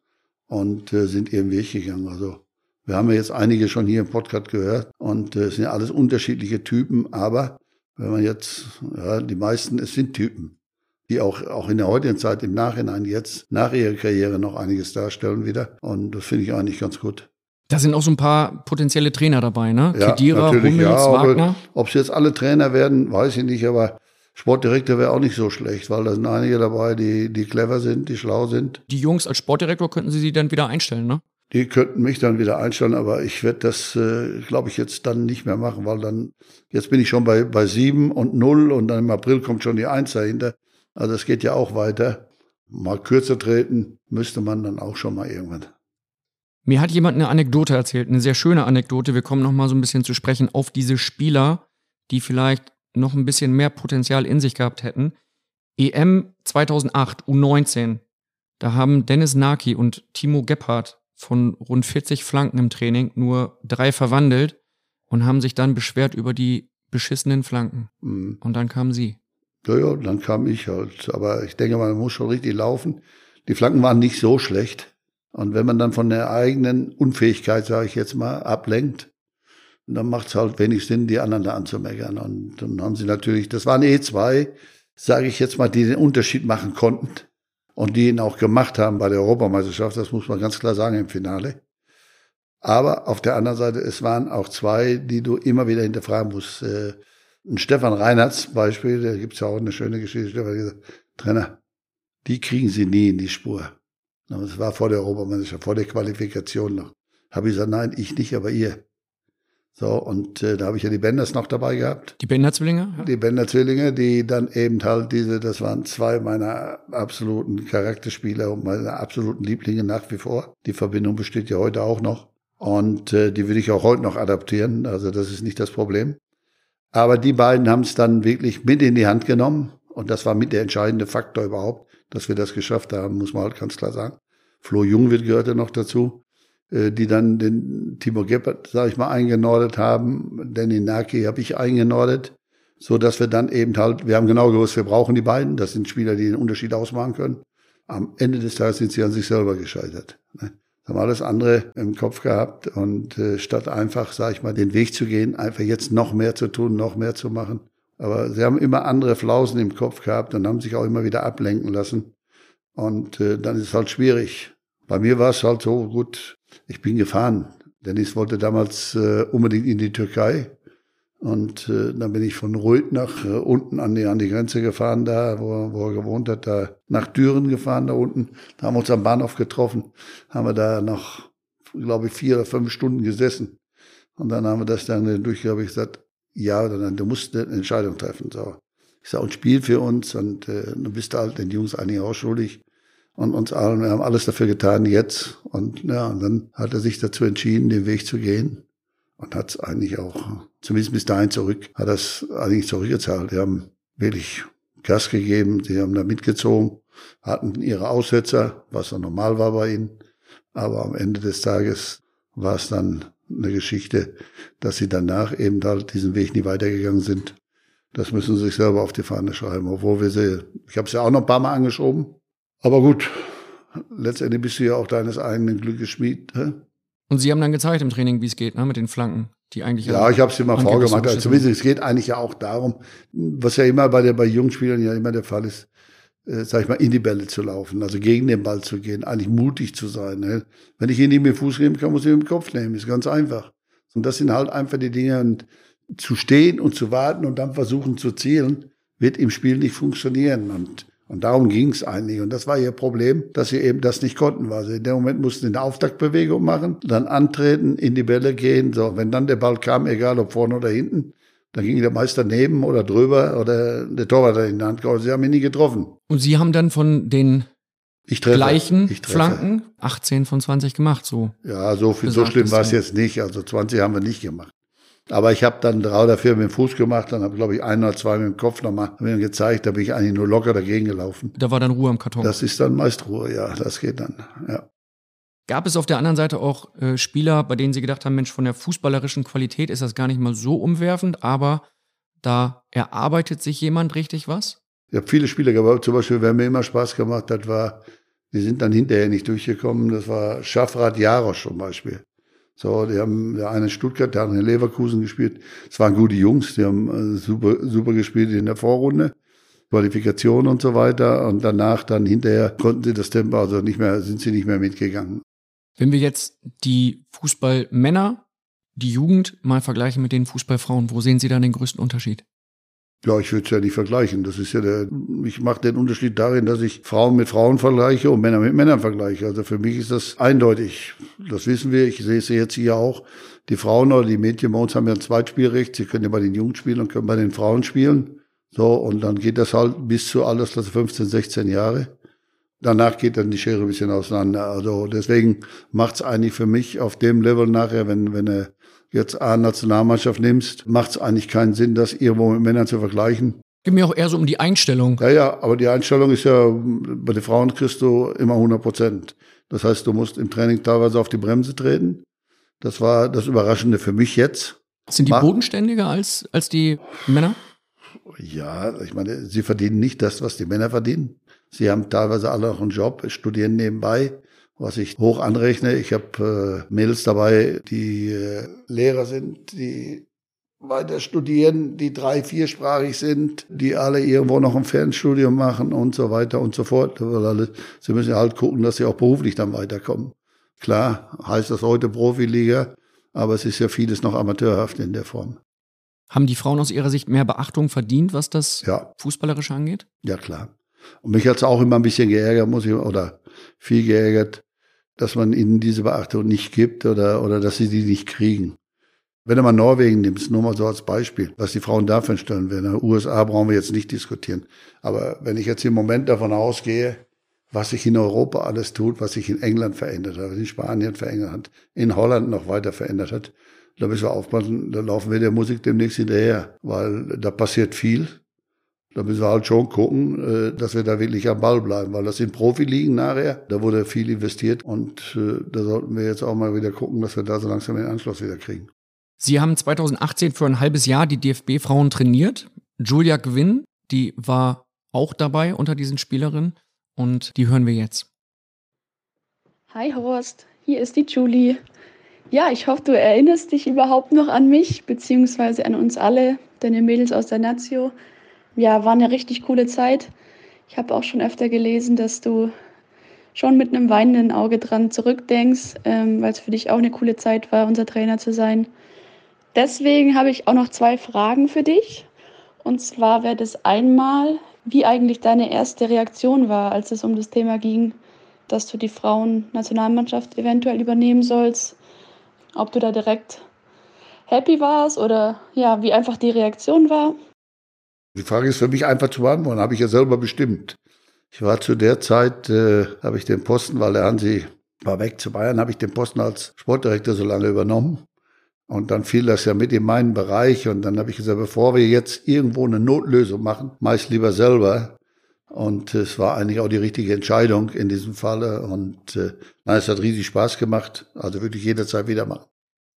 und äh, sind ihren Weg gegangen. Also wir haben ja jetzt einige schon hier im Podcast gehört und äh, es sind ja alles unterschiedliche Typen, aber wenn man jetzt, ja, die meisten, es sind Typen die auch, auch in der heutigen Zeit im Nachhinein jetzt nach ihrer Karriere noch einiges darstellen wieder. Und das finde ich eigentlich ganz gut. Da sind auch so ein paar potenzielle Trainer dabei, ne? Ja, Kedira, Hummels, ja, Wagner. Ob es jetzt alle Trainer werden, weiß ich nicht, aber Sportdirektor wäre auch nicht so schlecht, weil da sind einige dabei, die, die clever sind, die schlau sind. Die Jungs als Sportdirektor könnten Sie sie dann wieder einstellen, ne? Die könnten mich dann wieder einstellen, aber ich werde das, äh, glaube ich, jetzt dann nicht mehr machen, weil dann, jetzt bin ich schon bei, bei sieben und null und dann im April kommt schon die Eins dahinter. Also es geht ja auch weiter. Mal kürzer treten müsste man dann auch schon mal irgendwann. Mir hat jemand eine Anekdote erzählt, eine sehr schöne Anekdote. Wir kommen noch mal so ein bisschen zu sprechen auf diese Spieler, die vielleicht noch ein bisschen mehr Potenzial in sich gehabt hätten. EM 2008 U19. Da haben Dennis Naki und Timo Gebhardt von rund 40 Flanken im Training nur drei verwandelt und haben sich dann beschwert über die beschissenen Flanken. Mhm. Und dann kamen sie. Ja, ja, dann kam ich halt. Aber ich denke, man muss schon richtig laufen. Die Flanken waren nicht so schlecht. Und wenn man dann von der eigenen Unfähigkeit, sage ich jetzt mal, ablenkt, dann macht es halt wenig Sinn, die anderen da anzumeckern. Und dann haben sie natürlich, das waren eh zwei, sage ich jetzt mal, die den Unterschied machen konnten und die ihn auch gemacht haben bei der Europameisterschaft, das muss man ganz klar sagen im Finale. Aber auf der anderen Seite, es waren auch zwei, die du immer wieder hinterfragen musst. Äh, ein Stefan Reinhardt Beispiel, da gibt's ja auch eine schöne Geschichte, der hat gesagt, Trainer, die kriegen sie nie in die Spur. Das war vor der Europameisterschaft, vor der Qualifikation noch. Habe ich gesagt, nein, ich nicht, aber ihr. So, und äh, da habe ich ja die Benders noch dabei gehabt. Die Bender-Zwillinge? Ja. Die Bender-Zwillinge, die dann eben halt diese, das waren zwei meiner absoluten Charakterspieler und meine absoluten Lieblinge nach wie vor. Die Verbindung besteht ja heute auch noch. Und äh, die will ich auch heute noch adaptieren. Also das ist nicht das Problem. Aber die beiden haben es dann wirklich mit in die Hand genommen. Und das war mit der entscheidende Faktor überhaupt, dass wir das geschafft haben, muss man halt ganz klar sagen. Flo Jungwirth gehörte noch dazu, die dann den Timo Geppert, sage ich mal, eingenordet haben. Danny Naki habe ich eingenordet, so dass wir dann eben halt, wir haben genau gewusst, wir brauchen die beiden. Das sind Spieler, die den Unterschied ausmachen können. Am Ende des Tages sind sie an sich selber gescheitert. Ne? haben alles andere im Kopf gehabt und äh, statt einfach, sage ich mal, den Weg zu gehen, einfach jetzt noch mehr zu tun, noch mehr zu machen. Aber sie haben immer andere Flausen im Kopf gehabt und haben sich auch immer wieder ablenken lassen. Und äh, dann ist es halt schwierig. Bei mir war es halt so gut, ich bin gefahren. Dennis wollte damals äh, unbedingt in die Türkei. Und äh, dann bin ich von Reuth nach äh, unten an die, an die Grenze gefahren, da, wo, wo er gewohnt hat, da nach Düren gefahren, da unten. Da haben wir uns am Bahnhof getroffen, haben wir da noch, glaube ich, vier oder fünf Stunden gesessen. Und dann haben wir das dann durchgehabt. Ich gesagt, ja oder du musst eine Entscheidung treffen. So. Ich sage, und Spiel für uns und äh, du bist halt den Jungs eigentlich auch schuldig und uns allen. Wir haben alles dafür getan jetzt. Und ja, und dann hat er sich dazu entschieden, den Weg zu gehen und hat es eigentlich auch, zumindest bis dahin zurück, hat das eigentlich zurückgezahlt. Die haben wirklich Gas gegeben, sie haben da mitgezogen, hatten ihre Aussetzer, was dann normal war bei ihnen. Aber am Ende des Tages war es dann eine Geschichte, dass sie danach eben halt diesen Weg nie weitergegangen sind. Das müssen sie sich selber auf die Fahne schreiben, obwohl wir sie, ich habe sie auch noch ein paar Mal angeschoben. Aber gut, letztendlich bist du ja auch deines eigenen Glückes Schmied. Hä? Und Sie haben dann gezeigt im Training, wie es geht, ne, mit den Flanken, die eigentlich. Ja, ich habe es mal vorgemacht. Also zumindest es geht eigentlich ja auch darum, was ja immer bei der bei Jungspielern ja immer der Fall ist, äh, sag ich mal, in die Bälle zu laufen, also gegen den Ball zu gehen, eigentlich mutig zu sein. Ne? Wenn ich ihn nicht mit dem Fuß nehmen kann, muss ich ihn mit dem Kopf nehmen. Ist ganz einfach. Und das sind halt einfach die Dinge. Und zu stehen und zu warten und dann versuchen zu zielen, wird im Spiel nicht funktionieren. Und Und darum ging es eigentlich. Und das war ihr Problem, dass sie eben das nicht konnten, weil sie in dem Moment mussten eine Auftaktbewegung machen, dann antreten, in die Bälle gehen. So, wenn dann der Ball kam, egal ob vorne oder hinten, dann ging der Meister neben oder drüber oder der Torwart in die Hand gehauen. Sie haben ihn nie getroffen. Und Sie haben dann von den treffe, gleichen. Flanken 18 von 20 gemacht, so. Ja, so viel, so schlimm war es jetzt nicht. Also 20 haben wir nicht gemacht. Aber ich habe dann drei oder vier mit dem Fuß gemacht, dann habe glaube ich ein oder zwei mit dem Kopf nochmal mir gezeigt, da bin ich eigentlich nur locker dagegen gelaufen. Da war dann Ruhe am Karton. Das ist dann meist Ruhe, ja, das geht dann, ja. Gab es auf der anderen Seite auch äh, Spieler, bei denen Sie gedacht haben, Mensch, von der fußballerischen Qualität ist das gar nicht mal so umwerfend, aber da erarbeitet sich jemand richtig was? Ich habe viele Spieler gehabt, zum Beispiel, wer mir immer Spaß gemacht hat, war, die sind dann hinterher nicht durchgekommen, das war Schaffrat Jarosch zum Beispiel. So, die haben der eine in Stuttgart, der andere in Leverkusen gespielt. Es waren gute Jungs, die haben äh, super, super gespielt in der Vorrunde. Qualifikation und so weiter. Und danach dann hinterher konnten sie das Tempo, also nicht mehr, sind sie nicht mehr mitgegangen. Wenn wir jetzt die Fußballmänner, die Jugend mal vergleichen mit den Fußballfrauen, wo sehen Sie da den größten Unterschied? Ja, ich würde es ja nicht vergleichen. Das ist ja der, ich mache den Unterschied darin, dass ich Frauen mit Frauen vergleiche und Männer mit Männern vergleiche. Also für mich ist das eindeutig. Das wissen wir. Ich sehe es jetzt hier auch. Die Frauen oder die Mädchen bei uns haben ja ein Zweitspielrecht. Sie können ja bei den Jungen spielen und können bei den Frauen spielen. So, und dann geht das halt bis zu Altersklasse 15, 16 Jahre. Danach geht dann die Schere ein bisschen auseinander. Also deswegen macht es eigentlich für mich auf dem Level nachher, wenn, wenn er jetzt A-Nationalmannschaft nimmst, macht es eigentlich keinen Sinn, das irgendwo mit Männern zu vergleichen. Geht mir auch eher so um die Einstellung. Ja, ja, aber die Einstellung ist ja, bei den Frauen kriegst du immer 100 Prozent. Das heißt, du musst im Training teilweise auf die Bremse treten. Das war das Überraschende für mich jetzt. Sind die bodenständiger als, als die Männer? Ja, ich meine, sie verdienen nicht das, was die Männer verdienen. Sie haben teilweise alle noch einen Job, studieren nebenbei was ich hoch anrechne. Ich habe äh, Mädels dabei, die äh, Lehrer sind, die weiter studieren, die drei, viersprachig sind, die alle irgendwo noch ein Fernstudium machen und so weiter und so fort. Sie müssen halt gucken, dass sie auch beruflich dann weiterkommen. Klar, heißt das heute Profiliga, aber es ist ja vieles noch amateurhaft in der Form. Haben die Frauen aus ihrer Sicht mehr Beachtung verdient, was das ja. Fußballerische angeht? Ja, klar. Und mich hat's auch immer ein bisschen geärgert, muss ich, oder viel geärgert, dass man ihnen diese Beachtung nicht gibt oder, oder dass sie die nicht kriegen. Wenn du mal Norwegen nimmst, nur mal so als Beispiel, was die Frauen dafür stellen werden. In den USA brauchen wir jetzt nicht diskutieren. Aber wenn ich jetzt im Moment davon ausgehe, was sich in Europa alles tut, was sich in England verändert hat, was in Spanien verändert hat, in Holland noch weiter verändert hat, da müssen wir aufpassen, da laufen wir der Musik demnächst hinterher, weil da passiert viel. Da müssen wir halt schon gucken, äh, dass wir da wirklich am Ball bleiben, weil das sind Profiligen nachher. Da wurde viel investiert und äh, da sollten wir jetzt auch mal wieder gucken, dass wir da so langsam den Anschluss wieder kriegen. Sie haben 2018 für ein halbes Jahr die DFB-Frauen trainiert. Julia Gwynn, die war auch dabei unter diesen Spielerinnen und die hören wir jetzt. Hi Horst, hier ist die Julie. Ja, ich hoffe, du erinnerst dich überhaupt noch an mich, beziehungsweise an uns alle, deine Mädels aus der Nazio ja, war eine richtig coole Zeit. Ich habe auch schon öfter gelesen, dass du schon mit einem weinenden Auge dran zurückdenkst, ähm, weil es für dich auch eine coole Zeit war, unser Trainer zu sein. Deswegen habe ich auch noch zwei Fragen für dich. Und zwar wäre das einmal, wie eigentlich deine erste Reaktion war, als es um das Thema ging, dass du die Frauen-Nationalmannschaft eventuell übernehmen sollst. Ob du da direkt happy warst oder ja, wie einfach die Reaktion war. Die Frage ist für mich einfach zu beantworten, habe ich ja selber bestimmt. Ich war zu der Zeit, äh, habe ich den Posten, weil der Hansi war weg zu Bayern, habe ich den Posten als Sportdirektor so lange übernommen. Und dann fiel das ja mit in meinen Bereich. Und dann habe ich gesagt, bevor wir jetzt irgendwo eine Notlösung machen, meist lieber selber. Und es war eigentlich auch die richtige Entscheidung in diesem Falle. Und äh, nein, es hat riesig Spaß gemacht. Also wirklich jederzeit wieder machen.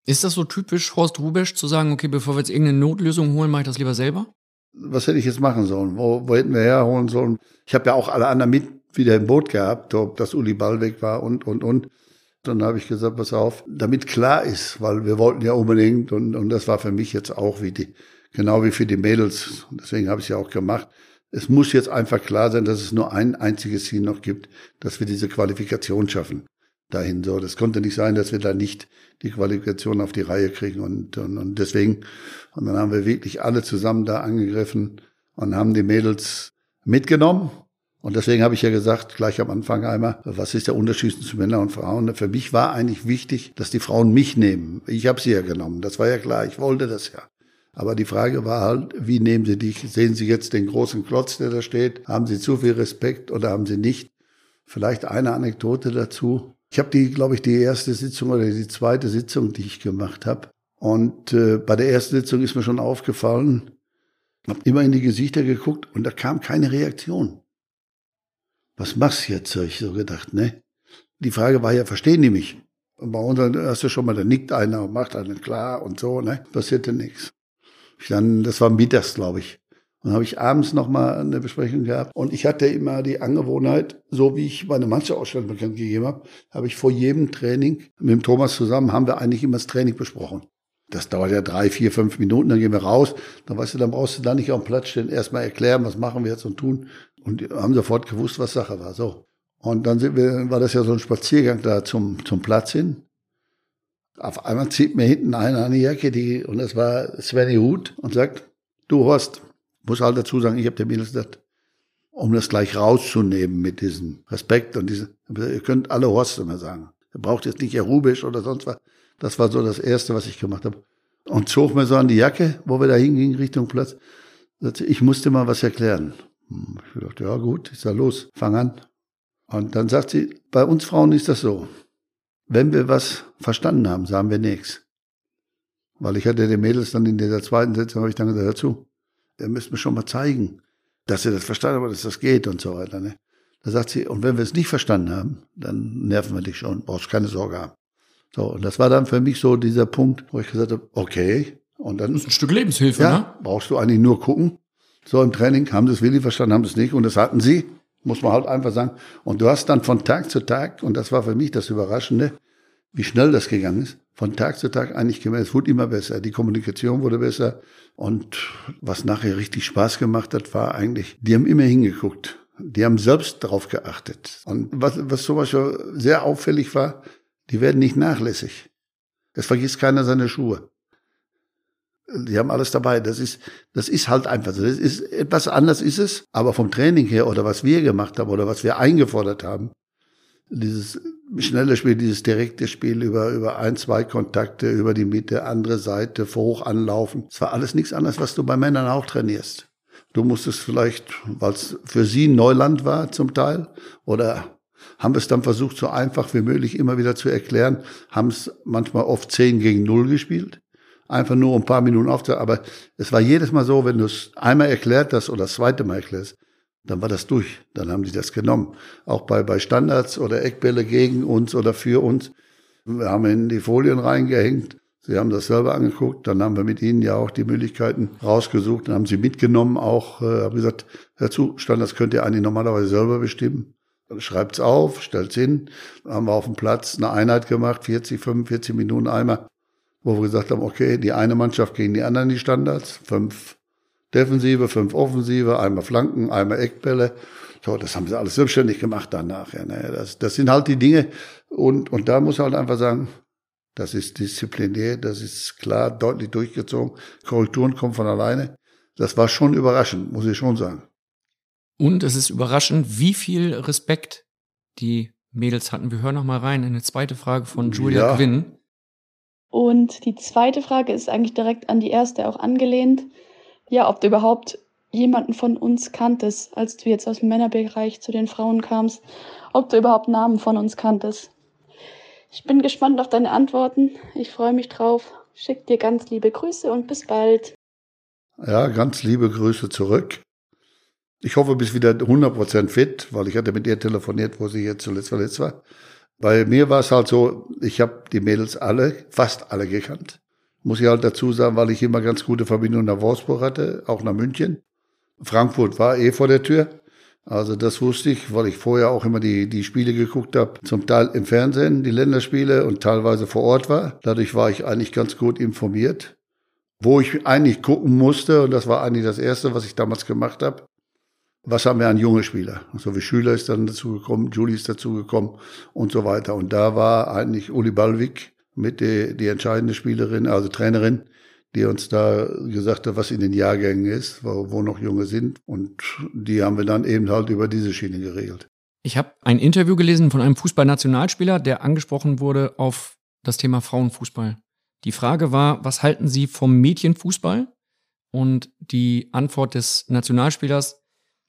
Ist das so typisch Horst Rubesch zu sagen, okay, bevor wir jetzt irgendeine Notlösung holen, mache ich das lieber selber? Was hätte ich jetzt machen sollen? Wo, wo hätten wir herholen sollen? Ich habe ja auch alle anderen mit wieder im Boot gehabt, ob das Uli Ball weg war und, und, und. Dann habe ich gesagt, pass auf, damit klar ist, weil wir wollten ja unbedingt und, und das war für mich jetzt auch wie die, genau wie für die Mädels. Deswegen habe ich es ja auch gemacht. Es muss jetzt einfach klar sein, dass es nur ein einziges Ziel noch gibt, dass wir diese Qualifikation schaffen dahin. So, das konnte nicht sein, dass wir da nicht die Qualifikation auf die Reihe kriegen und, und, und deswegen und dann haben wir wirklich alle zusammen da angegriffen und haben die Mädels mitgenommen Und deswegen habe ich ja gesagt, gleich am Anfang einmal, was ist der Unterschied zwischen Männern und Frauen? Für mich war eigentlich wichtig, dass die Frauen mich nehmen. Ich habe sie ja genommen, das war ja klar, ich wollte das ja. Aber die Frage war halt, wie nehmen Sie dich? Sehen Sie jetzt den großen Klotz, der da steht? Haben Sie zu viel Respekt oder haben Sie nicht? Vielleicht eine Anekdote dazu. Ich habe die, glaube ich, die erste Sitzung oder die zweite Sitzung, die ich gemacht habe. Und äh, bei der ersten Sitzung ist mir schon aufgefallen, habe immer in die Gesichter geguckt und da kam keine Reaktion. Was machst du jetzt? Habe ich so gedacht, ne? Die Frage war ja, verstehen die mich? Und bei uns hast du schon mal, da nickt einer und macht einen klar und so, ne? Passierte nichts. Dann, das war mittags, glaube ich. Und habe ich abends nochmal eine Besprechung gehabt. Und ich hatte immer die Angewohnheit, so wie ich meine Mannschaftsausstellung bekannt gegeben habe, habe ich vor jedem Training mit dem Thomas zusammen, haben wir eigentlich immer das Training besprochen. Das dauert ja drei, vier, fünf Minuten, dann gehen wir raus. Dann weißt du, dann brauchst du da nicht auf dem Platz stehen, erstmal erklären, was machen wir jetzt und tun. Und haben sofort gewusst, was Sache war. So. Und dann sind wir, war das ja so ein Spaziergang da zum, zum Platz hin. Auf einmal zieht mir hinten einer eine Jacke, die, und das war Svenny Huth, und sagt, du Horst, muss halt dazu sagen, ich habe der Mädels gesagt, um das gleich rauszunehmen mit diesem Respekt und diesem, ihr könnt alle Horst immer sagen. Ihr braucht jetzt nicht Rubisch oder sonst was. Das war so das Erste, was ich gemacht habe. Und zog mir so an die Jacke, wo wir da hingingen, Richtung Platz. Ich musste mal was erklären. Hm, ich dachte, ja gut, ist ja los, fang an. Und dann sagt sie, bei uns Frauen ist das so. Wenn wir was verstanden haben, sagen wir nichts. Weil ich hatte den Mädels dann in dieser zweiten Sitzung, habe ich dann gesagt, dazu, ihr müsst mir schon mal zeigen, dass ihr das verstanden habt, dass das geht und so weiter. Ne? Da sagt sie, und wenn wir es nicht verstanden haben, dann nerven wir dich schon, brauchst keine Sorge haben. So, und das war dann für mich so dieser Punkt, wo ich gesagt habe, okay. Und dann. Das ist ein Stück Lebenshilfe, ja, ne? Brauchst du eigentlich nur gucken. So im Training haben sie es wirklich verstanden, haben sie es nicht. Und das hatten sie. Muss man halt einfach sagen. Und du hast dann von Tag zu Tag, und das war für mich das Überraschende, wie schnell das gegangen ist, von Tag zu Tag eigentlich gemerkt, es wurde immer besser, die Kommunikation wurde besser. Und was nachher richtig Spaß gemacht hat, war eigentlich, die haben immer hingeguckt. Die haben selbst darauf geachtet. Und was, was zum Beispiel sehr auffällig war, die werden nicht nachlässig. Es vergisst keiner seine Schuhe. Die haben alles dabei. Das ist, das ist halt einfach so. Das ist, etwas anders ist es. Aber vom Training her oder was wir gemacht haben oder was wir eingefordert haben, dieses schnelle Spiel, dieses direkte Spiel über, über ein, zwei Kontakte, über die Mitte, andere Seite, hoch anlaufen. Es war alles nichts anderes, was du bei Männern auch trainierst. Du musstest vielleicht, weil es für sie Neuland war zum Teil, oder haben es dann versucht, so einfach wie möglich immer wieder zu erklären, haben es manchmal oft zehn gegen null gespielt einfach nur ein paar Minuten aufzuhören. Aber es war jedes Mal so, wenn du es einmal erklärt hast oder das zweite Mal erklärst, dann war das durch. Dann haben die das genommen. Auch bei, bei Standards oder Eckbälle gegen uns oder für uns. Wir haben in die Folien reingehängt. Sie haben das selber angeguckt. Dann haben wir mit ihnen ja auch die Möglichkeiten rausgesucht. Dann haben sie mitgenommen auch, äh, haben gesagt, hör zu, Standards könnt ihr eigentlich normalerweise selber bestimmen. Schreibt's auf, stellt's hin. Dann haben wir auf dem Platz eine Einheit gemacht, 40, 45 Minuten einmal wo wir gesagt haben, okay, die eine Mannschaft gegen die anderen die Standards, fünf Defensive, fünf Offensive, einmal Flanken, einmal Eckbälle. So, das haben sie alles selbstständig gemacht danach. Ja, ne? das, das sind halt die Dinge. Und, und da muss halt einfach sagen, das ist disziplinär, das ist klar, deutlich durchgezogen. Korrekturen kommen von alleine. Das war schon überraschend, muss ich schon sagen. Und es ist überraschend, wie viel Respekt die Mädels hatten. Wir hören noch mal rein in eine zweite Frage von Julia ja. Quinn. Und die zweite Frage ist eigentlich direkt an die erste auch angelehnt. Ja, ob du überhaupt jemanden von uns kanntest, als du jetzt aus dem Männerbereich zu den Frauen kamst, ob du überhaupt Namen von uns kanntest. Ich bin gespannt auf deine Antworten. Ich freue mich drauf. Schick dir ganz liebe Grüße und bis bald. Ja, ganz liebe Grüße zurück. Ich hoffe, du bist wieder 100% fit, weil ich hatte mit ihr telefoniert, wo sie jetzt zuletzt verletzt war. Bei mir war es halt so, ich habe die Mädels alle, fast alle gekannt. Muss ich halt dazu sagen, weil ich immer ganz gute Verbindungen nach Wolfsburg hatte, auch nach München. Frankfurt war eh vor der Tür. Also das wusste ich, weil ich vorher auch immer die, die Spiele geguckt habe, zum Teil im Fernsehen, die Länderspiele und teilweise vor Ort war. Dadurch war ich eigentlich ganz gut informiert. Wo ich eigentlich gucken musste, und das war eigentlich das Erste, was ich damals gemacht habe, was haben wir an junge Spieler? So wie Schüler ist dann dazugekommen, Julie ist dazugekommen und so weiter. Und da war eigentlich Uli Ballwig mit die, die entscheidende Spielerin, also Trainerin, die uns da gesagt hat, was in den Jahrgängen ist, wo, wo noch Junge sind. Und die haben wir dann eben halt über diese Schiene geregelt. Ich habe ein Interview gelesen von einem Fußballnationalspieler, der angesprochen wurde auf das Thema Frauenfußball. Die Frage war, was halten Sie vom Mädchenfußball? Und die Antwort des Nationalspielers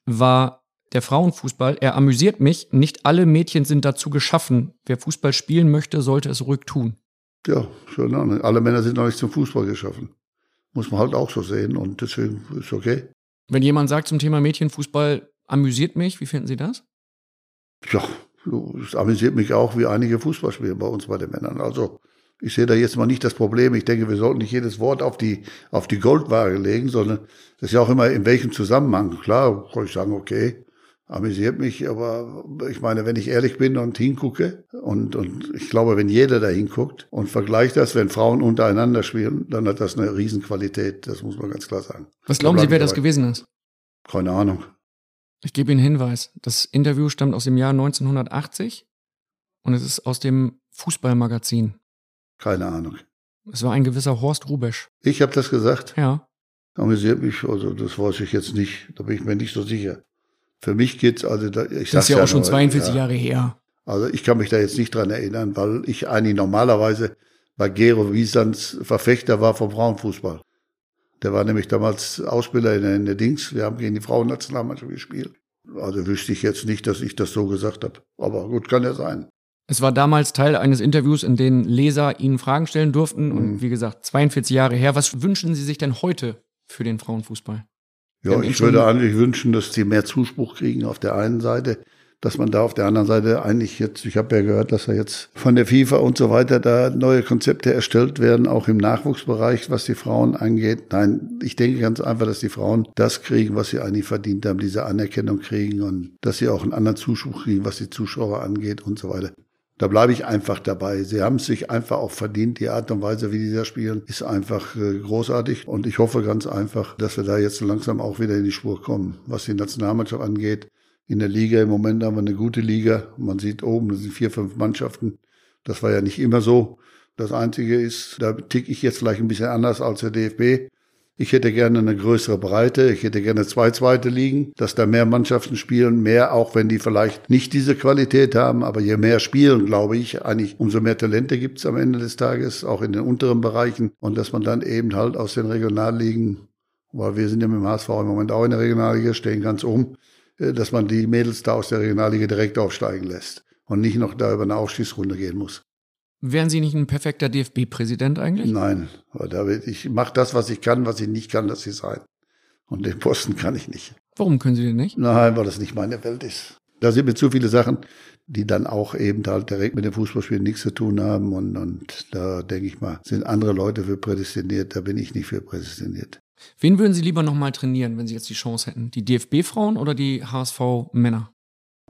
war der Frauenfußball. Er amüsiert mich. Nicht alle Mädchen sind dazu geschaffen. Wer Fußball spielen möchte, sollte es ruhig tun. Ja, schon. Alle Männer sind noch nicht zum Fußball geschaffen. Muss man halt auch so sehen und deswegen ist okay. Wenn jemand sagt zum Thema Mädchenfußball, amüsiert mich, wie finden Sie das? Ja, es amüsiert mich auch, wie einige Fußballspieler bei uns bei den Männern. Also ich sehe da jetzt mal nicht das Problem. Ich denke, wir sollten nicht jedes Wort auf die, auf die Goldwaage legen, sondern das ist ja auch immer in welchem Zusammenhang. Klar, kann ich sagen, okay, amüsiert mich, aber ich meine, wenn ich ehrlich bin und hingucke und, und ich glaube, wenn jeder da hinguckt und vergleicht das, wenn Frauen untereinander spielen, dann hat das eine Riesenqualität. Das muss man ganz klar sagen. Was glauben Sie, wer das gewesen ist? Keine Ahnung. Ich gebe Ihnen einen Hinweis. Das Interview stammt aus dem Jahr 1980 und es ist aus dem Fußballmagazin. Keine Ahnung. Es war ein gewisser Horst Rubesch. Ich habe das gesagt? Ja. Amüsiert mich, also das weiß ich jetzt nicht. Da bin ich mir nicht so sicher. Für mich geht's, also da, ich Das ist ja, ja auch schon nur, 42 ja. Jahre her. Also ich kann mich da jetzt nicht dran erinnern, weil ich eigentlich normalerweise bei Gero Wiesans Verfechter war vom Frauenfußball. Der war nämlich damals Ausbilder in der, in der Dings. Wir haben gegen die Frauennationalmannschaft gespielt. Also wüsste ich jetzt nicht, dass ich das so gesagt habe. Aber gut, kann ja sein. Es war damals Teil eines Interviews, in dem Leser Ihnen Fragen stellen durften. Und Mhm. wie gesagt, 42 Jahre her. Was wünschen Sie sich denn heute für den Frauenfußball? Ja, ich würde eigentlich wünschen, dass sie mehr Zuspruch kriegen auf der einen Seite, dass man da auf der anderen Seite eigentlich jetzt, ich habe ja gehört, dass da jetzt von der FIFA und so weiter da neue Konzepte erstellt werden, auch im Nachwuchsbereich, was die Frauen angeht. Nein, ich denke ganz einfach, dass die Frauen das kriegen, was sie eigentlich verdient haben, diese Anerkennung kriegen und dass sie auch einen anderen Zuspruch kriegen, was die Zuschauer angeht und so weiter. Da bleibe ich einfach dabei. Sie haben es sich einfach auch verdient. Die Art und Weise, wie die da spielen, ist einfach äh, großartig. Und ich hoffe ganz einfach, dass wir da jetzt langsam auch wieder in die Spur kommen. Was die Nationalmannschaft angeht, in der Liga im Moment haben wir eine gute Liga. Man sieht oben, das sind vier, fünf Mannschaften. Das war ja nicht immer so. Das Einzige ist, da tick ich jetzt vielleicht ein bisschen anders als der DFB. Ich hätte gerne eine größere Breite. Ich hätte gerne zwei zweite Ligen, dass da mehr Mannschaften spielen, mehr, auch wenn die vielleicht nicht diese Qualität haben. Aber je mehr spielen, glaube ich, eigentlich umso mehr Talente gibt es am Ende des Tages, auch in den unteren Bereichen. Und dass man dann eben halt aus den Regionalligen, weil wir sind ja mit dem HSV im Moment auch in der Regionalliga, stehen ganz oben, äh, dass man die Mädels da aus der Regionalliga direkt aufsteigen lässt und nicht noch da über eine Aufstiegsrunde gehen muss. Wären Sie nicht ein perfekter DFB-Präsident eigentlich? Nein, ich mache das, was ich kann, was ich nicht kann, lasse ich sein. Und den Posten kann ich nicht. Warum können Sie den nicht? Nein, weil das nicht meine Welt ist. Da sind mir zu viele Sachen, die dann auch eben halt direkt mit dem Fußballspielen nichts zu tun haben. Und, und da denke ich mal, sind andere Leute für prädestiniert, da bin ich nicht für prädestiniert. Wen würden Sie lieber nochmal trainieren, wenn Sie jetzt die Chance hätten? Die DFB-Frauen oder die HSV-Männer?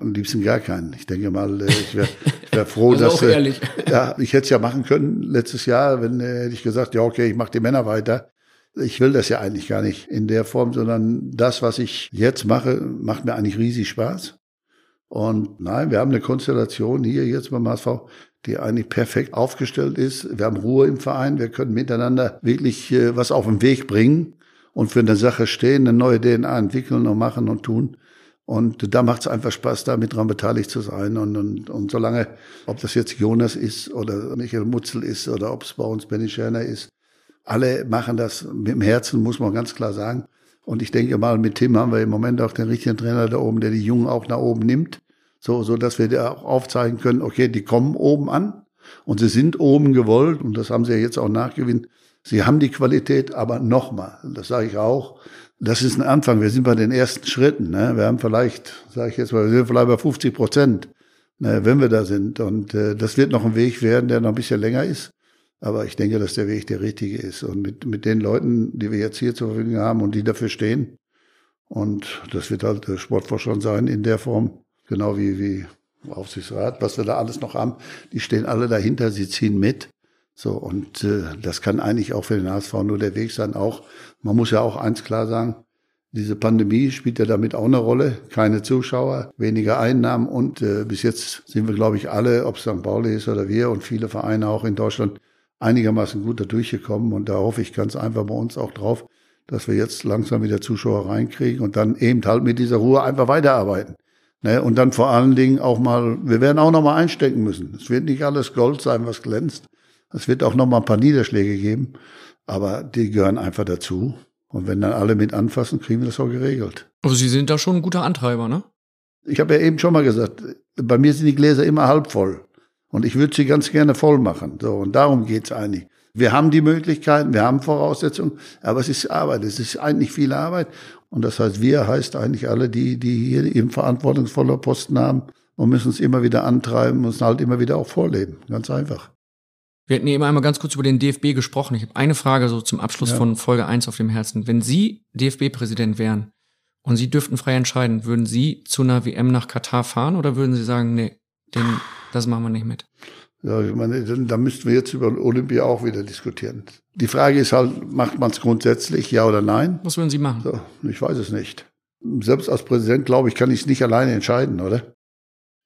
Am liebsten gar keinen. Ich denke mal, äh, ich wäre *laughs* ich wär froh, Also dass. auch ehrlich. Ja, ich hätte es ja machen können letztes Jahr, wenn äh, hätte ich gesagt, ja, okay, ich mache die Männer weiter. Ich will das ja eigentlich gar nicht in der Form, sondern das, was ich jetzt mache, macht mir eigentlich riesig Spaß. Und nein, wir haben eine Konstellation hier jetzt beim HSV, die eigentlich perfekt aufgestellt ist. Wir haben Ruhe im Verein, wir können miteinander wirklich äh, was auf den Weg bringen und für eine Sache stehen, eine neue DNA entwickeln und machen und tun. Und da macht es einfach Spaß, da mit dran beteiligt zu sein. Und, und, und solange, ob das jetzt Jonas ist oder Michael Mutzel ist oder ob es bei uns Benny Scherner ist, alle machen das mit dem Herzen, muss man ganz klar sagen. Und ich denke mal, mit Tim haben wir im Moment auch den richtigen Trainer da oben, der die Jungen auch nach oben nimmt. So, so dass wir da auch aufzeigen können, okay, die kommen oben an und sie sind oben gewollt und das haben sie ja jetzt auch nachgewinnen. Sie haben die Qualität, aber nochmal, das sage ich auch, das ist ein Anfang. Wir sind bei den ersten Schritten. Ne? Wir haben vielleicht, sage ich jetzt mal, wir sind vielleicht bei 50 Prozent, ne, wenn wir da sind. Und äh, das wird noch ein Weg werden, der noch ein bisschen länger ist. Aber ich denke, dass der Weg der richtige ist. Und mit, mit den Leuten, die wir jetzt hier zur Verfügung haben und die dafür stehen, und das wird halt der Sportvorstand sein in der Form, genau wie, wie Aufsichtsrat, was wir da alles noch haben, die stehen alle dahinter, sie ziehen mit. So, und äh, das kann eigentlich auch für den HSV nur der Weg sein. Auch, man muss ja auch eins klar sagen, diese Pandemie spielt ja damit auch eine Rolle. Keine Zuschauer, weniger Einnahmen und äh, bis jetzt sind wir, glaube ich, alle, ob St. Pauli ist oder wir und viele Vereine auch in Deutschland, einigermaßen gut da durchgekommen. Und da hoffe ich ganz einfach bei uns auch drauf, dass wir jetzt langsam wieder Zuschauer reinkriegen und dann eben halt mit dieser Ruhe einfach weiterarbeiten. Ne? Und dann vor allen Dingen auch mal, wir werden auch noch mal einstecken müssen. Es wird nicht alles Gold sein, was glänzt. Es wird auch noch mal ein paar Niederschläge geben, aber die gehören einfach dazu. Und wenn dann alle mit anfassen, kriegen wir das auch geregelt. Also Sie sind da schon ein guter Antreiber, ne? Ich habe ja eben schon mal gesagt, bei mir sind die Gläser immer halb voll. Und ich würde sie ganz gerne voll machen. So, und darum geht's eigentlich. Wir haben die Möglichkeiten, wir haben Voraussetzungen, aber es ist Arbeit, es ist eigentlich viel Arbeit. Und das heißt, wir heißt eigentlich alle, die, die hier eben verantwortungsvolle Posten haben und müssen uns immer wieder antreiben, müssen halt immer wieder auch vorleben. Ganz einfach. Wir hatten eben einmal ganz kurz über den DFB gesprochen. Ich habe eine Frage so zum Abschluss Ja. von Folge 1 auf dem Herzen. Wenn Sie DFB-Präsident wären und Sie dürften frei entscheiden, würden Sie zu einer WM nach Katar fahren oder würden Sie sagen, nee, den, das machen wir nicht mit? Ja, ich meine, da müssten wir jetzt über Olympia auch wieder diskutieren. Die Frage ist halt, macht man es grundsätzlich, ja oder nein? Was würden Sie machen? So, ich weiß es nicht. Selbst als Präsident, glaube ich, kann ich es nicht alleine entscheiden, oder?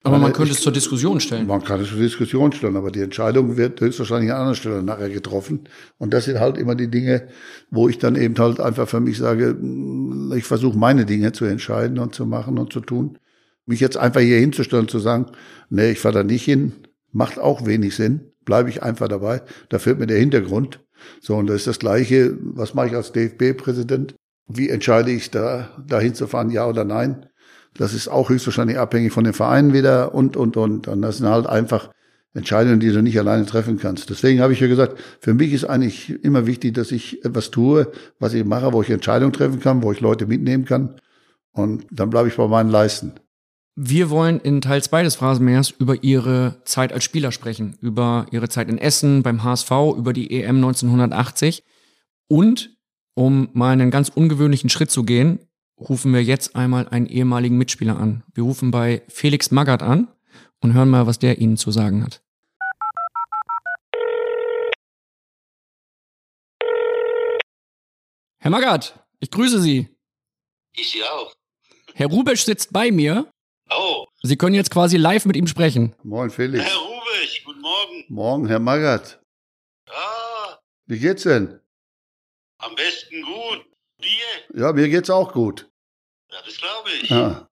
Aber man Ich- könnte es zur Diskussion stellen. Man kann es zur Diskussion stellen, aber die Entscheidung wird höchstwahrscheinlich an anderer Stelle nachher getroffen. Und das sind halt immer die Dinge, wo ich dann eben halt einfach für mich sage, mm, ich versuche meine Dinge zu entscheiden und zu machen und zu tun. Mich jetzt einfach hier hinzustellen und zu sagen, nee, ich fahre da nicht hin, macht auch wenig Sinn. Bleibe ich einfach dabei. Da fehlt mir der Hintergrund. So, und das ist das Gleiche. Was mache ich als DFB-Präsident? Wie entscheide ich da, da hinzufahren, ja oder nein? Das ist auch höchstwahrscheinlich abhängig von den Vereinen wieder und, und, und. Und das sind halt einfach Entscheidungen, die du nicht alleine treffen kannst. Deswegen habe ich ja gesagt, für mich ist eigentlich immer wichtig, dass ich etwas tue, was ich mache, wo ich Entscheidungen treffen kann, wo ich Leute mitnehmen kann. Und dann bleibe ich bei meinen Leisten. Wir wollen in Teil 2 des Phrasenmähers über Ihre Zeit als Spieler sprechen, über Ihre Zeit in Essen, beim HSV, über die EM 1980. Und um mal einen ganz ungewöhnlichen Schritt zu gehen, rufen wir jetzt einmal einen ehemaligen Mitspieler an. Wir rufen bei Felix Magath an und hören mal, was der Ihnen zu sagen hat. Herr Magath, ich grüße Sie. Ich sie auch. Herr Rubesch sitzt bei mir. Oh, Sie können jetzt quasi live mit ihm sprechen. Moin, Felix. Herr Rubisch, guten Morgen. Morgen, Herr Magath. Ja, Wie geht's denn? am besten gut. Ja, mir geht's auch gut. Ja, das glaube ich. Ja,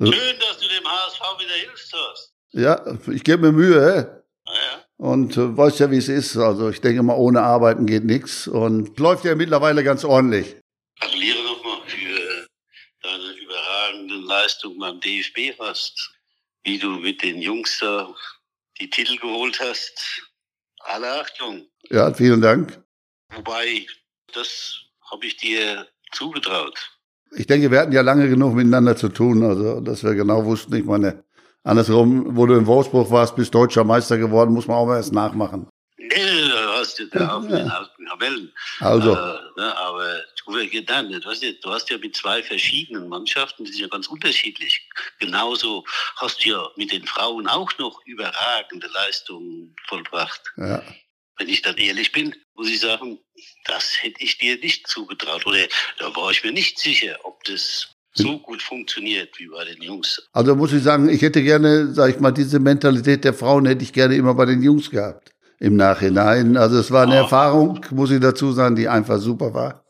Schön, dass du dem HSV wieder hilfst hast. ja ich gebe mir Mühe. Ja, Und äh, weiß ja, wie es ist. Also ich denke mal, ohne Arbeiten geht nichts. Und läuft ja mittlerweile ganz ordentlich. gratuliere nochmal für deine überragenden Leistungen beim DFB hast. Wie du mit den Jungs da die Titel geholt hast. Alle Achtung. Ja, vielen Dank. Wobei, das habe ich dir zugetraut. Ich denke, wir hatten ja lange genug miteinander zu tun, also dass wir genau wussten, ich meine, andersrum, wo du in Wolfsburg warst, bist deutscher Meister geworden, muss man auch mal erst nachmachen. Nee, du hast ja da auf den alten Kamellen. Also. Äh, ne, aber dann, du, hast ja, du hast ja mit zwei verschiedenen Mannschaften, die sind ja ganz unterschiedlich. Genauso hast du ja mit den Frauen auch noch überragende Leistungen vollbracht. Ja. Wenn ich dann ehrlich bin, muss ich sagen, das hätte ich dir nicht zugetraut. Oder da war ich mir nicht sicher, ob das so gut funktioniert wie bei den Jungs. Also muss ich sagen, ich hätte gerne, sag ich mal, diese Mentalität der Frauen hätte ich gerne immer bei den Jungs gehabt. Im Nachhinein. Also es war eine Erfahrung, muss ich dazu sagen, die einfach super war.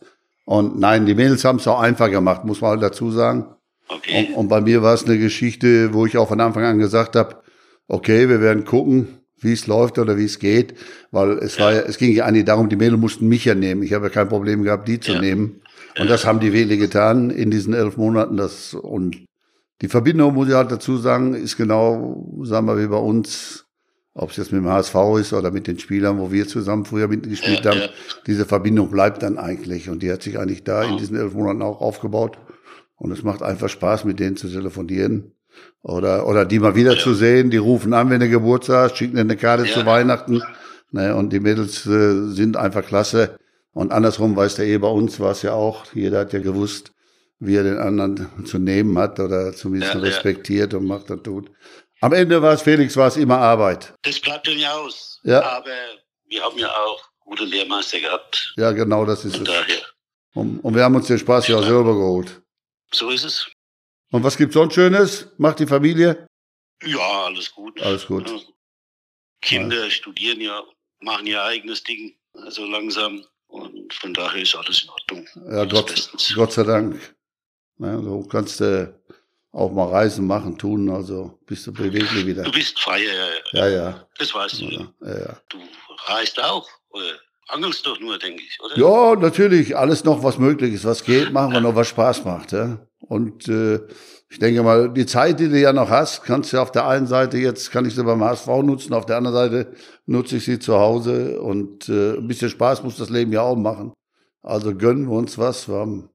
Und nein, die Mädels haben es auch einfach gemacht, muss man halt dazu sagen. Und, und bei mir war es eine Geschichte, wo ich auch von Anfang an gesagt habe, okay, wir werden gucken, wie es läuft oder wie es geht, weil es war ja, es ging ja eigentlich darum, die Mädels mussten mich ja nehmen. Ich habe ja kein Problem gehabt, die zu nehmen. Und das haben die wirklich getan in diesen elf Monaten. Das und die Verbindung, muss ich halt dazu sagen, ist genau, sagen wir, wie bei uns, ob es jetzt mit dem HSV ist oder mit den Spielern, wo wir zusammen früher mitgespielt Ja, haben. ja. Diese Verbindung bleibt dann eigentlich und die hat sich eigentlich da in diesen elf Monaten auch aufgebaut. Und es macht einfach Spaß, mit denen zu telefonieren. Oder, oder die mal wieder zu sehen, die rufen an, wenn du Geburtstag hast, schicken dir eine Karte zu Weihnachten. Ne, und die Mädels äh, sind einfach klasse. Und andersrum weiß der eh bei uns war es ja auch. Jeder hat ja gewusst, wie er den anderen *laughs* zu nehmen hat oder zumindest Ja, ja. respektiert und macht und tut. Am Ende war es, Felix, war es immer Arbeit. Das bleibt ja aus. Ja. Aber wir haben ja auch gute Lehrmeister gehabt. Ja, genau, das ist Von es. daher, Und, und wir haben uns den Spaß ja auch selber geholt. so ist es. Und was gibt's sonst Schönes? Macht die Familie? Ja, alles gut. Alles gut. Ja. Kinder studieren ja machen ihr eigenes Ding, also langsam. Und von daher ist alles in Ordnung. Ja, Gott, Gott sei Dank. Ja, so kannst du auch mal Reisen machen, tun, also bist du beweglich wieder. Du bist freier, ja, ja. Ja, ja. Das weißt du. Ja, ja. ja. Du reist auch, oder angelst doch nur, denke ich, oder? Ja, natürlich. Alles noch, was möglich ist, was geht, machen wir noch, was Spaß macht. Ja? Und äh, ich denke mal, die Zeit, die du ja noch hast, kannst du auf der einen Seite jetzt, kann ich sie beim HSV nutzen, auf der anderen Seite nutze ich sie zu Hause und äh, ein bisschen Spaß muss das Leben ja auch machen. Also gönnen wir uns was. Wir haben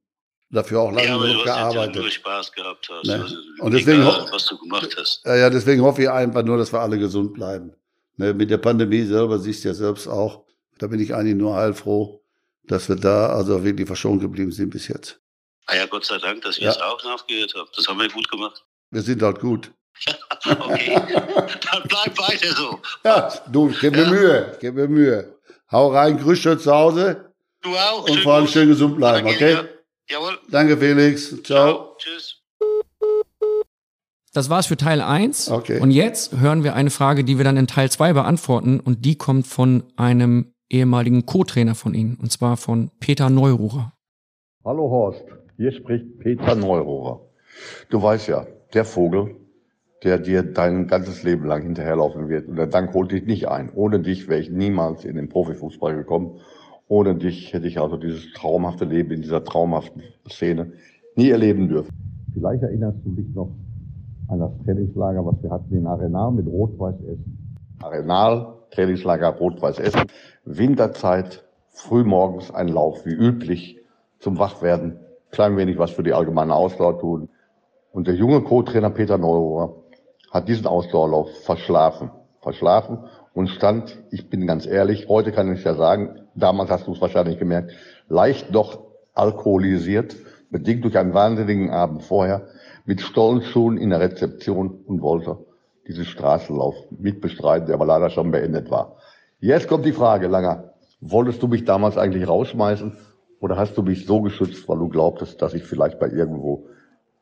dafür auch lange ja, genug hast ja gearbeitet. nur Spaß gehabt hast. Ne? Also, Und deswegen, egal, was du gemacht hast. ja, ja, deswegen hoffe ich einfach nur, dass wir alle gesund bleiben. Ne, mit der Pandemie selber siehst du ja selbst auch. Da bin ich eigentlich nur heilfroh, dass wir da also wirklich verschont geblieben sind bis jetzt. Ah ja, Gott sei Dank, dass ihr Ja. es auch nachgehört habt. Das haben wir gut gemacht. Wir sind halt gut. *laughs* Okay, dann bleib weiter so. *laughs* Ja, du, ich gebe mir Mühe, ich gebe mir Mühe. Hau rein, grüß schön zu Hause Du auch. und vor allem schön gesund bleiben, okay? Jawohl. Danke, Felix. Ciao. Tschüss. Das war's für Teil 1. Okay. Und jetzt hören wir eine Frage, die wir dann in Teil 2 beantworten. Und die kommt von einem ehemaligen Co-Trainer von Ihnen. Und zwar von Peter Neururer. Hallo Horst, hier spricht Peter Neurohrer. Du weißt ja, der Vogel, der dir dein ganzes Leben lang hinterherlaufen wird. Und der Dank holt dich nicht ein. Ohne dich wäre ich niemals in den Profifußball gekommen. Ohne dich hätte ich also dieses traumhafte Leben in dieser traumhaften Szene nie erleben dürfen. Vielleicht erinnerst du dich noch an das Trainingslager, was wir hatten in Arenal mit Rot-Weiß Essen. Arenal, Trainingslager Rot-Weiß Essen. Winterzeit, frühmorgens ein Lauf, wie üblich, zum Wachwerden. Klein wenig was für die allgemeine Ausdauer tun. Und der junge Co-Trainer Peter Neurohr hat diesen Ausdauerlauf verschlafen. Verschlafen und stand, ich bin ganz ehrlich, heute kann ich ja sagen, damals hast du es wahrscheinlich gemerkt, leicht doch alkoholisiert, bedingt durch einen wahnsinnigen Abend vorher, mit Stollenschuhen in der Rezeption und wollte diesen Straßenlauf mitbestreiten, der aber leider schon beendet war. Jetzt kommt die Frage, Langer, wolltest du mich damals eigentlich rausschmeißen oder hast du mich so geschützt, weil du glaubtest, dass ich vielleicht bei irgendwo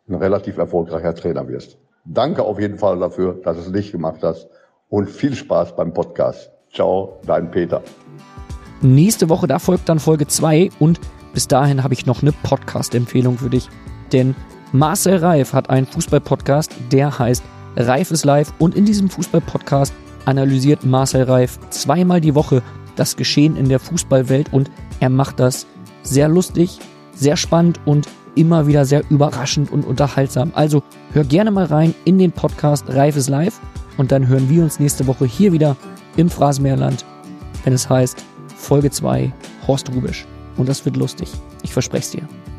ein relativ erfolgreicher Trainer wirst? Danke auf jeden Fall dafür, dass du es nicht gemacht hast und viel Spaß beim Podcast. Ciao, dein Peter. Nächste Woche, da folgt dann Folge 2 und bis dahin habe ich noch eine Podcast-Empfehlung für dich. Denn Marcel Reif hat einen Fußball-Podcast, der heißt Reif ist live und in diesem Fußball-Podcast analysiert Marcel Reif zweimal die Woche das Geschehen in der Fußballwelt und er macht das sehr lustig, sehr spannend und immer wieder sehr überraschend und unterhaltsam. Also hör gerne mal rein in den Podcast Reif ist live und dann hören wir uns nächste Woche hier wieder im Phrasenmeerland, wenn es heißt Folge 2 Horst Rubisch. Und das wird lustig. Ich verspreche es dir.